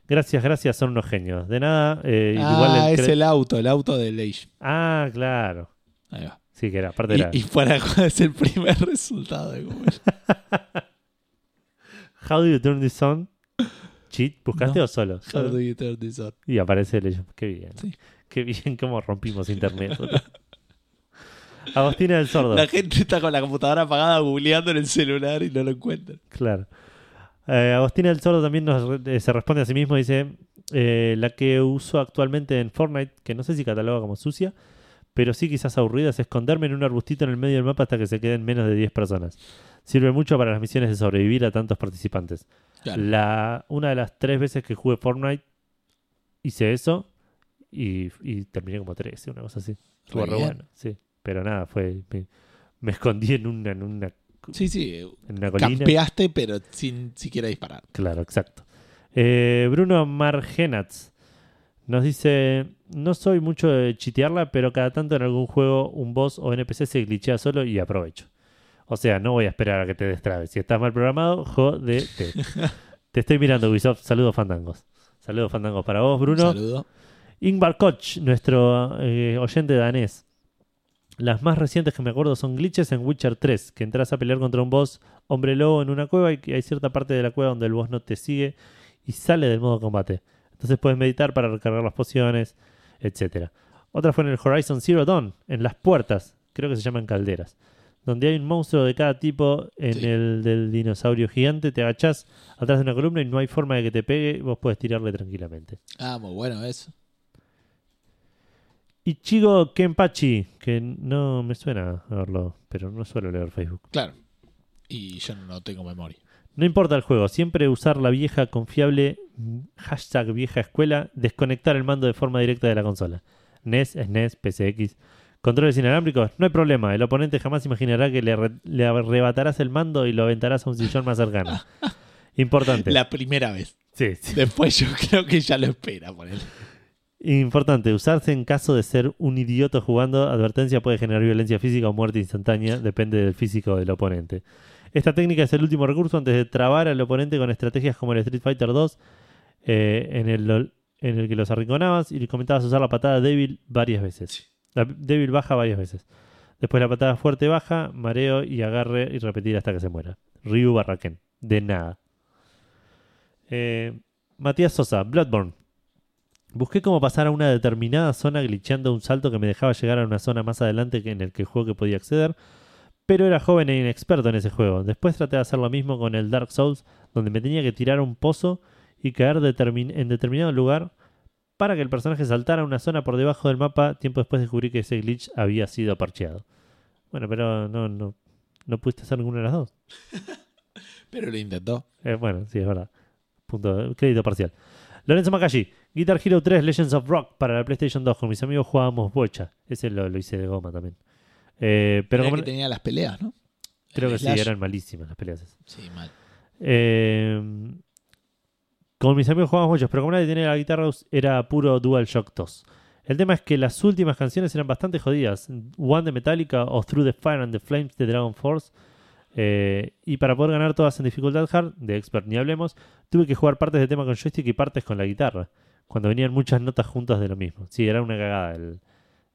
Speaker 2: Gracias, gracias, son unos genios. De nada, eh,
Speaker 1: ah,
Speaker 2: igual
Speaker 1: es el auto, el auto de Age.
Speaker 2: Ah, claro.
Speaker 1: Ahí va.
Speaker 2: Sí, que era, aparte era.
Speaker 1: Y, y fuera de joda, es el primer resultado de Google.
Speaker 2: How do you turn this on? Cheat, ¿buscaste
Speaker 1: No.
Speaker 2: o solo?
Speaker 1: How do you turn this on?
Speaker 2: Y aparece el Qué bien.
Speaker 1: Sí.
Speaker 2: Qué bien cómo rompimos internet. Agostina del Sordo.
Speaker 1: La gente está con la computadora apagada googleando en el celular y no lo encuentran.
Speaker 2: Claro. Eh, Agostina del Sordo también nos re- eh, se responde a sí mismo. Dice: eh, La que uso actualmente en Fortnite, que no sé si cataloga como sucia, pero sí quizás aburrida, es esconderme en un arbustito en el medio del mapa hasta que se queden menos de 10 personas. Sirve mucho para las misiones de sobrevivir a tantos participantes. La, una de las tres veces que jugué Fortnite hice eso y, y terminé como 13, una cosa así. Estuvo
Speaker 1: Re
Speaker 2: bueno, sí. Pero nada, fue. Me, me escondí en una, en una,
Speaker 1: Sí, sí.
Speaker 2: en una colina.
Speaker 1: Campeaste, pero sin siquiera disparar.
Speaker 2: Claro, exacto. Eh, Bruno Margenatz nos dice: No soy mucho de chitearla, pero cada tanto en algún juego un boss o NPC se glitchea solo y aprovecho. O sea, no voy a esperar a que te destrabes. Si estás mal programado, jodete. te estoy mirando, Ubisoft. Saludos, fandangos. Saludos, fandangos para vos, Bruno.
Speaker 1: Saludo.
Speaker 2: Ingvar Koch, nuestro eh, oyente danés. Las más recientes que me acuerdo son glitches en Witcher 3, que entras a pelear contra un boss hombre lobo en una cueva y que hay cierta parte de la cueva donde el boss no te sigue y sale del modo combate. Entonces puedes meditar para recargar las pociones, etc. Otra fue en el Horizon Zero Dawn, en las puertas, creo que se llaman calderas, donde hay un monstruo de cada tipo en
Speaker 1: Sí.
Speaker 2: el del dinosaurio gigante, te agachás atrás de una columna y no hay forma de que te pegue, y vos puedes tirarle tranquilamente.
Speaker 1: Ah, muy bueno eso.
Speaker 2: Ichigo Kenpachi, que no me suena a verlo, pero no suelo leer Facebook.
Speaker 1: Claro. Y yo no tengo memoria.
Speaker 2: No importa el juego, siempre usar la vieja confiable hashtag vieja escuela, desconectar el mando de forma directa de la consola. NES, SNES, PCX. Controles inalámbricos, no hay problema. El oponente jamás imaginará que le, re- le arrebatarás el mando y lo aventarás a un sillón más cercano. Importante.
Speaker 1: La primera vez.
Speaker 2: Sí, sí.
Speaker 1: Después yo creo que ya lo espera por él.
Speaker 2: Importante, usarse en caso de ser un idiota jugando, advertencia puede generar violencia física o muerte instantánea, depende del físico del oponente. Esta técnica es el último recurso antes de trabar al oponente con estrategias como el Street Fighter 2, eh, en, el, en el que los arrinconabas y le comentabas usar la patada débil varias veces. La débil baja varias veces. Después la patada fuerte baja, mareo y agarre y repetir hasta que se muera. Ryu Barraken. De nada. Eh, Matías Sosa, Bloodborne. Busqué cómo pasar a una determinada zona glitchando un salto que me dejaba llegar a una zona más adelante que en el que el juego que podía acceder, pero era joven e inexperto en ese juego. Después traté de hacer lo mismo con el Dark Souls, donde me tenía que tirar a un pozo y caer determin- en determinado lugar para que el personaje saltara a una zona por debajo del mapa. Tiempo después descubrí que ese glitch había sido parcheado. Bueno, pero no, no, no pudiste hacer ninguna de las dos.
Speaker 1: Pero lo intentó.
Speaker 2: Eh, bueno, sí, es verdad. Punto, crédito parcial. Lorenzo Makashi, Guitar Hero 3 Legends of Rock para la PlayStation 2. Con mis amigos jugábamos bocha. Ese lo, lo hice de goma también. Eh, pero como,
Speaker 1: que tenía las peleas, ¿no?
Speaker 2: creo
Speaker 1: El
Speaker 2: que sí, eran malísimas las peleas.
Speaker 1: Sí, mal.
Speaker 2: Eh, con mis amigos jugábamos muchos, pero como nadie tenía la guitarra, era puro DualShock 2. El tema es que las últimas canciones eran bastante jodidas. One de Metallica o Through the Fire and the Flames de Dragon Force. Eh, y para poder ganar todas en dificultad hard, de expert ni hablemos, tuve que jugar partes de tema con joystick y partes con la guitarra. Cuando venían muchas notas juntas de lo mismo. Sí, era una cagada. El,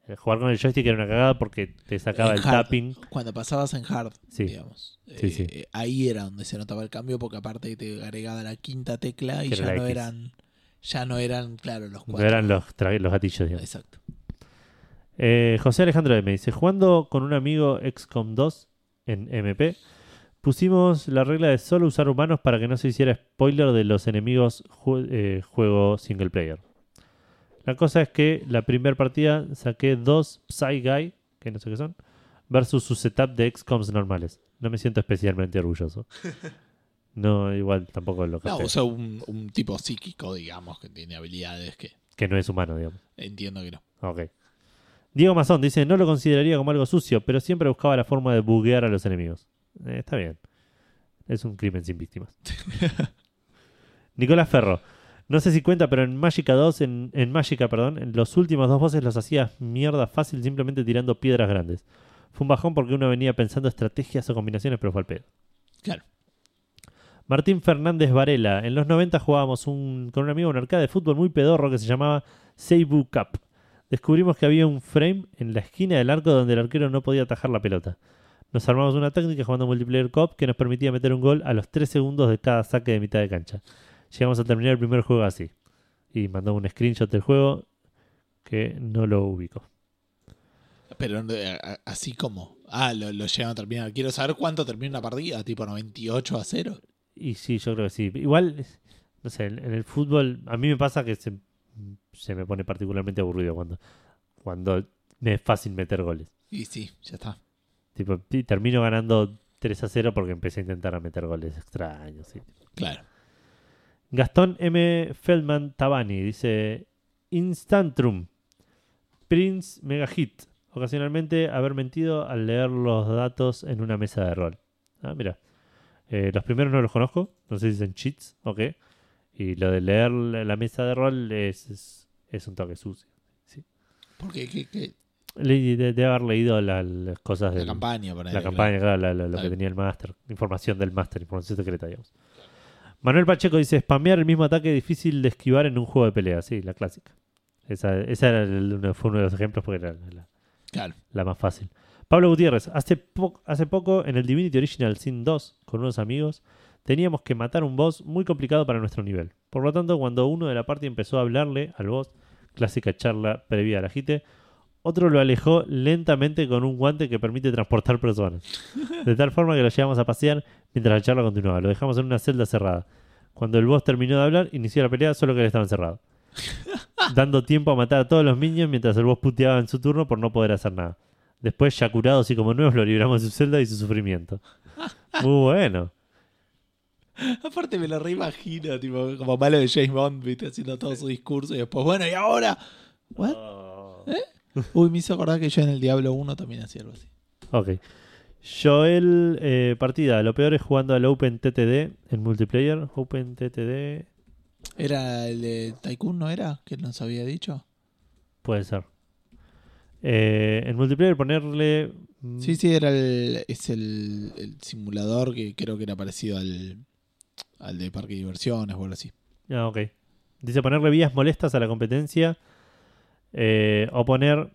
Speaker 2: el jugar con el joystick era una cagada porque te sacaba
Speaker 1: En
Speaker 2: el
Speaker 1: hard.
Speaker 2: tapping.
Speaker 1: Cuando pasabas en hard,
Speaker 2: Sí.
Speaker 1: digamos.
Speaker 2: Sí,
Speaker 1: eh,
Speaker 2: sí.
Speaker 1: eh, ahí era donde se notaba el cambio porque aparte te agregaba la quinta tecla y ya no
Speaker 2: X.
Speaker 1: eran ya no eran, claro, los
Speaker 2: No
Speaker 1: cuatro.
Speaker 2: eran los, los gatillos, digamos.
Speaker 1: Exacto.
Speaker 2: Eh, José Alejandro M. dice, jugando con un amigo XCOM 2 en MP, pusimos la regla de solo usar humanos para que no se hiciera spoiler de los enemigos ju- eh, juego single player. La cosa es que la primera partida saqué dos Psy Guy, que no sé qué son, versus su setup de XCOMs normales. No me siento especialmente orgulloso. No, igual tampoco lo
Speaker 1: No,
Speaker 2: capté.
Speaker 1: o sea, un, un tipo psíquico, digamos, que tiene habilidades que
Speaker 2: que no es humano, digamos.
Speaker 1: entiendo que no.
Speaker 2: Ok. Diego Mazón dice, no lo consideraría como algo sucio, pero siempre buscaba la forma de buguear a los enemigos. Eh, está bien. Es un crimen sin víctimas. Nicolás Ferro. No sé si cuenta, pero en Magica 2, en, en Magica, perdón, en los últimos dos bosses los hacías mierda fácil simplemente tirando piedras grandes. Fue un bajón porque uno venía pensando estrategias o combinaciones, pero fue al pedo.
Speaker 1: Claro.
Speaker 2: Martín Fernández Varela. En los 90 jugábamos un- con un amigo un arcade de fútbol muy pedorro que se llamaba Seibu Cup. Descubrimos que había un frame en la esquina del arco donde el arquero no podía atajar la pelota. Nos armamos una técnica jugando multiplayer cop que nos permitía meter un gol a los 3 segundos de cada saque de mitad de cancha. Llegamos a terminar el primer juego así. Y mandó un screenshot del juego que no lo ubico.
Speaker 1: Pero así como. Ah, lo, lo llegan a terminar. Quiero saber cuánto termina una partida, tipo 98 a 0.
Speaker 2: Y sí, yo creo que sí. Igual, no sé, en en el fútbol a mí me pasa que se, se me pone particularmente aburrido cuando, cuando me es fácil meter goles.
Speaker 1: Y sí, ya está.
Speaker 2: Tipo, y termino ganando 3 a 0 porque empecé a intentar a meter goles extraños. sí.
Speaker 1: Claro.
Speaker 2: Gastón M. Feldman Tabani dice: Instantrum, Prince Mega Hit. Ocasionalmente haber mentido al leer los datos en una mesa de rol. Ah, mira. Eh, los primeros no los conozco, no sé si son cheats o qué. Y lo de leer la mesa de rol es, es, es un toque sucio.
Speaker 1: Porque ¿qué- qué?
Speaker 2: Le- de, de haber leído la- las cosas
Speaker 1: la
Speaker 2: de
Speaker 1: campaña, por ahí,
Speaker 2: la campaña, claro, la- la- lo que tenía el máster, información del máster, información secreta, digamos. Manuel Pacheco dice, spamear el mismo ataque difícil de esquivar en un juego de pelea, sí, la clásica. Esa, esa era el- fue uno de los ejemplos porque era la,
Speaker 1: Claro.
Speaker 2: la más fácil. Pablo Gutiérrez, hace, po- hace poco en el Divinity Original Sin 2, con unos amigos, teníamos que matar un boss muy complicado para nuestro nivel. Por lo tanto, cuando uno de la party empezó a hablarle al boss, clásica charla previa al agite, otro lo alejó lentamente con un guante que permite transportar personas. De tal forma que lo llevamos a pasear mientras la charla continuaba. Lo dejamos en una celda cerrada. Cuando el boss terminó de hablar, inició la pelea solo que él estaba encerrado. Dando tiempo a matar a todos los minions mientras el boss puteaba en su turno por no poder hacer nada. Después, ya curados y como nuevos, lo libramos de su celda y su sufrimiento. Muy bueno.
Speaker 1: Aparte me lo reimagino, tipo, como malo de James Bond, viste, haciendo todo su discurso y después, bueno, y ahora. ¿What? Uy, me hizo acordar que yo en el Diablo 1 también hacía algo así.
Speaker 2: Ok. Joel eh, Partida. Lo peor es jugando al Open TTD en multiplayer. Open TTD.
Speaker 1: ¿Era el de Tycoon, no era? Que nos había dicho.
Speaker 2: Puede ser. Eh, en multiplayer ponerle. mm,
Speaker 1: Sí, sí, era el, es el, el simulador que creo que era parecido al, al de Parque de Diversiones o algo así.
Speaker 2: Ah, ok. Dice ponerle vías molestas a la competencia. Eh, o poner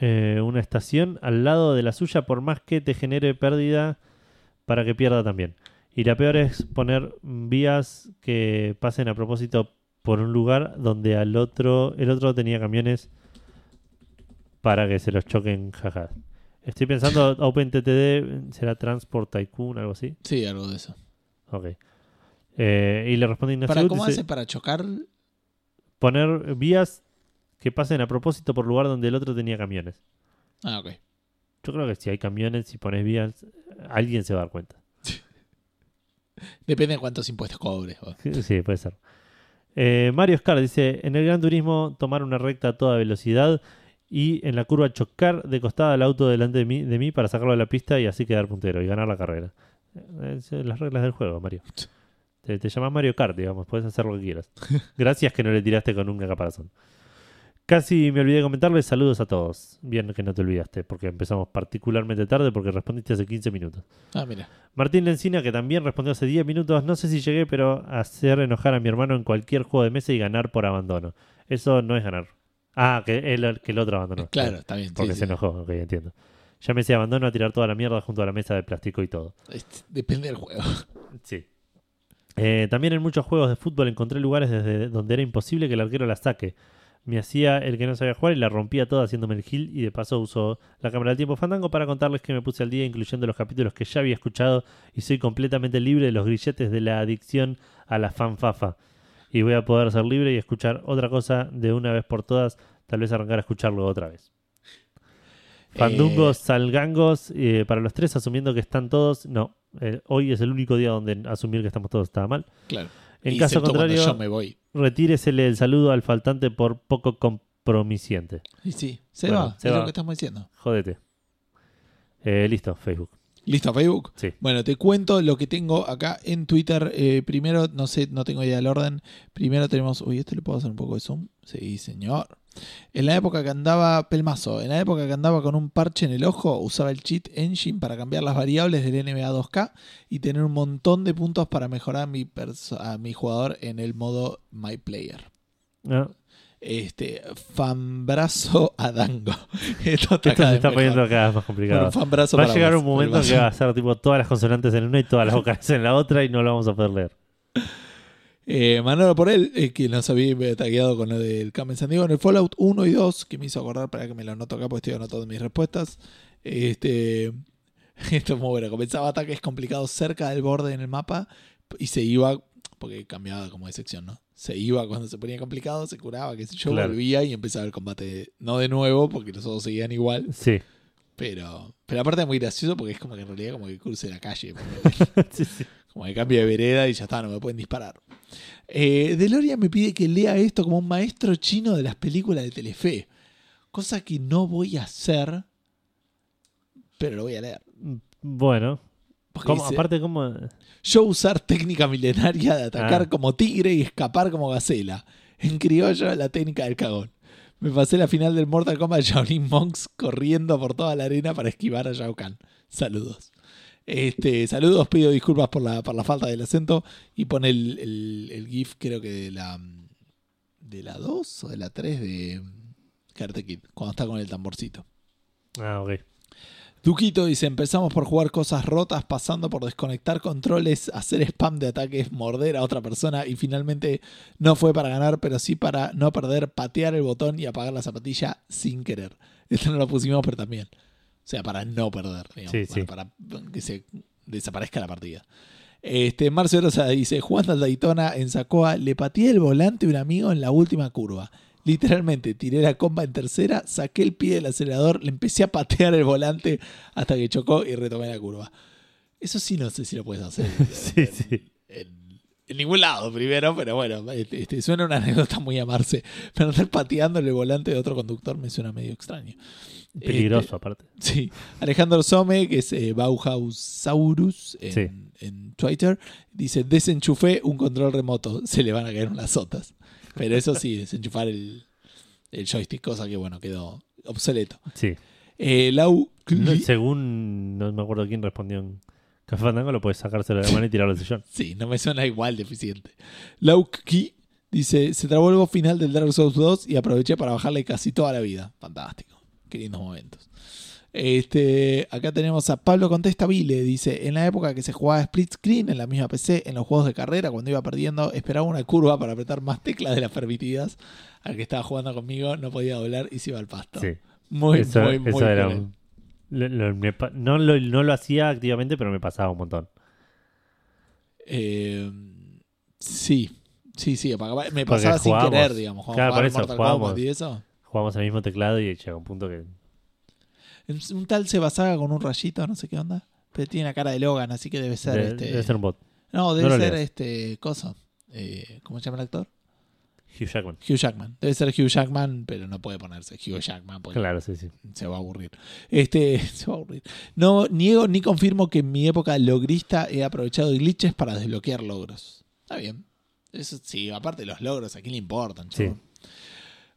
Speaker 2: eh, una estación al lado de la suya por más que te genere pérdida para que pierda también. Y la peor es poner vías que pasen a propósito por un lugar donde al otro el otro tenía camiones para que se los choquen jaja. Estoy pensando OpenTTD será Transport Tycoon algo así.
Speaker 1: Sí, algo de eso.
Speaker 2: Ok. Eh, y le respondí Ignacio
Speaker 1: ¿Para cómo
Speaker 2: dice,
Speaker 1: hace para chocar?
Speaker 2: Poner vías que pasen a propósito por lugar donde el otro tenía camiones.
Speaker 1: Ah, ok.
Speaker 2: Yo creo que si hay camiones y pones vías, alguien se va a dar cuenta.
Speaker 1: Depende de cuántos impuestos cobres. o-
Speaker 2: Sí, puede ser. Eh, Mario Scar dice: En el Gran Turismo, tomar una recta a toda velocidad y en la curva chocar de costada al auto delante de mí, de mí para sacarlo de la pista y así quedar puntero y ganar la carrera. Eh, Es las reglas del juego, Mario. Te, te llamas Mario Kart, digamos, puedes hacer lo que quieras. Gracias que no le tiraste con un caparazón. Casi me olvidé de comentarles saludos a todos. Bien que no te olvidaste, porque empezamos particularmente tarde porque respondiste hace 15 minutos.
Speaker 1: Ah, mira.
Speaker 2: Martín Lencina, que también respondió hace 10 minutos, no sé si llegué, pero hacer enojar a mi hermano en cualquier juego de mesa y ganar por abandono. Eso no es ganar. Ah, que el, que el otro abandonó.
Speaker 1: Claro, está bien. sí,
Speaker 2: Porque
Speaker 1: sí.
Speaker 2: se enojó, ok, entiendo. Llámese abandono a tirar toda la mierda junto a la mesa de plástico y todo.
Speaker 1: Es- Depende del juego.
Speaker 2: Sí. Eh, también en muchos juegos de fútbol encontré lugares desde donde era imposible que el arquero la saque. Me hacía el que no sabía jugar y la rompía toda haciéndome el gil y de paso usó la cámara del tiempo fandango para contarles que me puse al día incluyendo los capítulos que ya había escuchado y soy completamente libre de los grilletes de la adicción a la fanfafa. Y voy a poder ser libre y escuchar otra cosa de una vez por todas, tal vez arrancar a escucharlo otra vez. Fandungos, salgangos, eh, para los tres, asumiendo que están todos. No, eh, hoy es el único día donde asumir que estamos todos estaba mal.
Speaker 1: Claro.
Speaker 2: En caso contrario,
Speaker 1: yo me voy.
Speaker 2: retíresele el saludo al faltante por poco com- promisiente.
Speaker 1: Y sí, se
Speaker 2: Bueno,
Speaker 1: va,
Speaker 2: se
Speaker 1: es
Speaker 2: va.
Speaker 1: lo que estamos diciendo.
Speaker 2: Jódete. Eh, listo, Facebook.
Speaker 1: ¿Listo, Facebook?
Speaker 2: Sí.
Speaker 1: Bueno, te cuento lo que tengo acá en Twitter. Eh, primero, no sé, no tengo idea del orden. Primero tenemos. Uy, ¿este le puedo hacer un poco de zoom? Sí, señor. En la época que andaba. Pelmazo. En la época que andaba con un parche en el ojo, usaba el Cheat Engine para cambiar las variables del NBA 2K y tener un montón de puntos para mejorar a mi, a mi jugador en el modo My Player.
Speaker 2: No,
Speaker 1: Este, fanbrazo a Dango. Esto,
Speaker 2: se está poniendo cada vez más complicado.
Speaker 1: Bueno, fanbrazo
Speaker 2: va a llegar
Speaker 1: vos,
Speaker 2: un momento que va a ser tipo todas las consonantes en una y todas las vocales en la otra y no lo vamos a poder leer.
Speaker 1: Eh, Manolo por él, eh, que nos había tagueado con lo del Carmen San Diego en el Fallout 1 y 2, que me hizo acordar para que me lo anoto acá, porque estoy anotando mis respuestas. Este, esto es muy bueno. Comenzaba ataques complicados cerca del borde en el mapa y se iba, porque cambiaba como de sección, ¿no? Se iba cuando se ponía complicado, se curaba, sé yo,
Speaker 2: Claro.
Speaker 1: volvía y empezaba el combate, no de nuevo, porque los otros seguían igual,
Speaker 2: Sí.
Speaker 1: pero, pero aparte es muy gracioso porque es como que en realidad como que cruce la calle.
Speaker 2: sí, sí.
Speaker 1: Como que cambie de vereda y ya está, no me pueden disparar. Eh, Deloria me pide que lea esto como un maestro chino de las películas de Telefe. Cosa que no voy a hacer, pero lo voy a leer.
Speaker 2: Bueno, ¿cómo-
Speaker 1: dice,
Speaker 2: aparte, ¿cómo?
Speaker 1: yo usar técnica milenaria de atacar
Speaker 2: Ah.
Speaker 1: como tigre y escapar como gacela. En criollo, la técnica del cagón. Me pasé la final del Mortal Kombat de Shaolin Monks corriendo por toda la arena para esquivar a Shao Kahn. Saludos. Este, saludos, pido disculpas por la, por la falta del acento y pone el, el- el GIF, creo que de la de la 2 o de la 3 de Karate Kid, cuando está con el tamborcito.
Speaker 2: Ah, ok.
Speaker 1: Duquito dice, empezamos por jugar cosas rotas, pasando por desconectar controles, hacer spam de ataques, morder a otra persona y finalmente no fue para ganar, pero sí para no perder, patear el botón y apagar la zapatilla sin querer. Esto no lo pusimos, pero también. O sea, para no perder, digamos,
Speaker 2: Sí, sí.
Speaker 1: para, para que se desaparezca la partida. Este, Marcio Rosa dice, jugando al Daytona en Sacoa, le pateé el volante a un amigo en la última curva. Literalmente, tiré la comba en tercera, saqué el pie del acelerador, le empecé a patear el volante hasta que chocó y retomé la curva. Eso sí no sé si lo puedes hacer.
Speaker 2: Sí, sí.
Speaker 1: En, en ningún lado primero, pero bueno, este, este, suena una anécdota muy amarse. Pero andar pateándole el volante de otro conductor me suena medio extraño.
Speaker 2: Peligroso, aparte.
Speaker 1: Sí, Alejandro Some, que es eh, Bauhausaurus en,
Speaker 2: Sí.
Speaker 1: en Twitter, dice: Desenchufé un control remoto, se le van a caer unas sotas. Pero eso sí, desenchufar el, el joystick, cosa que bueno, quedó obsoleto.
Speaker 2: Sí.
Speaker 1: Eh, Lau.
Speaker 2: Según, no me acuerdo quién respondió en Café Fandango, lo puedes sacárselo de la mano y tirarlo al sillón.
Speaker 1: Sí, no me suena igual deficiente. Lauki dice: Se trabó el boss final del Dark Souls 2 y aproveché para bajarle casi toda la vida. Fantástico. Qué lindos momentos. Este, acá tenemos a Pablo Contestabile. Dice: En la época que se jugaba split screen en la misma PC, en los juegos de carrera, cuando iba perdiendo, esperaba una curva para apretar más teclas de las permitidas. Al que estaba jugando conmigo no podía doblar y se iba al pasto.
Speaker 2: Sí.
Speaker 1: Muy,
Speaker 2: eso
Speaker 1: muy, muy
Speaker 2: eso era
Speaker 1: cruel.
Speaker 2: un- lo- lo- me pa- no, lo, no lo hacía activamente, pero me pasaba un montón.
Speaker 1: Eh, sí, sí, sí. apagaba- Me pasaba sin querer, digamos. Cuando
Speaker 2: claro, por eso.
Speaker 1: Kombat y eso.
Speaker 2: Jugábamos al mismo teclado y llega un punto que.
Speaker 1: Un tal Sebasaga con un rayito, no sé qué onda. Pero tiene la cara de Logan, así que debe ser
Speaker 2: de-
Speaker 1: este.
Speaker 2: Debe ser un bot.
Speaker 1: No, debe
Speaker 2: no
Speaker 1: ser este. Coso. Eh, ¿Cómo se llama el actor?
Speaker 2: Hugh Jackman.
Speaker 1: Hugh Jackman. Debe ser Hugh Jackman, pero no puede ponerse Hugh Jackman porque
Speaker 2: Claro, sí, sí.
Speaker 1: se va a aburrir. Este, se va a aburrir. No niego ni confirmo que en mi época logrista he aprovechado glitches para desbloquear logros. Está bien. Eso sí, aparte de los logros, ¿a quién le importan?
Speaker 2: Sí.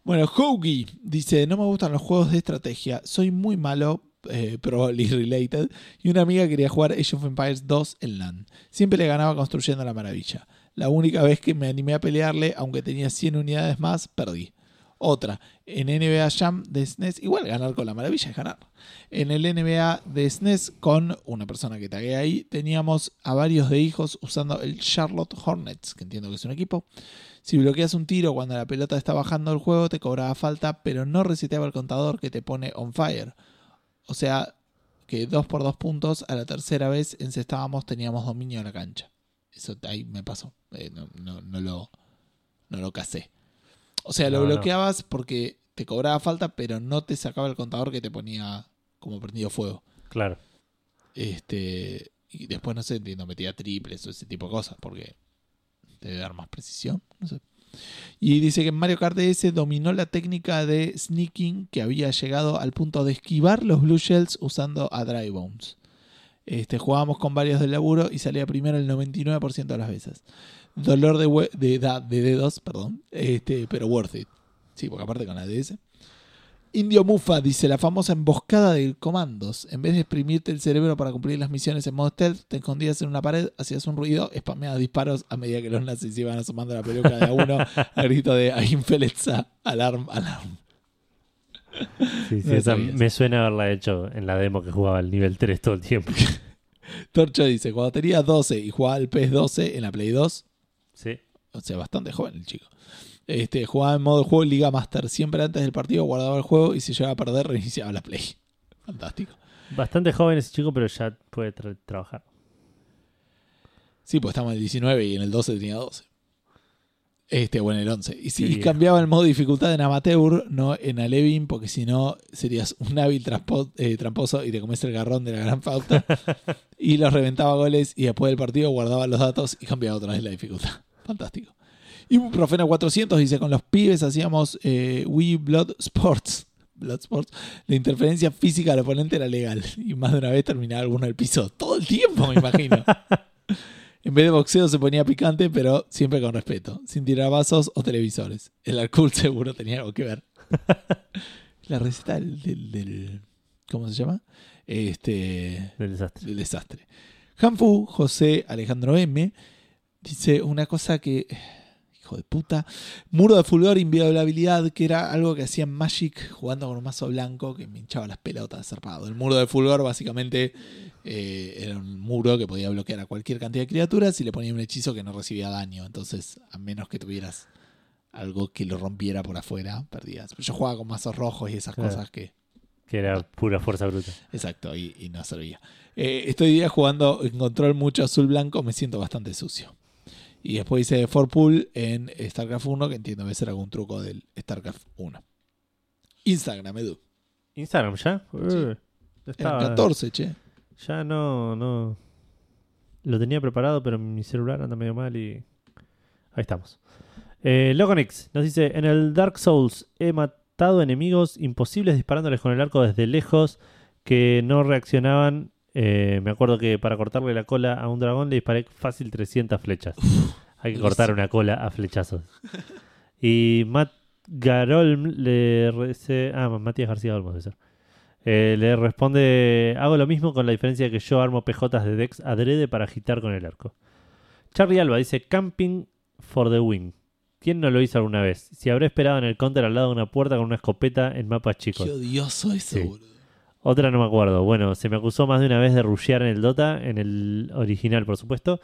Speaker 1: Bueno, Hoagie dice, no me gustan los juegos de estrategia, soy muy malo, eh, probably related, y una amiga quería jugar Age of Empires 2 en LAN. Siempre le ganaba construyendo la maravilla. La única vez que me animé a pelearle, aunque tenía 100 unidades más, perdí. Otra, en NBA Jam de SNES, igual ganar con la maravilla es ganar. En el NBA de SNES, con una persona que tagué ahí, teníamos a varios de hijos usando el Charlotte Hornets, que entiendo que es un equipo. Si bloqueas un tiro cuando la pelota está bajando el juego, te cobraba falta, pero no reseteaba el contador que te pone on fire. O sea, que dos por dos puntos, a la tercera vez encestábamos, teníamos dominio de la cancha. Eso ahí me pasó. Eh, no, no, no lo, no lo casé. O sea, lo
Speaker 2: No, no.
Speaker 1: bloqueabas porque te cobraba falta, pero no te sacaba el contador que te ponía como prendido fuego.
Speaker 2: Claro.
Speaker 1: Este, y después, no sé, entiendo, metía triples o ese tipo de cosas, porque debe dar más precisión, no sé. Y dice que en Mario Kart DS dominó la técnica de sneaking que había llegado al punto de esquivar los Blue Shells usando a Dry Bones. Este, jugábamos con varios del laburo y salía primero el 99% de las veces. Dolor de, de, de dedos, perdón, este, pero worth it. Sí, porque aparte con la DS. Indio Mufa dice la famosa emboscada de comandos. En vez de exprimirte el cerebro para cumplir las misiones en modo stealth, te escondías en una pared, hacías un ruido, spameabas disparos a medida que los nazis iban asomando la peluca de uno a grito de Einfeletza, alarm, alarm.
Speaker 2: Sí, sí,
Speaker 1: No
Speaker 2: esa me suena haberla hecho en la demo que jugaba al nivel 3 todo el tiempo.
Speaker 1: Torcho dice, cuando tenía 12 y jugaba al PES 12 en la Play 2,
Speaker 2: Sí.
Speaker 1: o sea, bastante joven el chico. Este, jugaba en modo juego Liga Master. Siempre antes del partido guardaba el juego y si llegaba a perder reiniciaba la Play. Fantástico.
Speaker 2: Bastante joven ese chico, pero ya puede tra- trabajar.
Speaker 1: Sí, pues estamos en el 19 y en el 12 tenía 12. Este, o en el 11. Y si cambiaba el modo dificultad en amateur, no en Alevin, porque si no serías un hábil eh, tramposo y te comes el garrón de la gran pauta. y los reventaba goles y después del partido guardaba los datos y cambiaba otra vez la dificultad. Fantástico. Y un Profena 400 dice, con los pibes hacíamos eh, Wii Blood Sports. Blood Sports. La interferencia física del oponente era legal. Y más de una vez terminaba alguno del piso. Todo el tiempo, me imagino. En vez de boxeo se ponía picante, pero siempre con respeto, sin tirar vasos o televisores. El alcohol seguro tenía algo que ver. La receta del, del- del- ¿cómo se llama? Este
Speaker 2: Del desastre.
Speaker 1: del desastre. Hanfu José Alejandro M dice una cosa que hijo de puta, muro de fulgor inviolabilidad, que era algo que hacía Magic jugando con un mazo blanco que me hinchaba las pelotas zarpado. El muro de fulgor básicamente eh, era un muro que podía bloquear a cualquier cantidad de criaturas y le ponía un hechizo que no recibía daño. Entonces, a menos que tuvieras algo que lo rompiera por afuera, perdías. Yo jugaba con mazos rojos y esas
Speaker 2: Claro.
Speaker 1: cosas que
Speaker 2: Que era pura fuerza bruta.
Speaker 1: Exacto, y, y no servía. Eh, estoy día jugando en control mucho azul blanco, me siento bastante sucio. Y después hice Forpool en StarCraft 1, que entiendo debe ser algún truco del StarCraft 1. Instagram, Edu.
Speaker 2: ¿Instagram ya? Uh,
Speaker 1: Eran
Speaker 2: estaba-
Speaker 1: 14, che.
Speaker 2: Ya no, no. Lo tenía preparado, pero mi celular anda medio mal y. Ahí estamos. Eh, Loconix nos dice: En el Dark Souls he matado enemigos imposibles disparándoles con el arco desde lejos que no reaccionaban. Eh, me acuerdo que para cortarle la cola a un dragón le disparé fácil 300 flechas. Hay que cortar una cola a flechazos. Y Matt Garolm le dice. Ah, Matías García Olmos debe ser. Eh, le responde, hago lo mismo con la diferencia de que yo armo PJs de Dex adrede para agitar con el arco. Charlie Alba dice, camping for the win. ¿Quién no lo hizo alguna vez? Si habré esperado en el counter al lado de una puerta con una escopeta en mapas chicos.
Speaker 1: Qué odioso eso,
Speaker 2: Sí.
Speaker 1: boludo.
Speaker 2: Otra no me acuerdo. Bueno, se me acusó más de una vez de rushear en el Dota, en el original por supuesto.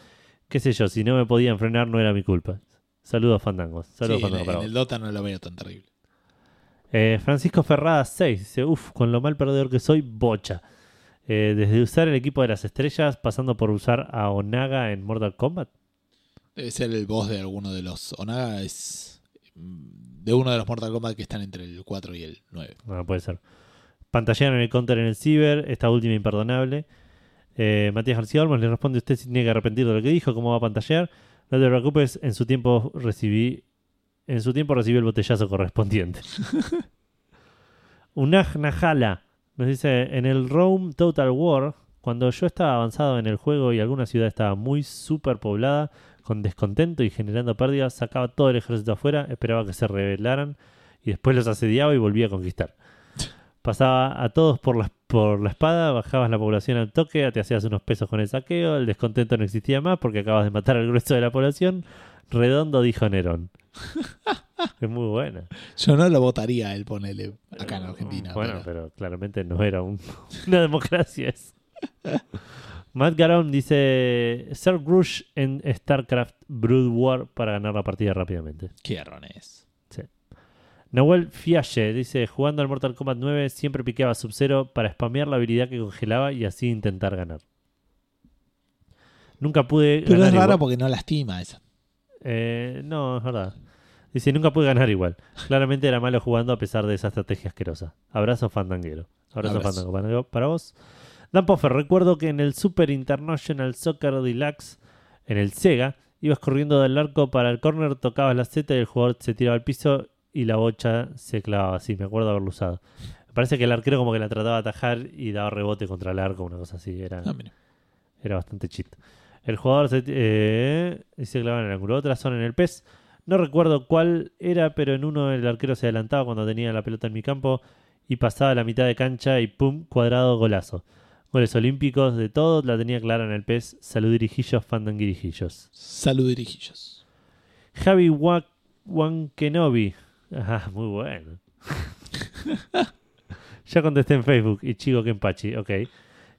Speaker 2: Qué sé yo, si no me podían frenar no era mi culpa. Saludos fandangos. Saludos
Speaker 1: Sí, en,
Speaker 2: fandangos para
Speaker 1: en
Speaker 2: vos.
Speaker 1: el Dota no lo veo tan terrible.
Speaker 2: Eh, Francisco Ferrada 6 dice, uff, con lo mal perdedor que soy, bocha. Eh, desde usar el equipo de las estrellas, pasando por usar a Onaga en Mortal Kombat.
Speaker 1: Debe ser el boss de alguno de los. Onaga es de uno de los Mortal Kombat que están entre el 4 y el 9.
Speaker 2: No, puede ser. Pantallearon el counter en el ciber, esta última imperdonable. Eh, Matías García Olmos le responde, usted se tiene que arrepentir de lo que dijo, ¿cómo va a pantallear? No te preocupes, en su tiempo recibí... En su tiempo recibió el botellazo correspondiente. Unaj Najala nos dice, en el Rome Total War, cuando yo estaba avanzado en el juego y alguna ciudad estaba muy super poblada, con descontento y generando pérdidas, sacaba todo el ejército afuera, esperaba que se rebelaran y después los asediaba y volvía a conquistar. Pasaba a todos por la, por la espada, bajabas la población al toque, te hacías unos pesos con el saqueo, el descontento no existía más porque acabas de matar al grueso de la población. Redondo dijo Nerón. Es muy buena.
Speaker 1: Yo no lo votaría a él, ponele, acá en Argentina.
Speaker 2: Bueno,
Speaker 1: pero-
Speaker 2: pero claramente no era un- una democracia. eso. Matt Garon dice: Ser Rush en StarCraft Brood War para ganar la partida rápidamente.
Speaker 1: Qué errones.
Speaker 2: Nahuel Fiache dice: Jugando al Mortal Kombat 9 siempre piqueaba Sub-Zero para spamear la habilidad que congelaba y así intentar ganar. Nunca pude
Speaker 1: Pero
Speaker 2: ganar
Speaker 1: es raro
Speaker 2: igual.
Speaker 1: porque no lastima esa.
Speaker 2: Eh, no, es verdad. Dice: Nunca pude ganar igual. Claramente era malo jugando a pesar de esa estrategia asquerosa. Abrazo fandanguero. Abrazo,
Speaker 1: Abrazo.
Speaker 2: fandango para- para vos. Dan Poffer, recuerdo que en el Super International Soccer Deluxe, en el Sega, ibas corriendo del arco para el corner, tocabas la Z y el jugador se tiraba al piso y la bocha se clavaba. Sí, me acuerdo haberlo usado. Me parece que el arquero como que la trataba de atajar y daba rebote contra el arco, una cosa así. Era,
Speaker 1: Ah,
Speaker 2: era bastante cheat. El jugador se, eh, y se clavaba en el ángulo. Otra zona en el PES. No recuerdo cuál era, pero en uno el arquero se adelantaba cuando tenía la pelota en mi campo y pasaba la mitad de cancha y pum, cuadrado, golazo. Goles olímpicos de todos, la tenía clara en el PES. Salud dirijillos, fandanguirijillos.
Speaker 1: Salud, dirigillos.
Speaker 2: Javi Wa- Wankenobi. Ah, muy bueno. ya contesté en Facebook y Chico Kempachi, ok.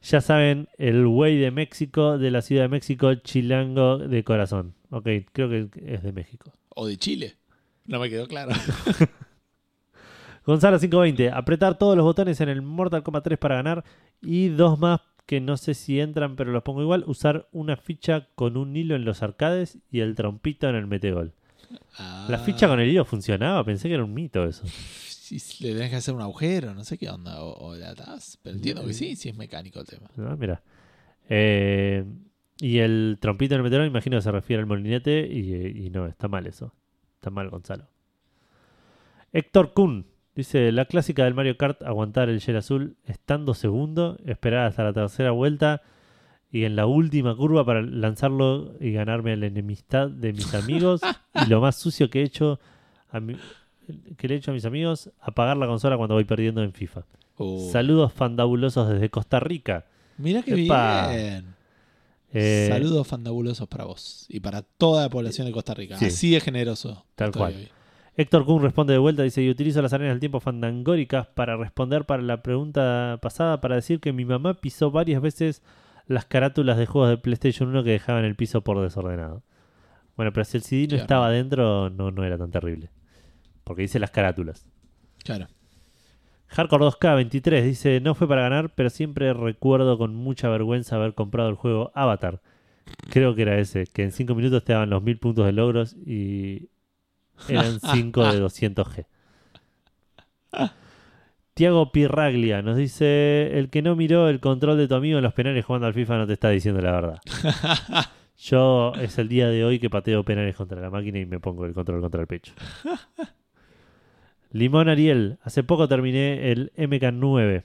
Speaker 2: Ya saben, el güey de México, de la Ciudad de México, chilango de corazón. Ok, creo que es de México.
Speaker 1: O de Chile. No me quedó claro.
Speaker 2: Gonzalo 520, apretar todos los botones en el Mortal Kombat 3 para ganar y dos más que no sé si entran pero los pongo igual, usar una ficha con un hilo en los arcades y el trompito en el metegol. La
Speaker 1: Ah,
Speaker 2: ficha con el hilo funcionaba, pensé que era un mito eso.
Speaker 1: Si le tenés que hacer un agujero, no sé qué onda. O, o la atás. Pero entiendo que sí, sí es mecánico el tema.
Speaker 2: Ah, mira. Eh, y el trompito en el metegol, imagino que se refiere al molinete y, y no, está mal eso. Está mal, Gonzalo. Héctor Kuhn dice: La clásica del Mario Kart, aguantar el gel azul estando segundo, esperar hasta la tercera vuelta y en la última curva para lanzarlo y ganarme la enemistad de mis amigos. y lo más sucio que he hecho a mi- que le he hecho a mis amigos, apagar la consola cuando voy perdiendo en FIFA.
Speaker 1: Oh.
Speaker 2: Saludos fandabulosos desde Costa Rica.
Speaker 1: Mira qué
Speaker 2: Epa.
Speaker 1: bien.
Speaker 2: Eh,
Speaker 1: Saludos fandabulosos para vos y para toda la población de Costa Rica.
Speaker 2: Sí.
Speaker 1: Así de generoso.
Speaker 2: Tal cual.
Speaker 1: hoy.
Speaker 2: Héctor Kuhn responde de vuelta, dice, y utilizo las arenas del tiempo fandangóricas para responder para la pregunta pasada, para decir que mi mamá pisó varias veces las carátulas de juegos de PlayStation 1 que dejaban el piso por desordenado. Bueno, pero si el CD no
Speaker 1: Claro.
Speaker 2: estaba adentro, no, no era tan terrible. Porque dice las carátulas.
Speaker 1: Claro.
Speaker 2: Hardcore 2K23 dice, no fue para ganar, pero siempre recuerdo con mucha vergüenza haber comprado el juego Avatar. Creo que era ese, que en 5 minutos te daban los 1000 puntos de logros y eran 5 de 200G. Tiago Pirraglia nos dice, el que no miró el control de tu amigo en los penales jugando al FIFA no te está diciendo la verdad. Yo es el día de hoy que pateo penales contra la máquina y me pongo el control contra el pecho. Limón Ariel, hace poco terminé el MK9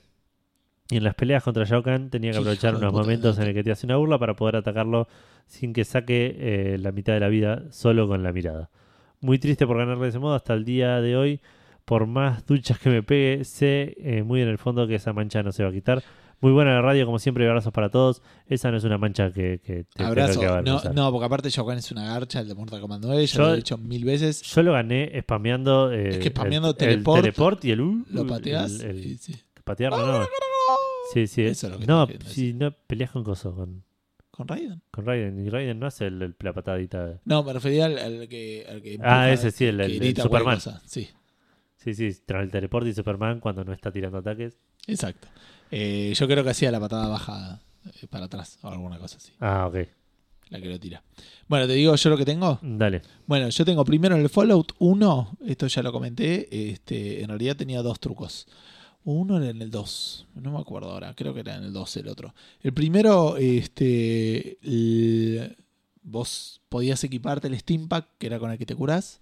Speaker 2: y en las peleas contra Shao Kahn tenía que aprovechar unos momentos en el que te hace una burla para poder atacarlo sin que saque eh, la mitad de la vida solo con la mirada. Muy triste por ganarle de ese modo hasta el día de hoy. Por más duchas que me pegue, sé eh, muy en el fondo que esa mancha no se va a quitar. Muy buena la radio, como siempre, abrazos para todos. Esa no es una mancha que, que te
Speaker 1: Abrazo.
Speaker 2: que
Speaker 1: No, no, porque aparte Shogun es una garcha, el de Mortal Kombat 9. Ya
Speaker 2: Yo-
Speaker 1: lo he dicho mil veces.
Speaker 2: Yo lo gané spameando. eh,
Speaker 1: Es que spameando
Speaker 2: el,
Speaker 1: teleport,
Speaker 2: el teleport y el. uh,
Speaker 1: Lo pateas.
Speaker 2: el- el-
Speaker 1: sí.
Speaker 2: patearlo, no. Sí, sí.
Speaker 1: Eso es lo que
Speaker 2: no, si no peleas con Coso, con,
Speaker 1: ¿Con Raiden?
Speaker 2: con Raiden. Y Raiden no hace el, el- la patadita.
Speaker 1: No, me refería al, al que, al que.
Speaker 2: Ah, ese sí, el-
Speaker 1: que
Speaker 2: el- el
Speaker 1: grita
Speaker 2: Superman.
Speaker 1: Sí,
Speaker 2: Sí, sí, tras el teleport y Superman cuando no está tirando ataques.
Speaker 1: exacto. Eh, yo creo que hacía la patada baja eh, para atrás o alguna cosa así.
Speaker 2: Ah, ok.
Speaker 1: La que lo tira. Bueno, te digo yo lo que tengo.
Speaker 2: Dale.
Speaker 1: Bueno, yo tengo primero en el Fallout 1, esto ya lo comenté, este, en realidad tenía dos trucos. Uno era en el 2, no me acuerdo ahora, creo que era en el 2 el otro. El primero, este, el- vos podías equiparte el Steam Pack, que era con el que te curás,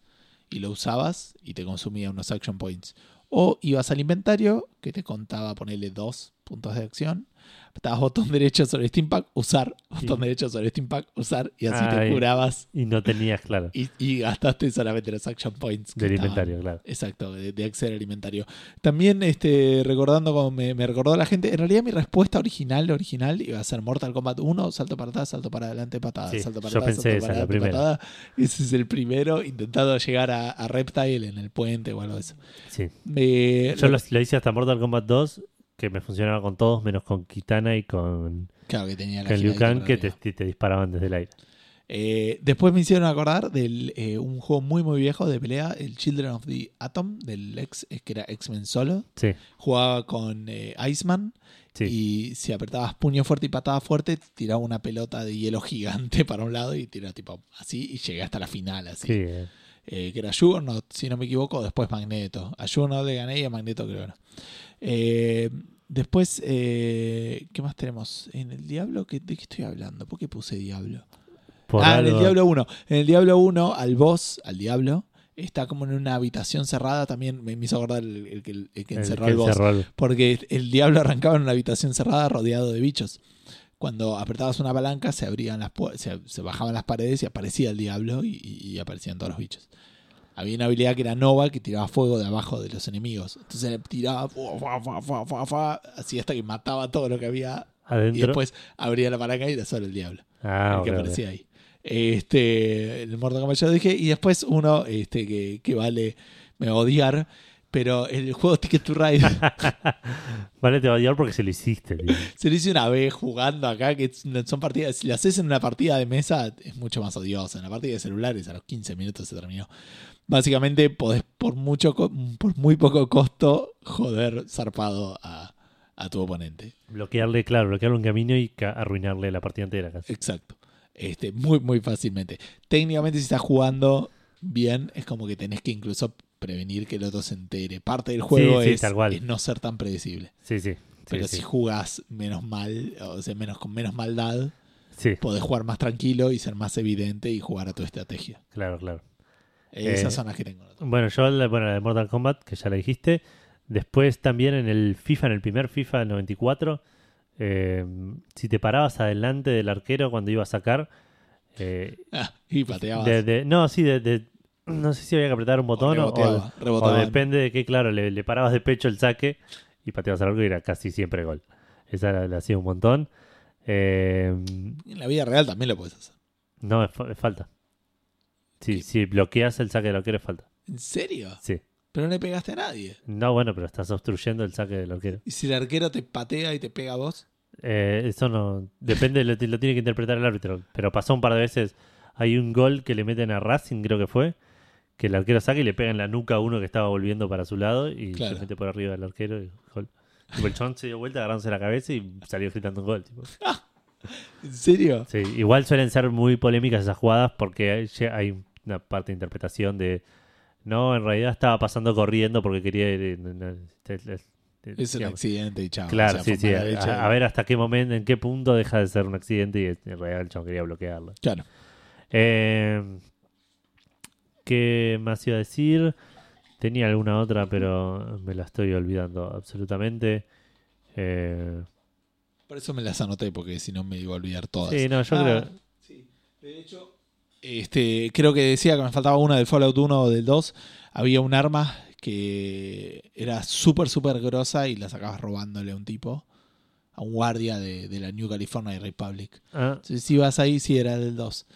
Speaker 1: y lo usabas y te consumía unos action points. O ibas al inventario, que te contaba ponerle dos puntos de acción. Estabas botón derecho sobre el Steam Pack, usar, botón derecho sobre el Steam Pack, usar, y así te curabas
Speaker 2: Y no tenías, claro,
Speaker 1: y, y gastaste solamente los action points.
Speaker 2: del
Speaker 1: estaban-
Speaker 2: inventario, claro.
Speaker 1: Exacto, de, de Excel alimentario. También este, recordando como me, me recordó la gente, en realidad mi respuesta original, original, iba a ser Mortal Kombat 1, salto para atrás, salto para adelante, patada,
Speaker 2: Sí,
Speaker 1: salto para
Speaker 2: yo
Speaker 1: atrás,
Speaker 2: pensé
Speaker 1: salto
Speaker 2: esa,
Speaker 1: para
Speaker 2: la
Speaker 1: adelante, patada. Ese es el primero, intentando llegar a, a Reptile en el puente o algo de eso.
Speaker 2: Sí. Yo lo, lo hice hasta Mortal Kombat 2, que me funcionaba con todos, menos con Kitana y con,
Speaker 1: Claro que tenía la
Speaker 2: con Liu Kang, que te, te disparaban desde el aire.
Speaker 1: Eh, después me hicieron acordar de un juego muy muy viejo de pelea, el Children of the Atom, del ex, que era X-Men solo.
Speaker 2: Sí,
Speaker 1: Jugaba con eh, Iceman
Speaker 2: sí.
Speaker 1: y si apretabas puño fuerte y patada fuerte, tiraba una pelota de hielo gigante para un lado y tiraba tipo así y llegué hasta la final así.
Speaker 2: sí, eh.
Speaker 1: Eh, que era Juggernaut, si no me equivoco, después Magneto. A Juggernaut le gané y a Magneto creo que no. Eh, después, eh, ¿qué más tenemos? En el Diablo, ¿qué- ¿de qué estoy hablando? ¿Por qué puse Diablo?
Speaker 2: Por
Speaker 1: ah, en el Diablo 1. En el Diablo 1, al boss, al Diablo, está como en una habitación cerrada. También me hizo acordar el, el que, el que
Speaker 2: el
Speaker 1: encerró al boss.
Speaker 2: encerró
Speaker 1: Porque el Diablo arrancaba en una habitación cerrada rodeado de bichos. Cuando apretabas una palanca, se abrían las se, se bajaban las paredes y aparecía el Diablo y, y- y aparecían todos los bichos. Había una habilidad que era Nova que tiraba fuego de abajo de los enemigos. Entonces le tiraba fu- así hasta que mataba todo lo que había y
Speaker 2: adentro.
Speaker 1: después abría la palanca y era solo el Diablo
Speaker 2: ah,
Speaker 1: el que aparecía ahí. Este, el Mortal Kombat ya dije. Y después uno este, que, que vale, me va a odiar. Pero el juego Ticket to Ride
Speaker 2: Vale, te va a odiar porque se lo hiciste, tío.
Speaker 1: se lo hice una vez jugando acá. Que son partidas. Si lo haces en una partida de mesa, es mucho más odiosa. En la partida de celulares, a los 15 minutos se terminó. Básicamente, podés por, mucho, por muy poco costo joder zarpado a, a tu oponente.
Speaker 2: Bloquearle, claro, bloquearle un camino y arruinarle la partida entera casi.
Speaker 1: Exacto. Este, muy, muy fácilmente. Técnicamente, si estás jugando bien, es como que tenés que incluso prevenir que el otro se entere. Parte del juego
Speaker 2: sí,
Speaker 1: es,
Speaker 2: tal cual.
Speaker 1: es no ser tan predecible.
Speaker 2: Sí, sí.
Speaker 1: Pero
Speaker 2: sí.
Speaker 1: si jugás menos mal, o sea, menos con menos maldad,
Speaker 2: Sí,
Speaker 1: podés jugar más tranquilo y ser más evidente y jugar a tu estrategia.
Speaker 2: claro, claro.
Speaker 1: Eh, Esas
Speaker 2: Eh,
Speaker 1: son las que tengo.
Speaker 2: Bueno, yo, la- bueno, la de Mortal Kombat, que ya la dijiste. Después también en el FIFA, en el primer FIFA del 94, eh, si te parabas adelante del arquero cuando iba a sacar. eh,
Speaker 1: Ah, y pateabas.
Speaker 2: de- de- no, sí, de, de- no sé si había que apretar un botón o, o- depende de qué, claro, le, le parabas de pecho el saque y pateabas al arco y era casi siempre gol. Esa la, la hacía un montón. Eh,
Speaker 1: En la vida real también lo puedes hacer.
Speaker 2: no, es falta. Si,
Speaker 1: ¿Qué?
Speaker 2: si bloqueas el saque del arquero es falta.
Speaker 1: ¿En serio?
Speaker 2: Sí.
Speaker 1: Pero no le pegaste a nadie.
Speaker 2: No, bueno, pero estás obstruyendo el saque del arquero.
Speaker 1: ¿Y si el arquero te patea y te pega a vos?
Speaker 2: Eh, eso no. Depende, lo, lo tiene que interpretar el árbitro. Pero pasó un par de veces. Hay un gol que le meten a Racing, creo que fue. Que el arquero saca y le pega en la nuca a uno que estaba volviendo para su lado. Y
Speaker 1: Claro.
Speaker 2: se mete por arriba del arquero y gol. Tipo, el chon se dio vuelta, agarrándose la cabeza y salió gritando un gol. tipo.
Speaker 1: ¿En serio?
Speaker 2: Sí, igual suelen ser muy polémicas esas jugadas porque hay, hay una parte de interpretación de. No, en realidad estaba pasando corriendo porque quería. ir en- en- este,
Speaker 1: Es un
Speaker 2: digamos,
Speaker 1: accidente y chao.
Speaker 2: Claro,
Speaker 1: O sea,
Speaker 2: sí, sí. A, a ver hasta qué momento, en qué punto deja de ser un accidente y en realidad el chabón quería bloquearlo.
Speaker 1: Claro.
Speaker 2: Eh, ¿Qué más iba a decir? Tenía alguna otra, pero me la estoy olvidando absolutamente. Eh,
Speaker 1: Por eso me las anoté, porque si no me iba a olvidar todas.
Speaker 2: sí, no, yo
Speaker 1: Ah,
Speaker 2: creo.
Speaker 1: sí. De hecho, este, creo que decía que me faltaba una del Fallout 1 o del 2. Había un arma que era súper, súper grosa y la sacabas robándole a un tipo, a un guardia de, de la New California Republic.
Speaker 2: Ah,
Speaker 1: Entonces, si ibas ahí, sí era del 2.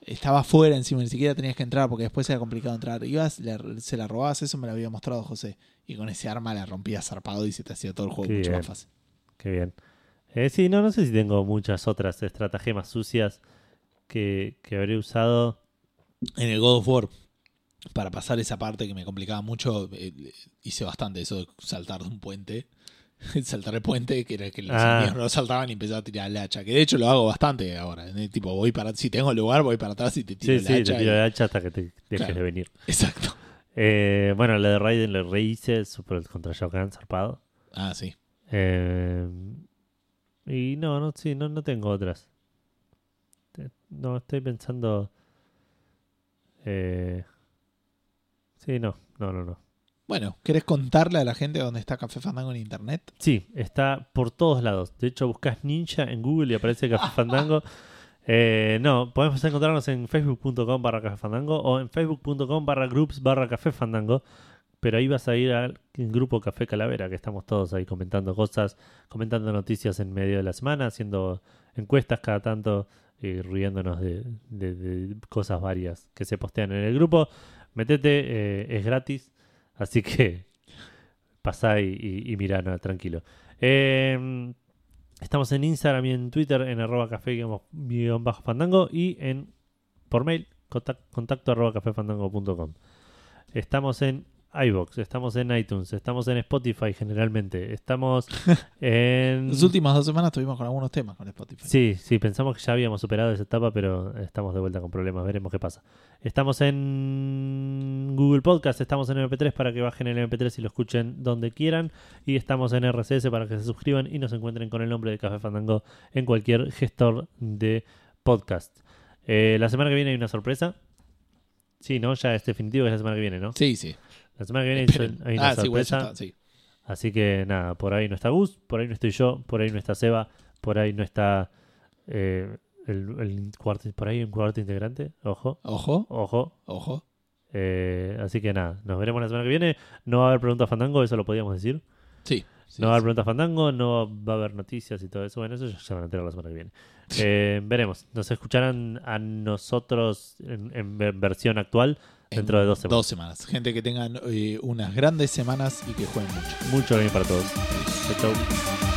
Speaker 1: Estaba fuera encima, ni siquiera tenías que entrar porque después era complicado entrar. Ibas, le- se la robabas, eso me lo había mostrado José. Y con ese arma la rompías zarpado y se te hacía todo el juego
Speaker 2: Qué
Speaker 1: mucho
Speaker 2: bien.
Speaker 1: más fácil.
Speaker 2: qué bien. Eh, sí, no, no sé si tengo muchas otras estratagemas sucias que, que habré usado.
Speaker 1: En el God of War, para pasar esa parte que me complicaba mucho, eh, hice bastante eso de saltar de un puente. saltar el puente, que era que los
Speaker 2: Ah.
Speaker 1: no saltaban y empezaba a tirar el hacha. Que de hecho lo hago bastante ahora. ¿eh? Tipo, voy para, si tengo lugar, voy para atrás y te tiro
Speaker 2: Sí,
Speaker 1: el
Speaker 2: sí, te
Speaker 1: hacha.
Speaker 2: tiro
Speaker 1: y-
Speaker 2: de hacha hasta que te dejes
Speaker 1: Claro.
Speaker 2: de venir.
Speaker 1: Exacto.
Speaker 2: Eh, bueno, la de Raiden lo rehice, super contra Shao Kahn, zarpado.
Speaker 1: Ah, sí.
Speaker 2: Eh, y no, no, sí, no, no tengo otras. No, estoy pensando. Eh, sí, no, no, no, no.
Speaker 1: Bueno, ¿querés contarle a la gente dónde está Café Fandango en internet?
Speaker 2: Sí, está por todos lados. De hecho, buscas Ninja en Google y aparece Café Fandango. Eh, no, podemos encontrarnos en facebook.com barra Café Fandango o en facebook.com barra groups barra Café Fandango. Pero ahí vas a ir al grupo Café Calavera, que estamos todos ahí comentando cosas, comentando noticias en medio de la semana, haciendo encuestas cada tanto y riéndonos de, cosas varias que se postean en el grupo. Metete, eh, es gratis, así que pasá y, y, mirá, tranquilo. Eh, estamos en Instagram y en Twitter en arroba café guion bajo fandango y en por mail contac- contacto arroba cafefandango.com. Estamos en iBox, estamos en iTunes, estamos en Spotify generalmente, estamos en...
Speaker 1: Las últimas dos semanas tuvimos con algunos temas con Spotify.
Speaker 2: Sí, sí, pensamos que ya habíamos superado esa etapa, pero estamos de vuelta con problemas, veremos qué pasa. Estamos en Google Podcast, estamos en MP3 para que bajen el MP3 y lo escuchen donde quieran, y estamos en RCS para que se suscriban y nos encuentren con el nombre de Café Fandango en cualquier gestor de podcast. Eh, la semana que viene hay una sorpresa. Sí, ¿no? Ya es definitivo que es la semana que viene, ¿no?
Speaker 1: Sí, sí.
Speaker 2: La semana que viene
Speaker 1: Esperen.
Speaker 2: hay una
Speaker 1: Ah, sí, igual ya
Speaker 2: sorpresa.
Speaker 1: está, sí.
Speaker 2: Así que nada, por ahí no está Gus, por ahí no estoy yo, por ahí no está Seba, por ahí no está eh, el, el cuarto, por ahí un cuarto integrante, ojo,
Speaker 1: Ojo,
Speaker 2: ojo.
Speaker 1: ojo.
Speaker 2: Eh, así que nada, nos veremos la semana que viene. No va a haber preguntas fandango, eso lo podíamos decir.
Speaker 1: Sí. sí,
Speaker 2: no va a haber
Speaker 1: sí.
Speaker 2: preguntas fandango, no va a haber noticias y todo eso. Bueno, eso ya se van a enterar la semana que viene. Eh, veremos. Nos escucharán a nosotros en, en ver- versión actual dentro
Speaker 1: En
Speaker 2: de dos semanas.
Speaker 1: Dos semanas. Gente que tengan eh, unas grandes semanas y que jueguen mucho.
Speaker 2: Mucho bien para todos. Chau, chau.